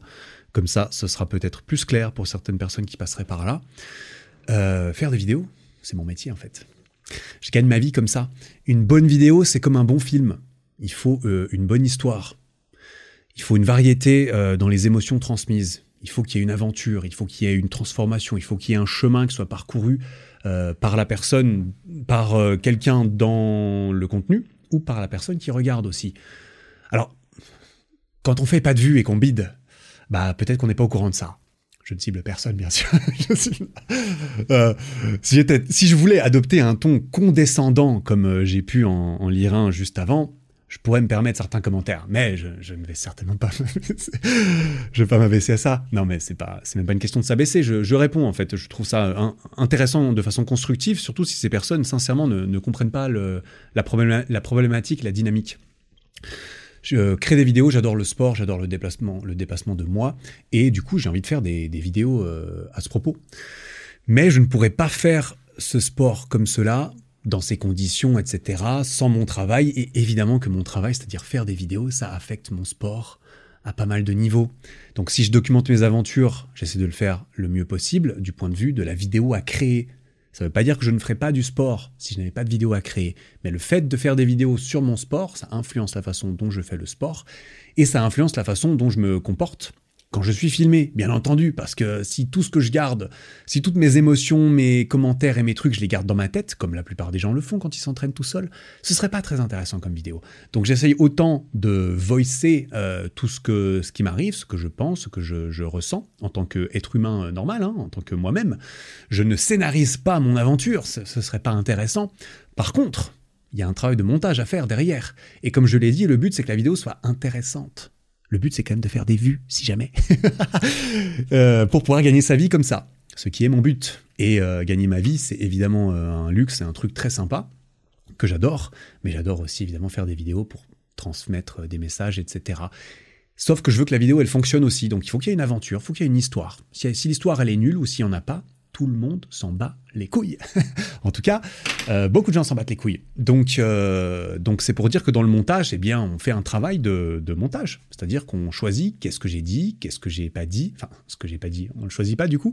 Comme ça, ce sera peut-être plus clair pour certaines personnes qui passeraient par là. Euh, faire des vidéos, c'est mon métier en fait. Je gagne ma vie comme ça. Une bonne vidéo, c'est comme un bon film il faut euh, une bonne histoire. Il faut une variété euh, dans les émotions transmises. Il faut qu'il y ait une aventure, il faut qu'il y ait une transformation, il faut qu'il y ait un chemin qui soit parcouru euh, par la personne, par quelqu'un dans le contenu ou par la personne qui regarde aussi. Alors, quand on fait pas de vue et qu'on bide, bah peut-être qu'on n'est pas au courant de ça. Je ne cible personne, bien sûr. si, si, je voulais adopter un ton condescendant, comme j'ai pu en lire un juste avant, je pourrais me permettre certains commentaires, mais je, ne vais certainement pas, je vais pas m'abaisser à ça. Non, mais c'est pas, c'est même pas une question de s'abaisser. Je, réponds en fait. Je trouve ça intéressant de façon constructive, surtout si ces personnes, sincèrement, ne, comprennent pas la, la problématique, la dynamique. Je crée des vidéos, j'adore le sport, j'adore le déplacement, le dépassement de moi, et du coup j'ai envie de faire des, vidéos euh, à ce propos. Mais je ne pourrais pas faire ce sport comme cela dans ces conditions, etc., sans mon travail. Et évidemment que mon travail, c'est-à-dire faire des vidéos, ça affecte mon sport à pas mal de niveaux. Donc si je documente mes aventures, j'essaie de le faire le mieux possible du point de vue de la vidéo à créer. Ça ne veut pas dire que je ne ferai pas du sport si je n'avais pas de vidéo à créer. Mais le fait de faire des vidéos sur mon sport, ça influence la façon dont je fais le sport et ça influence la façon dont je me comporte quand je suis filmé, bien entendu, parce que si tout ce que je garde, si toutes mes émotions, mes commentaires et mes trucs, je les garde dans ma tête, comme la plupart des gens le font quand ils s'entraînent tout seuls, ce serait pas très intéressant comme vidéo. Donc j'essaye autant de voicer euh, tout ce, qui m'arrive, ce que je pense, ce que je, ressens en tant qu'être humain euh, normal, hein, en tant que moi-même. Je ne scénarise pas mon aventure, ce, ce serait pas intéressant. Par contre, il y a un travail de montage à faire derrière. Et comme je l'ai dit, le but c'est que la vidéo soit intéressante. Le but, c'est quand même de faire des vues, si jamais, euh, pour pouvoir gagner sa vie comme ça. Ce qui est mon but. Et euh, gagner ma vie, c'est évidemment euh, un luxe, c'est un truc très sympa, que j'adore, mais j'adore aussi évidemment faire des vidéos pour transmettre des messages, etc. Sauf que je veux que la vidéo, elle fonctionne aussi. Donc il faut qu'il y ait une aventure, il faut qu'il y ait une histoire. Si, si l'histoire, elle est nulle ou s'il n'y en a pas, tout le monde s'en bat les couilles. en tout cas, euh, beaucoup de gens s'en battent les couilles. Donc, euh, donc c'est pour dire que dans le montage, eh bien, on fait un travail de, montage. C'est-à-dire qu'on choisit qu'est-ce que j'ai dit, qu'est-ce que j'ai pas dit. Enfin, ce que j'ai pas dit, on le choisit pas du coup.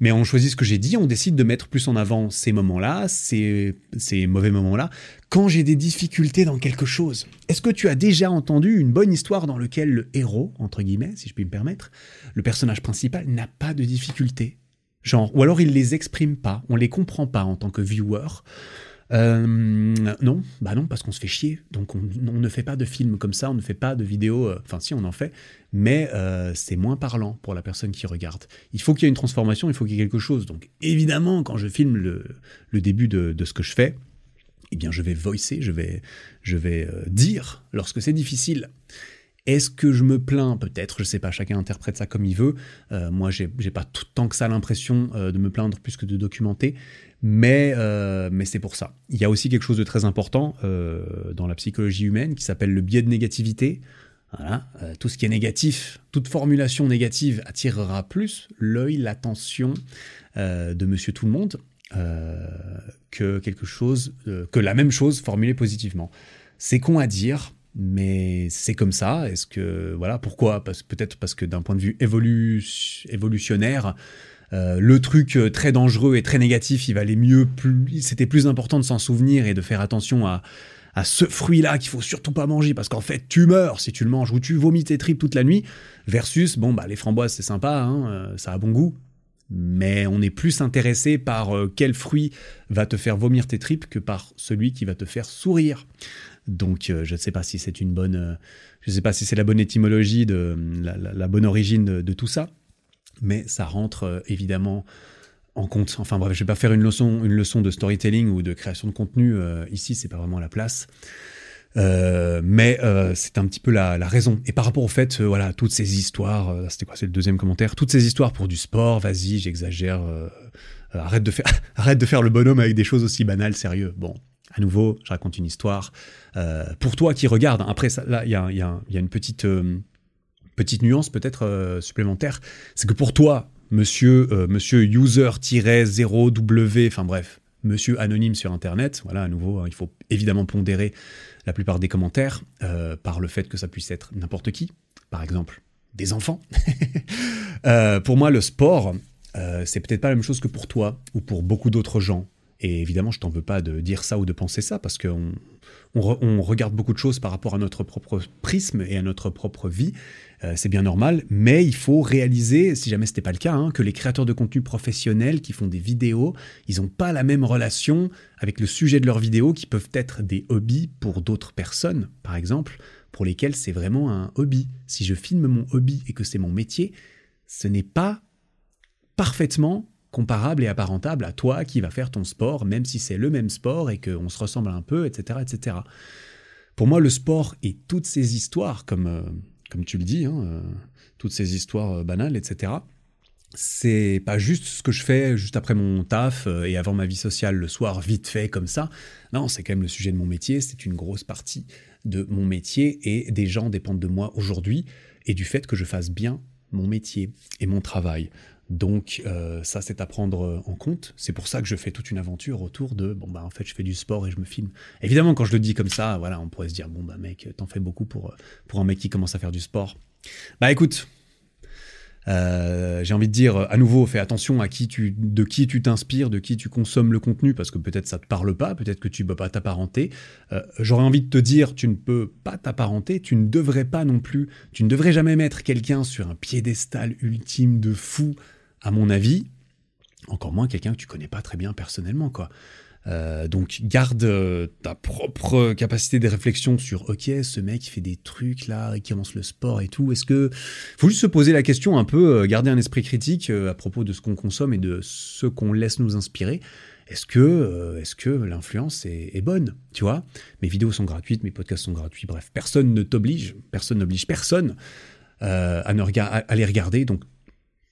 Mais on choisit ce que j'ai dit, on décide de mettre plus en avant ces moments-là, ces, ces mauvais moments-là. Quand j'ai des difficultés dans quelque chose, est-ce que tu as déjà entendu une bonne histoire dans laquelle le héros, entre guillemets, si je puis me permettre, le personnage principal n'a pas de difficultés? Genre, ou alors ils les expriment pas, on les comprend pas en tant que viewer. Euh, non, bah non, parce qu'on se fait chier. Donc on, ne fait pas de films comme ça, on ne fait pas de vidéos. Euh, enfin, si on en fait, mais euh, c'est moins parlant pour la personne qui regarde. Il faut qu'il y ait une transformation, il faut qu'il y ait quelque chose. Donc évidemment, quand je filme le, début de, ce que je fais, eh bien, je vais voicer, je vais, je vais dire lorsque c'est difficile. Est-ce que je me plains? Peut-être, je sais pas, chacun interprète ça comme il veut. Euh, moi, j'ai pas tout tant que ça l'impression euh, de me plaindre plus que de documenter, mais, euh, mais c'est pour ça. Il y a aussi quelque chose de très important dans la psychologie humaine qui s'appelle le biais de négativité. Euh, tout ce qui est négatif, toute formulation négative attirera plus l'œil, l'attention euh, de Monsieur Tout le Monde euh, que quelque chose, que la même chose formulée positivement. C'est con à dire, mais c'est comme ça. Est-ce que voilà pourquoi? Peut-être parce que d'un point de vue évolutionnaire, le truc très dangereux et très négatif, il valait mieux. C'était plus important de s'en souvenir et de faire attention à à ce fruit-là qu'il faut surtout pas manger parce qu'en fait tu meurs si tu le manges ou tu vomis tes tripes toute la nuit, versus, bon, bah les framboises c'est sympa, hein, euh, ça a bon goût, mais on est plus intéressé par euh, quel fruit va te faire vomir tes tripes que par celui qui va te faire sourire. Donc euh, je ne sais pas si c'est une bonne, je sais pas si c'est la bonne étymologie de la, bonne origine de, tout ça, mais ça rentre évidemment en compte. Enfin bref, je vais pas faire une leçon, une leçon de storytelling ou de création de contenu euh, ici, c'est pas vraiment la place. Euh, mais euh, c'est un petit peu la, raison. Et par rapport au fait, voilà, toutes ces histoires, c'était quoi, c'est le deuxième commentaire, toutes ces histoires pour du sport, vas-y, j'exagère, arrête de faire, arrête de faire le bonhomme avec des choses aussi banales, sérieux. Bon, à nouveau, je raconte une histoire pour toi qui regarde. Après, là, il y a, une petite petite nuance peut-être supplémentaire, c'est que pour toi, monsieur, euh, monsieur user-0w, enfin bref, monsieur anonyme sur Internet. Voilà, à nouveau, hein, il faut évidemment pondérer la plupart des commentaires euh, par le fait que ça puisse être n'importe qui, par exemple des enfants. Euh, pour moi, le sport, c'est peut-être pas la même chose que pour toi ou pour beaucoup d'autres gens. Et évidemment, je t'en veux pas de dire ça ou de penser ça, parce qu'on on, regarde beaucoup de choses par rapport à notre propre prisme et à notre propre vie. Euh, c'est bien normal, mais il faut réaliser, si jamais ce n'était pas le cas, hein, que les créateurs de contenu professionnels qui font des vidéos, ils n'ont pas la même relation avec le sujet de leurs vidéos qui peuvent être des hobbies pour d'autres personnes, par exemple, pour lesquelles c'est vraiment un hobby. Si je filme mon hobby et que c'est mon métier, ce n'est pas parfaitement comparable et apparentable à toi qui va faire ton sport, même si c'est le même sport et qu'on se ressemble un peu, etc., etc. Pour moi, le sport et toutes ces histoires, comme, euh, comme tu le dis, hein, euh, toutes ces histoires euh, banales, etc., c'est pas juste ce que je fais juste après mon taf et avant ma vie sociale le soir, vite fait comme ça. Non, c'est quand même le sujet de mon métier, c'est une grosse partie de mon métier et des gens dépendent de moi aujourd'hui et du fait que je fasse bien mon métier et mon travail. Donc euh, ça, c'est à prendre euh, en compte. C'est pour ça que je fais toute une aventure autour de bon bah en fait je fais du sport et je me filme. Évidemment, quand je le dis comme ça, voilà, on pourrait se dire bon bah mec, t'en fais beaucoup pour euh, pour un mec qui commence à faire du sport. Bah écoute, j'ai envie de dire à nouveau, fais attention à qui tu, de qui tu t'inspires, de qui tu consommes le contenu, parce que peut-être ça te parle pas, peut-être que tu peux pas t'apparenter. J'aurais envie de te dire, tu ne peux pas t'apparenter, tu ne devrais pas non plus, tu ne devrais jamais mettre quelqu'un sur un piédestal ultime de fou à mon avis, encore moins quelqu'un que tu connais pas très bien personnellement, quoi. Euh, donc garde euh, ta propre capacité de réflexion sur ok ce mec il fait des trucs là il commence le sport et tout. Est-ce que faut juste se poser la question un peu euh, garder un esprit critique à propos de ce qu'on consomme et de ce qu'on laisse nous inspirer. Est-ce que est-ce que l'influence est, bonne tu vois? Mes vidéos sont gratuites mes podcasts sont gratuits. Bref personne ne t'oblige personne n'oblige personne à, ne à les regarder. Donc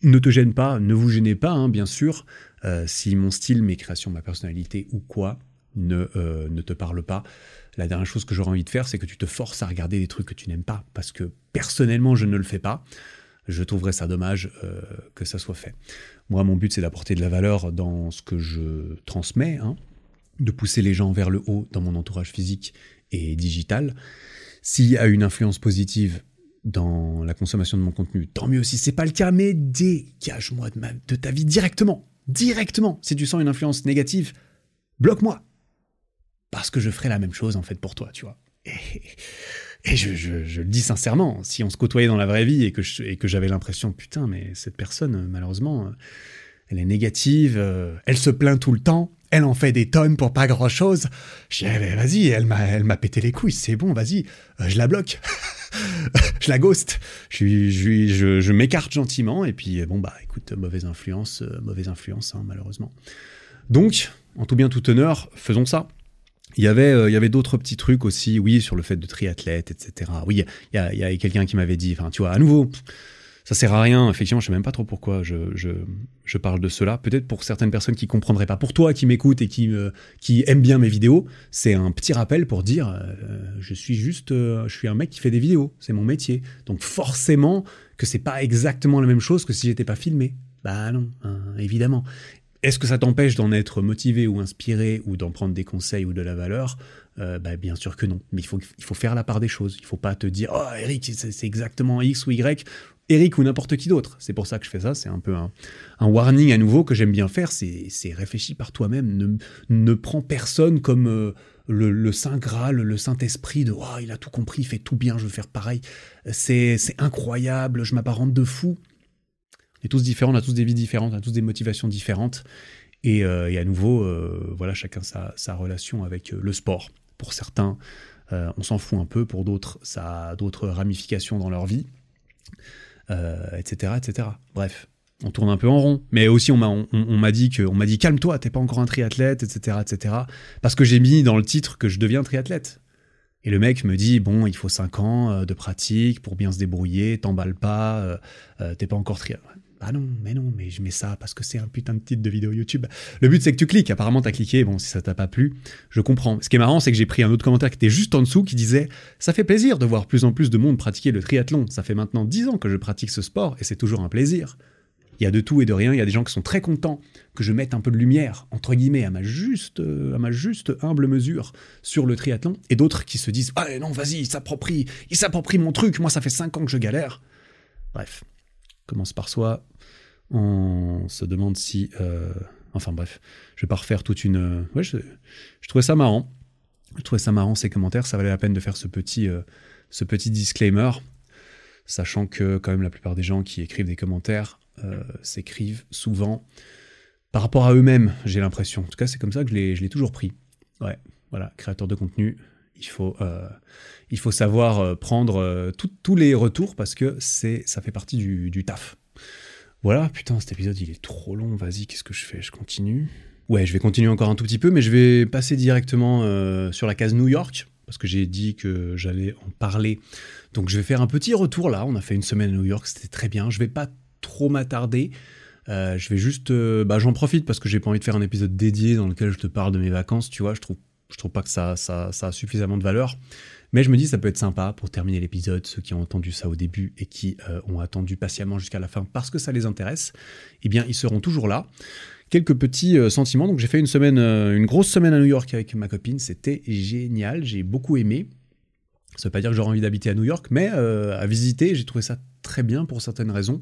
ne te gêne pas, ne vous gênez pas, hein, bien sûr, euh, si mon style, mes créations, ma personnalité ou quoi ne, euh, ne te parle pas. La dernière chose que j'aurais envie de faire, c'est que tu te forces à regarder des trucs que tu n'aimes pas, parce que personnellement, je ne le fais pas. Je trouverais ça dommage euh, que ça soit fait. Moi, mon but, c'est d'apporter de la valeur dans ce que je transmets, hein, de pousser les gens vers le haut dans mon entourage physique et digital. S'il y a une influence positive, dans la consommation de mon contenu, tant mieux si c'est pas le cas, mais dégage-moi de, ta vie directement. Directement. Si tu sens une influence négative, bloque-moi. Parce que je ferai la même chose en fait pour toi, tu vois. Et, je, le dis sincèrement, si on se côtoyait dans la vraie vie et que, j'avais l'impression, putain, mais cette personne, malheureusement, elle est négative, euh, elle se plaint tout le temps, elle en fait des tonnes pour pas grand chose. Je dis, eh, vas-y, elle m'a, elle m'a pété les couilles, c'est bon, vas-y, euh, je la bloque. je la ghost. Je, je, je, m'écarte gentiment et puis bon bah écoute, mauvaise influence, euh, mauvaise influence hein, malheureusement. Donc, en tout bien tout honneur, faisons ça. Il y avait, euh, il y avait d'autres petits trucs aussi, oui, sur le fait de triathlète, etc. Oui, il y a, y a quelqu'un qui m'avait dit, enfin, tu vois, à nouveau, ça sert à rien. Effectivement, je sais même pas trop pourquoi je, je, je parle de cela. Peut-être pour certaines personnes qui comprendraient pas. Pour toi qui m'écoutes et qui, qui aiment bien mes vidéos, c'est un petit rappel pour dire euh, je suis juste, euh, je suis un mec qui fait des vidéos. C'est mon métier. Donc forcément que c'est pas exactement la même chose que si j'étais pas filmé. Bah non, hein, évidemment. Est-ce que ça t'empêche d'en être motivé ou inspiré ou d'en prendre des conseils ou de la valeur? Euh, bah, Bien sûr que non. Mais il faut, il faut faire la part des choses. Il faut pas te dire Oh, Eric, c'est exactement X ou Y. Eric ou n'importe qui d'autre. C'est pour ça que je fais ça. C'est un peu un, warning à nouveau que j'aime bien faire. C'est réfléchis par toi-même. Ne, prends personne comme euh, le, Saint Graal, le Saint-Esprit de oh, il a tout compris, il fait tout bien, je veux faire pareil. C'est incroyable, je m'apparente de fou. On est tous différents, on a tous des vies différentes, on a tous des motivations différentes. Et, euh, à nouveau, euh, voilà, chacun sa, sa, relation avec le sport. Pour certains, on s'en fout un peu, pour d'autres, ça a d'autres ramifications dans leur vie etc., euh, etc. Bref, on tourne un peu en rond. Mais aussi, on m'a on, m'a dit que, on m'a dit calme-toi, t'es pas encore un triathlète, etc., etc. Parce que j'ai mis dans le titre que je deviens triathlète. Et le mec me dit bon, il faut 5 ans euh, de pratique pour bien se débrouiller, t'emballes pas, euh, t'es pas encore triathlète. Ah non, mais non, mais je mets ça parce que c'est un putain de titre de vidéo YouTube. Le but, c'est que tu cliques. Apparemment, t'as cliqué. Bon, si ça t'a pas plu, je comprends. Ce qui est marrant, c'est que j'ai pris un autre commentaire qui était juste en dessous qui disait Ça fait plaisir de voir plus en plus de monde pratiquer le triathlon. Ça fait maintenant 10 ans que je pratique ce sport et c'est toujours un plaisir. Il y a de tout et de rien. Il y a des gens qui sont très contents que je mette un peu de lumière, entre guillemets, à ma juste, à ma juste humble mesure sur le triathlon. Et d'autres qui se disent Ah non, vas-y, il s'approprie, il s'approprie mon truc. Moi, ça fait 5 ans que je galère. Bref, commence par soi, on se demande si... Euh, enfin bref, je vais pas refaire toute une... Ouais, je, trouvais ça marrant. Je trouvais ça marrant ces commentaires, ça valait la peine de faire ce petit, euh, ce petit disclaimer, sachant que quand même la plupart des gens qui écrivent des commentaires euh, s'écrivent souvent par rapport à eux-mêmes, j'ai l'impression. En tout cas, c'est comme ça que je l'ai toujours pris. Ouais, voilà, créateur de contenu, il faut, il faut savoir prendre tous les retours parce que ça fait partie du, du taf. Voilà, putain, cet épisode il est trop long, vas-y, qu'est-ce que je fais? Je continue? Ouais, je vais continuer encore un tout petit peu, mais je vais passer directement euh, sur la case New York, parce que j'ai dit que j'allais en parler. Donc je vais faire un petit retour là, on a fait une semaine à New York, c'était très bien, je vais pas trop m'attarder. Euh, je vais juste, euh, bah, j'en profite parce que j'ai pas envie de faire un épisode dédié dans lequel je te parle de mes vacances, tu vois. Je trouve, trouve pas que ça a suffisamment de valeur. Mais je me dis, ça peut être sympa pour terminer l'épisode, ceux qui ont entendu ça au début et qui euh, ont attendu patiemment jusqu'à la fin parce que ça les intéresse, eh bien, ils seront toujours là. Quelques petits euh, sentiments. Donc, j'ai fait une semaine, euh, une grosse semaine à New York avec ma copine. C'était génial. J'ai beaucoup aimé. Ça veut pas dire que j'aurais envie d'habiter à New York, mais à visiter, j'ai trouvé ça très bien pour certaines raisons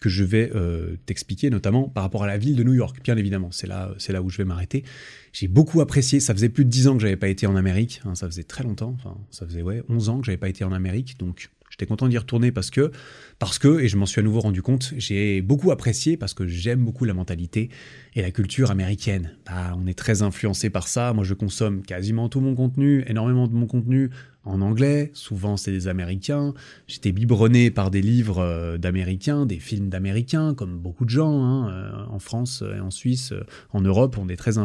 que je vais euh, t'expliquer, notamment par rapport à la ville de New York, bien évidemment. C'est là, c'est là où je vais m'arrêter. J'ai beaucoup apprécié. Ça faisait plus de 10 ans que j'avais pas été en Amérique. Hein, ça faisait très longtemps. Enfin, ça faisait ouais 11 ans que j'avais pas été en Amérique. Donc, j'étais content d'y retourner parce que, parce que, et je m'en suis à nouveau rendu compte, j'ai beaucoup apprécié parce que j'aime beaucoup la mentalité et la culture américaine. Bah, on est très influencé par ça. Moi, je consomme quasiment tout mon contenu, énormément de mon contenu en anglais, souvent c'est des Américains. J'étais biberonné par des livres euh, d'Américains, des films d'Américains, comme beaucoup de gens hein, euh, en France et en Suisse, euh, en Europe, on est très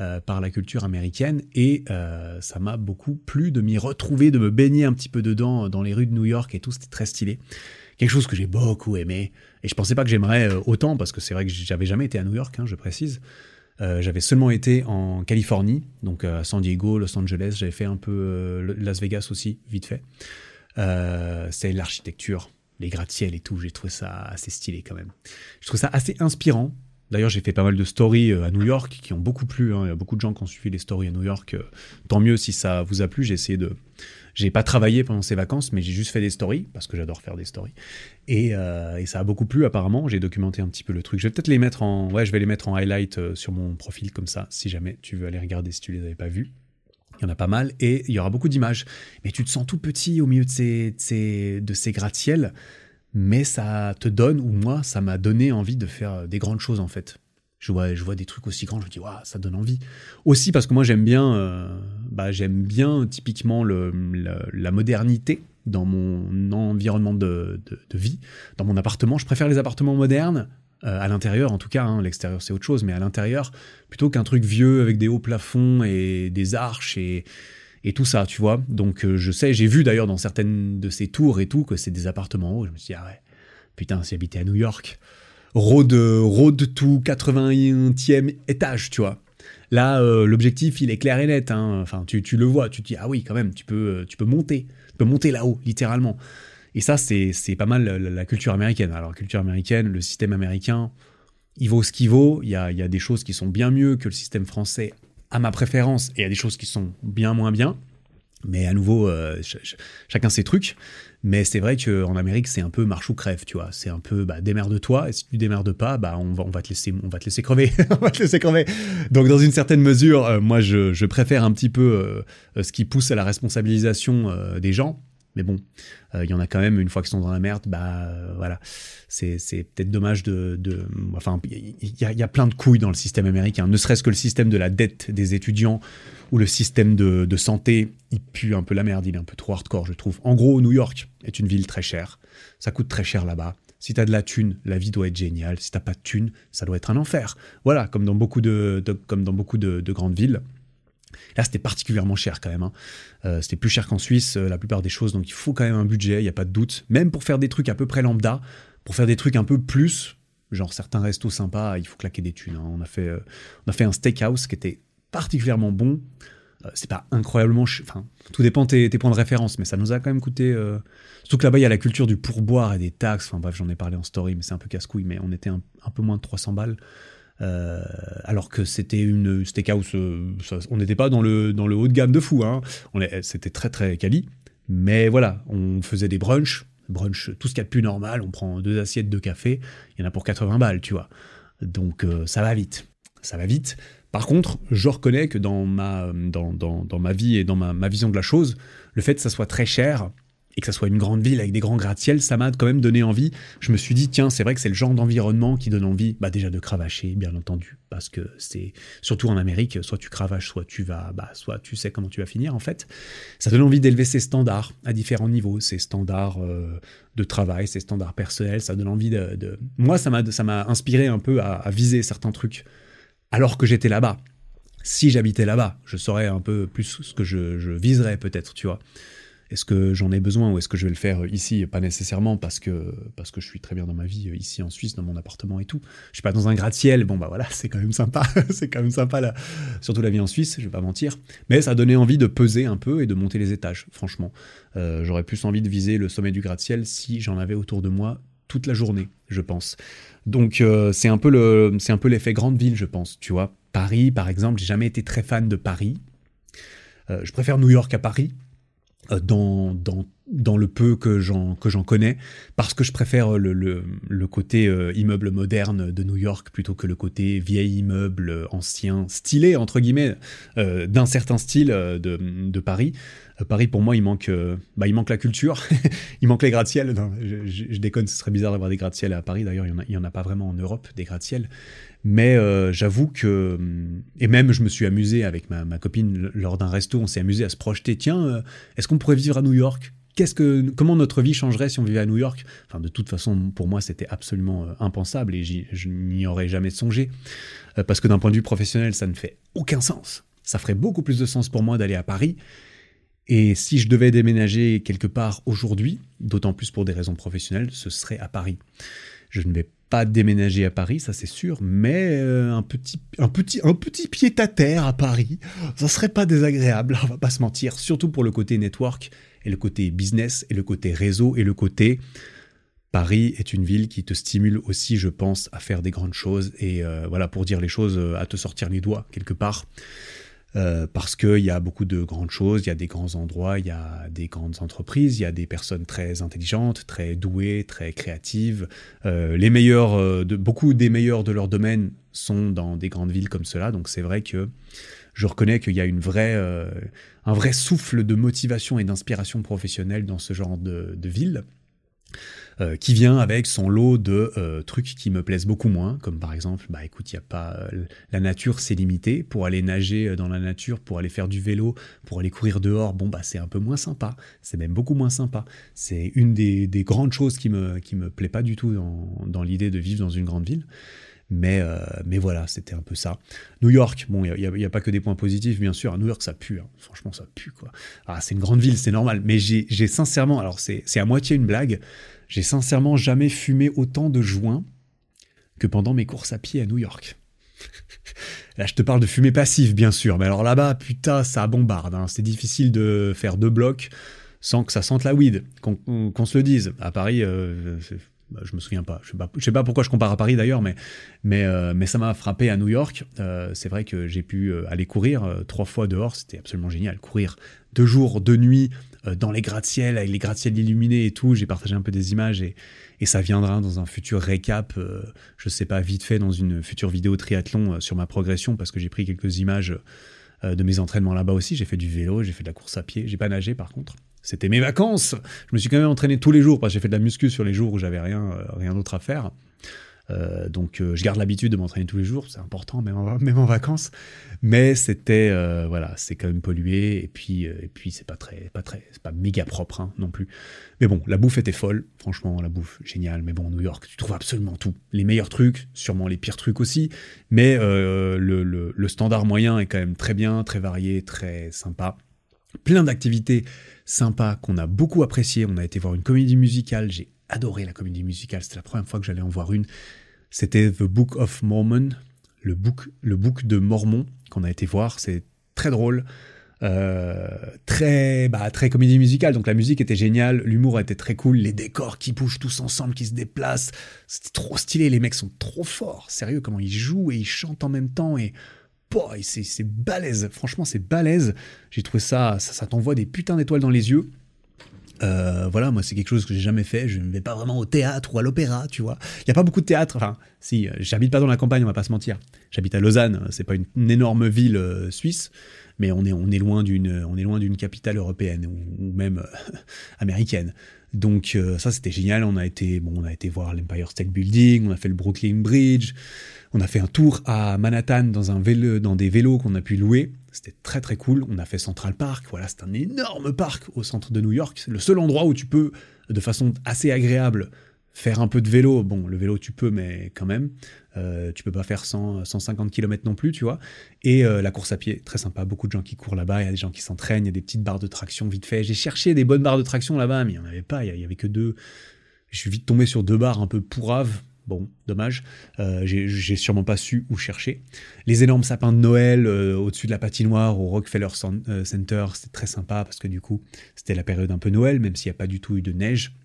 influencés par la culture américaine et ça m'a beaucoup plu de m'y retrouver, de me baigner un petit peu dedans dans les rues de New York et tout, c'était très stylé. Quelque chose que j'ai beaucoup aimé et je pensais pas que j'aimerais autant parce que c'est vrai que j'avais jamais été à New York, hein, je précise. Euh, j'avais seulement été en Californie, donc euh, à San Diego, Los Angeles. J'avais fait un peu euh, Las Vegas aussi, vite fait. c'est l'architecture, les gratte-ciel et tout. J'ai trouvé ça assez stylé quand même. Je trouve ça assez inspirant. D'ailleurs, j'ai fait pas mal de stories à New York qui ont beaucoup plu. Hein. Il y a beaucoup de gens qui ont suivi les stories à New York. Tant mieux si ça vous a plu. J'ai essayé de, j'ai pas travaillé pendant ces vacances, mais j'ai juste fait des stories, parce que j'adore faire des stories. Et, euh, ça a beaucoup plu apparemment, j'ai documenté un petit peu le truc. Je vais peut-être les mettre en... Ouais, je vais les mettre en highlight euh, sur mon profil comme ça, si jamais tu veux aller regarder si tu les avais pas vus. Il y en a pas mal, et il y aura beaucoup d'images. Mais tu te sens tout petit au milieu de ces, de ces, de ces gratte-ciels, mais ça te donne, ou moi, ça m'a donné envie de faire des grandes choses en fait je vois, je vois des trucs aussi grands, je me dis, waouh, ça donne envie. Aussi parce que moi, j'aime bien, euh, bah, j'aime bien typiquement le, la modernité dans mon environnement de, de, vie, dans mon appartement. Je préfère les appartements modernes, euh, à l'intérieur en tout cas, hein, l'extérieur c'est autre chose, mais à l'intérieur, plutôt qu'un truc vieux avec des hauts plafonds et des arches et, et tout ça, tu vois. Donc euh, je sais, j'ai vu d'ailleurs dans certaines de ces tours et tout que c'est des appartements hauts. Je me suis dit, ah ouais, putain, si j'habitais à New York, road, road to 81e étage, tu vois. Là, euh, l'objectif, il est clair et net. Hein. Enfin, tu, tu, le vois, tu te dis, ah oui, quand même, tu peux, tu peux monter. Tu peux monter là-haut, littéralement. Et ça, c'est pas mal la, culture américaine. Alors, culture américaine, le système américain, il vaut ce qu'il vaut. Il y a, y a, des choses qui sont bien mieux que le système français à ma préférence, et a des choses qui sont bien moins bien. Mais à nouveau, euh, chacun ses trucs. Mais c'est vrai qu'en Amérique, c'est un peu marche ou crève, tu vois. C'est un peu, bah, démerde-toi. Et si tu démerdes pas, bah, on va, on va te laisser, on va te laisser crever. on va te laisser crever. Donc, dans une certaine mesure, euh, moi, je, je, préfère un petit peu euh, ce qui pousse à la responsabilisation des gens. Mais bon, il y en a quand même, une fois qu'ils sont dans la merde, bah, voilà. C'est, peut-être dommage de, de enfin, il y a, plein de couilles dans le système américain. Ne serait-ce que le système de la dette des étudiants où le système de, santé, il pue un peu la merde, il est un peu trop hardcore, je trouve. En gros, New York est une ville très chère. Ça coûte très cher là-bas. Si t'as de la thune, la vie doit être géniale. Si t'as pas de thune, ça doit être un enfer. Voilà, comme dans beaucoup de, comme dans beaucoup de, grandes villes. Là, c'était particulièrement cher quand même. Hein. Euh, c'était plus cher qu'en Suisse, euh, la plupart des choses. Donc, il faut quand même un budget, il n'y a pas de doute. Même pour faire des trucs à peu près lambda, pour faire des trucs un peu plus, genre certains restos sympas, il faut claquer des thunes. Hein. On, a fait, euh, on a fait un steakhouse qui était particulièrement bon. C'est pas incroyablement. Enfin, tout dépend tes, tes points de référence, mais ça nous a quand même coûté. Surtout que là-bas, il y a la culture du pourboire et des taxes. Enfin, bref, j'en ai parlé en story, mais c'est un peu casse-couille. Mais on était un, peu moins de 300 balles. Euh, alors que c'était une steakhouse. on n'était pas dans le, haut de gamme de fou. Hein. C'était très, très quali. Mais voilà, on faisait des brunchs. Brunch, tout ce qu'il y a de plus normal. On prend deux assiettes de café. Il y en a pour 80 balles, tu vois. Donc, ça va vite. Ça va vite. Par contre, je reconnais que dans ma, dans, dans, ma vie et dans ma, vision de la chose, le fait que ça soit très cher et que ça soit une grande ville avec des grands gratte-ciel, ça m'a quand même donné envie. Je me suis dit, tiens, c'est vrai que c'est le genre d'environnement qui donne envie, bah déjà de cravacher, bien entendu, parce que c'est surtout en Amérique, soit tu cravaches, soit tu vas, bah, soit tu sais comment tu vas finir en fait. Ça donne envie d'élever ses standards à différents niveaux, ses standards euh, de travail, ses standards personnels. Ça donne envie de, moi, ça m'a, inspiré un peu à, à viser certains trucs alors que j'étais là-bas. Si j'habitais là-bas, je saurais un peu plus ce que je, viserais peut-être, tu vois. Est-ce que j'en ai besoin ou est-ce que je vais le faire ici? Pas nécessairement parce que, je suis très bien dans ma vie ici en Suisse, dans mon appartement et tout. Je suis pas dans un gratte-ciel, bon bah voilà, c'est quand même sympa, c'est quand même sympa là. Surtout la vie en Suisse, je vais pas mentir. Mais ça donné envie de peser un peu et de monter les étages, franchement. Euh, j'aurais plus envie de viser le sommet du gratte-ciel si j'en avais autour de moi toute la journée, je pense. Donc euh, c'est un peu c'est un peu l'effet grande ville, je pense. Tu vois, Paris, par exemple, j'ai jamais été très fan de Paris. Euh, je préfère New York à Paris. Euh, dans, dans, dans, le peu que j'en que j'en connais, parce que je préfère le, le, le côté immeuble moderne de New York plutôt que le côté vieil immeuble ancien, stylé, entre guillemets, d'un certain style de, de Paris. Euh, Paris, pour moi, il manque, euh, bah, il manque la culture, il manque les gratte-ciel. Je, déconne, ce serait bizarre d'avoir des gratte-ciel à Paris. D'ailleurs, il n'y en, a pas vraiment en Europe, des gratte-ciel. Mais euh, j'avoue que. Et même, je me suis amusé avec ma, copine lors d'un resto, on s'est amusé à se projeter. Tiens, est-ce qu'on pourrait vivre à New York? Qu'est-ce que, comment notre vie changerait si on vivait à New York? Enfin, de toute façon, pour moi, c'était absolument impensable et je n'y aurais jamais songé. parce que d'un point de vue professionnel, ça ne fait aucun sens. Ça ferait beaucoup plus de sens pour moi d'aller à Paris et si je devais déménager quelque part aujourd'hui, d'autant plus pour des raisons professionnelles, ce serait à Paris. Je ne vais pas déménager à Paris, ça c'est sûr, mais euh, un petit, un petit, un petit pied à terre à Paris, ça serait pas désagréable, on va pas se mentir, surtout pour le côté network et le côté business et le côté réseau et le côté Paris est une ville qui te stimule aussi, je pense, à faire des grandes choses et euh, voilà pour dire les choses, à te sortir les doigts quelque part. Euh, parce qu'il y a beaucoup de grandes choses, il y a des grands endroits, il y a des grandes entreprises, il y a des personnes très intelligentes, très douées, très créatives. Euh, les meilleurs, euh, de, beaucoup des meilleurs de leur domaine sont dans des grandes villes comme cela, donc c'est vrai que je reconnais qu'il y a une vraie, un vrai souffle de motivation et d'inspiration professionnelle dans ce genre de, de ville. Euh, qui vient avec son lot de euh, trucs qui me plaisent beaucoup moins, comme par exemple, bah écoute, y a pas euh, la nature, c'est limité. Pour aller nager dans la nature, pour aller faire du vélo, pour aller courir dehors, bon bah c'est un peu moins sympa. C'est même beaucoup moins sympa. C'est une des, des, grandes choses qui me qui me plaît pas du tout dans, dans l'idée de vivre dans une grande ville. Mais, euh, mais voilà, c'était un peu ça. New York, bon, il n'y a, pas que des points positifs, bien sûr. À New York, ça pue. Hein. Franchement, ça pue, quoi. Ah, c'est une grande ville, c'est normal. Mais j'ai sincèrement, alors c'est à moitié une blague, j'ai sincèrement jamais fumé autant de joints que pendant mes courses à pied à New York. Là, je te parle de fumée passive, bien sûr. Mais alors là-bas, putain, ça bombarde. Hein. C'est difficile de faire deux blocs sans que ça sente la weed, qu'on se le dise. À Paris, euh, bah, je me souviens pas. Je sais pas, sais pas pourquoi je compare à Paris d'ailleurs, mais, euh, ça m'a frappé à New York. Euh, c'est vrai que j'ai pu aller courir trois fois dehors. C'était absolument génial. Courir deux jours, deux nuits dans les gratte-ciel, avec les gratte-ciel illuminés et tout. J'ai partagé un peu des images et, et ça viendra dans un futur récap, je sais pas, vite fait, dans une future vidéo triathlon sur ma progression, parce que j'ai pris quelques images de mes entraînements là-bas aussi. J'ai fait du vélo, j'ai fait de la course à pied. J'ai pas nagé par contre. C'était mes vacances. Je me suis quand même entraîné tous les jours parce que j'ai fait de la muscu sur les jours où j'avais rien, euh, rien d'autre à faire. Euh, donc euh, je garde l'habitude de m'entraîner tous les jours, c'est important, même en, même en vacances. Mais c'était voilà, c'est quand même pollué et puis et puis c'est pas très pas très c'est pas méga propre hein, non plus. Mais bon, la bouffe était folle, franchement la bouffe géniale. Mais bon, New York, tu trouves absolument tout, les meilleurs trucs, sûrement les pires trucs aussi. Mais le, le, le standard moyen est quand même très bien, très varié, très sympa. Plein d'activités sympa, qu'on a beaucoup apprécié. On a été voir une comédie musicale. J'ai adoré la comédie musicale. C'était la première fois que j'allais en voir une. C'était The Book of Mormon, le book, le book de Mormon qu'on a été voir. C'est très drôle. Euh, très bah, très comédie musicale donc la musique était géniale l'humour était très cool les décors qui bougent tous ensemble qui se déplacent c'était trop stylé les mecs sont trop forts sérieux comment ils jouent et ils chantent en même temps et c'est balèze. Franchement, c'est balèze. J'ai trouvé ça, ça, t'envoie des putains d'étoiles dans les yeux. Euh, voilà, moi c'est quelque chose que j'ai jamais fait. Je ne vais pas vraiment au théâtre ou à l'opéra, tu vois. Il y a pas beaucoup de théâtre. Enfin, si, euh, j'habite pas dans la campagne, on va pas se mentir. J'habite à Lausanne. C'est pas une, énorme ville euh, suisse, mais on est on est loin d'une capitale européenne ou, même américaine. Donc ça c'était génial. On a été bon, on a été voir l'Empire State Building, on a fait le Brooklyn Bridge. On a fait un tour à Manhattan dans, un dans des vélos qu'on a pu louer. C'était très très cool. On a fait Central Park. Voilà, c'est un énorme parc au centre de New York. C'est le seul endroit où tu peux, de façon assez agréable, faire un peu de vélo. Bon, le vélo tu peux, mais quand même. Euh, tu peux pas faire 100, 150 km non plus, tu vois. Et euh, la course à pied, très sympa. Beaucoup de gens qui courent là-bas. Il y a des gens qui s'entraînent. Il y a des petites barres de traction vite fait. J'ai cherché des bonnes barres de traction là-bas, mais il n'y en avait pas. Il y avait que deux. Je suis vite tombé sur deux barres un peu pourraves Bon, dommage. Euh, j'ai sûrement pas su où chercher. Les énormes sapins de Noël au-dessus de la patinoire au Rockefeller Center, c'était très sympa parce que du coup, c'était la période un peu Noël, même s'il n'y a pas du tout eu de neige.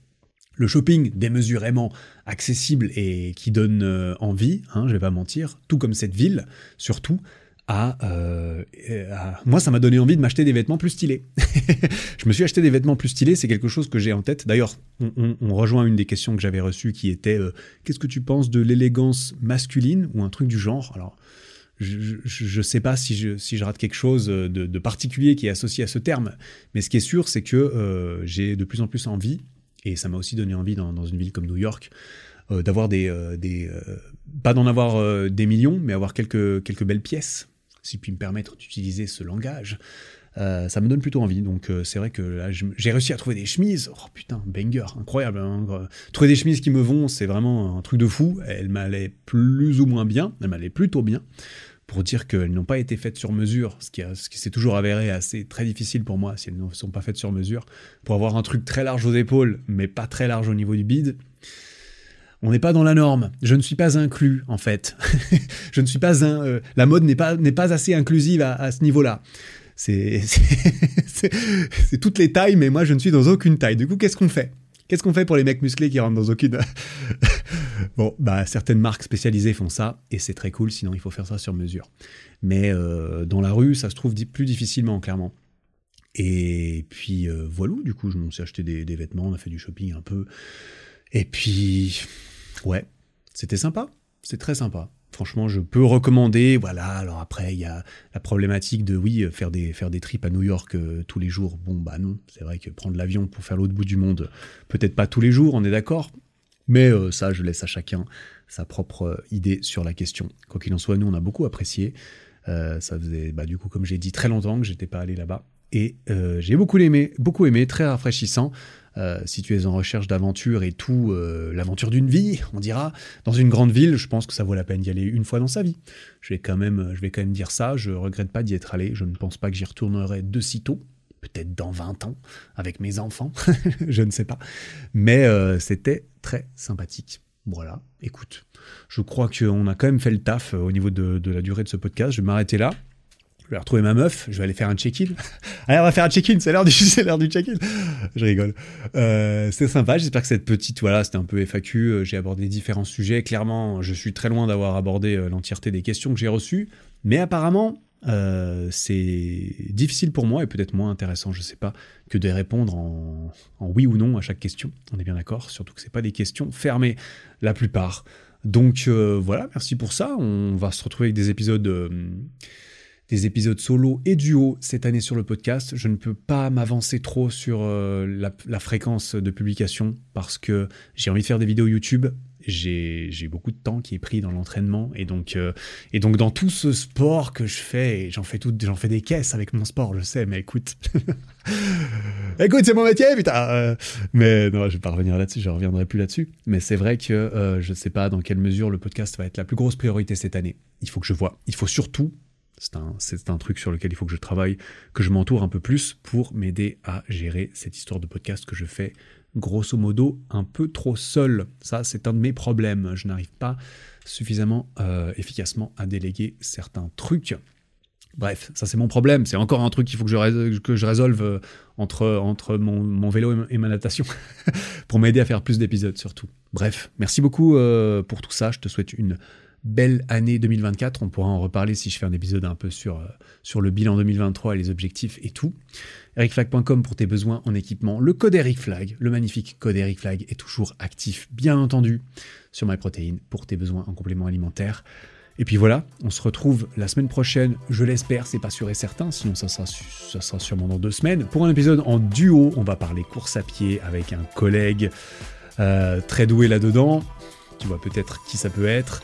Le shopping démesurément accessible et qui donne envie, hein, je vais pas mentir, tout comme cette ville, surtout, euh, à, moi ça m'a donné envie de m'acheter des vêtements plus stylés. je me suis acheté des vêtements plus stylés, c'est quelque chose que j'ai en tête. D'ailleurs, on, rejoint une des questions que j'avais reçues qui était euh, qu'est-ce que tu penses de l'élégance masculine ou un truc du genre? Alors, je ne sais pas si je, rate quelque chose de, particulier qui est associé à ce terme, mais ce qui est sûr, c'est que euh, j'ai de plus en plus envie, et ça m'a aussi donné envie dans, une ville comme New York, d'avoir des, des pas d'en avoir des millions, mais avoir quelques, quelques belles pièces si puis me permettre d'utiliser ce langage, euh, ça me donne plutôt envie. Donc euh, c'est vrai que là, j'ai réussi à trouver des chemises. Oh putain, banger, incroyable. Hein. trouver des chemises qui me vont, c'est vraiment un truc de fou. Elles m'allaient plus ou moins bien, elles m'allaient plutôt bien. Pour dire qu'elles n'ont pas été faites sur mesure, ce qui, s'est toujours avéré assez très difficile pour moi si elles ne sont pas faites sur mesure. Pour avoir un truc très large aux épaules, mais pas très large au niveau du bide, on n'est pas dans la norme. Je ne suis pas inclus, en fait. je ne suis pas un. Euh, la mode n'est pas, pas assez inclusive à, ce niveau-là. C'est toutes les tailles, mais moi, je ne suis dans aucune taille. Du coup, qu'est-ce qu'on fait? Qu'est-ce qu'on fait pour les mecs musclés qui rentrent dans aucune. bon, bah, certaines marques spécialisées font ça, et c'est très cool, sinon il faut faire ça sur mesure. Mais euh, dans la rue, ça se trouve plus difficilement, clairement. Et puis, euh, voilà, du coup, je me suis acheté des, des vêtements, on a fait du shopping un peu. Et puis, ouais, c'était sympa. C'est très sympa. Franchement, je peux recommander. Voilà. Alors après, il y a la problématique de oui, faire des faire trips à New York euh, tous les jours. Bon, bah non. C'est vrai que prendre l'avion pour faire l'autre bout du monde, peut-être pas tous les jours. On est d'accord. Mais euh, ça, je laisse à chacun sa propre euh, idée sur la question. Quoi qu'il en soit, nous, on a beaucoup apprécié. ça faisait, bah, du coup, comme j'ai dit, très longtemps que j'étais pas allé là-bas. Et j'ai beaucoup aimé, beaucoup aimé, très rafraîchissant. Euh, si tu es en recherche d'aventure et tout, euh, l'aventure d'une vie, on dira, dans une grande ville, je pense que ça vaut la peine d'y aller une fois dans sa vie. Je vais quand même, je vais quand même dire ça. Je regrette pas d'y être allé. Je ne pense pas que j'y retournerai de sitôt. Peut-être dans 20 ans, avec mes enfants. je ne sais pas. Mais euh, c'était très sympathique. Voilà, écoute, je crois qu'on a quand même fait le taf au niveau de, de la durée de ce podcast. Je vais m'arrêter là. Je vais retrouver ma meuf, je vais aller faire un check-in. Allez, on va faire un check-in, c'est l'heure du, check-in. Je rigole. Euh, c'était sympa, j'espère que cette petite, voilà, c'était un peu FAQ, euh, j'ai abordé différents sujets. Clairement, je suis très loin d'avoir abordé euh, l'entièreté des questions que j'ai reçues, mais apparemment, euh, c'est difficile pour moi et peut-être moins intéressant, je sais pas, que de répondre en, oui ou non à chaque question. On est bien d'accord, surtout que c'est pas des questions fermées la plupart. Donc voilà, merci pour ça. On va se retrouver avec des épisodes des épisodes solo et duo cette année sur le podcast. Je ne peux pas m'avancer trop sur euh, la, fréquence de publication parce que j'ai envie de faire des vidéos YouTube. J'ai beaucoup de temps qui est pris dans l'entraînement et donc euh, dans tout ce sport que je fais, j'en fais des caisses avec mon sport, je sais, mais écoute, écoute, c'est mon métier, putain. Euh, mais non, je vais pas revenir là-dessus, je reviendrai plus là-dessus. Mais c'est vrai que je sais pas dans quelle mesure le podcast va être la plus grosse priorité cette année. Il faut que je vois. Il faut surtout c'est un, truc sur lequel il faut que je travaille, que je m'entoure un peu plus pour m'aider à gérer cette histoire de podcast que je fais grosso modo un peu trop seul. Ça, c'est un de mes problèmes. Je n'arrive pas suffisamment euh, efficacement à déléguer certains trucs. Bref, ça c'est mon problème. C'est encore un truc qu'il faut que je, résolve euh, entre, mon vélo et ma natation pour m'aider à faire plus d'épisodes surtout. Bref, merci beaucoup euh, pour tout ça. Je te souhaite une belle année 2024. On pourra en reparler si je fais un épisode un peu sur, euh, le bilan 2023 et les objectifs et tout. ericflag.com pour tes besoins en équipement. Le code EricFlag, le magnifique code EricFlag est toujours actif, bien entendu, sur MyProtein pour tes besoins en complément alimentaire. Et puis voilà, on se retrouve la semaine prochaine, je l'espère, c'est pas sûr et certain, sinon ça sera, ça sera sûrement dans deux semaines. Pour un épisode en duo, on va parler course à pied avec un collègue euh, très doué là-dedans. Tu vois peut-être qui ça peut être.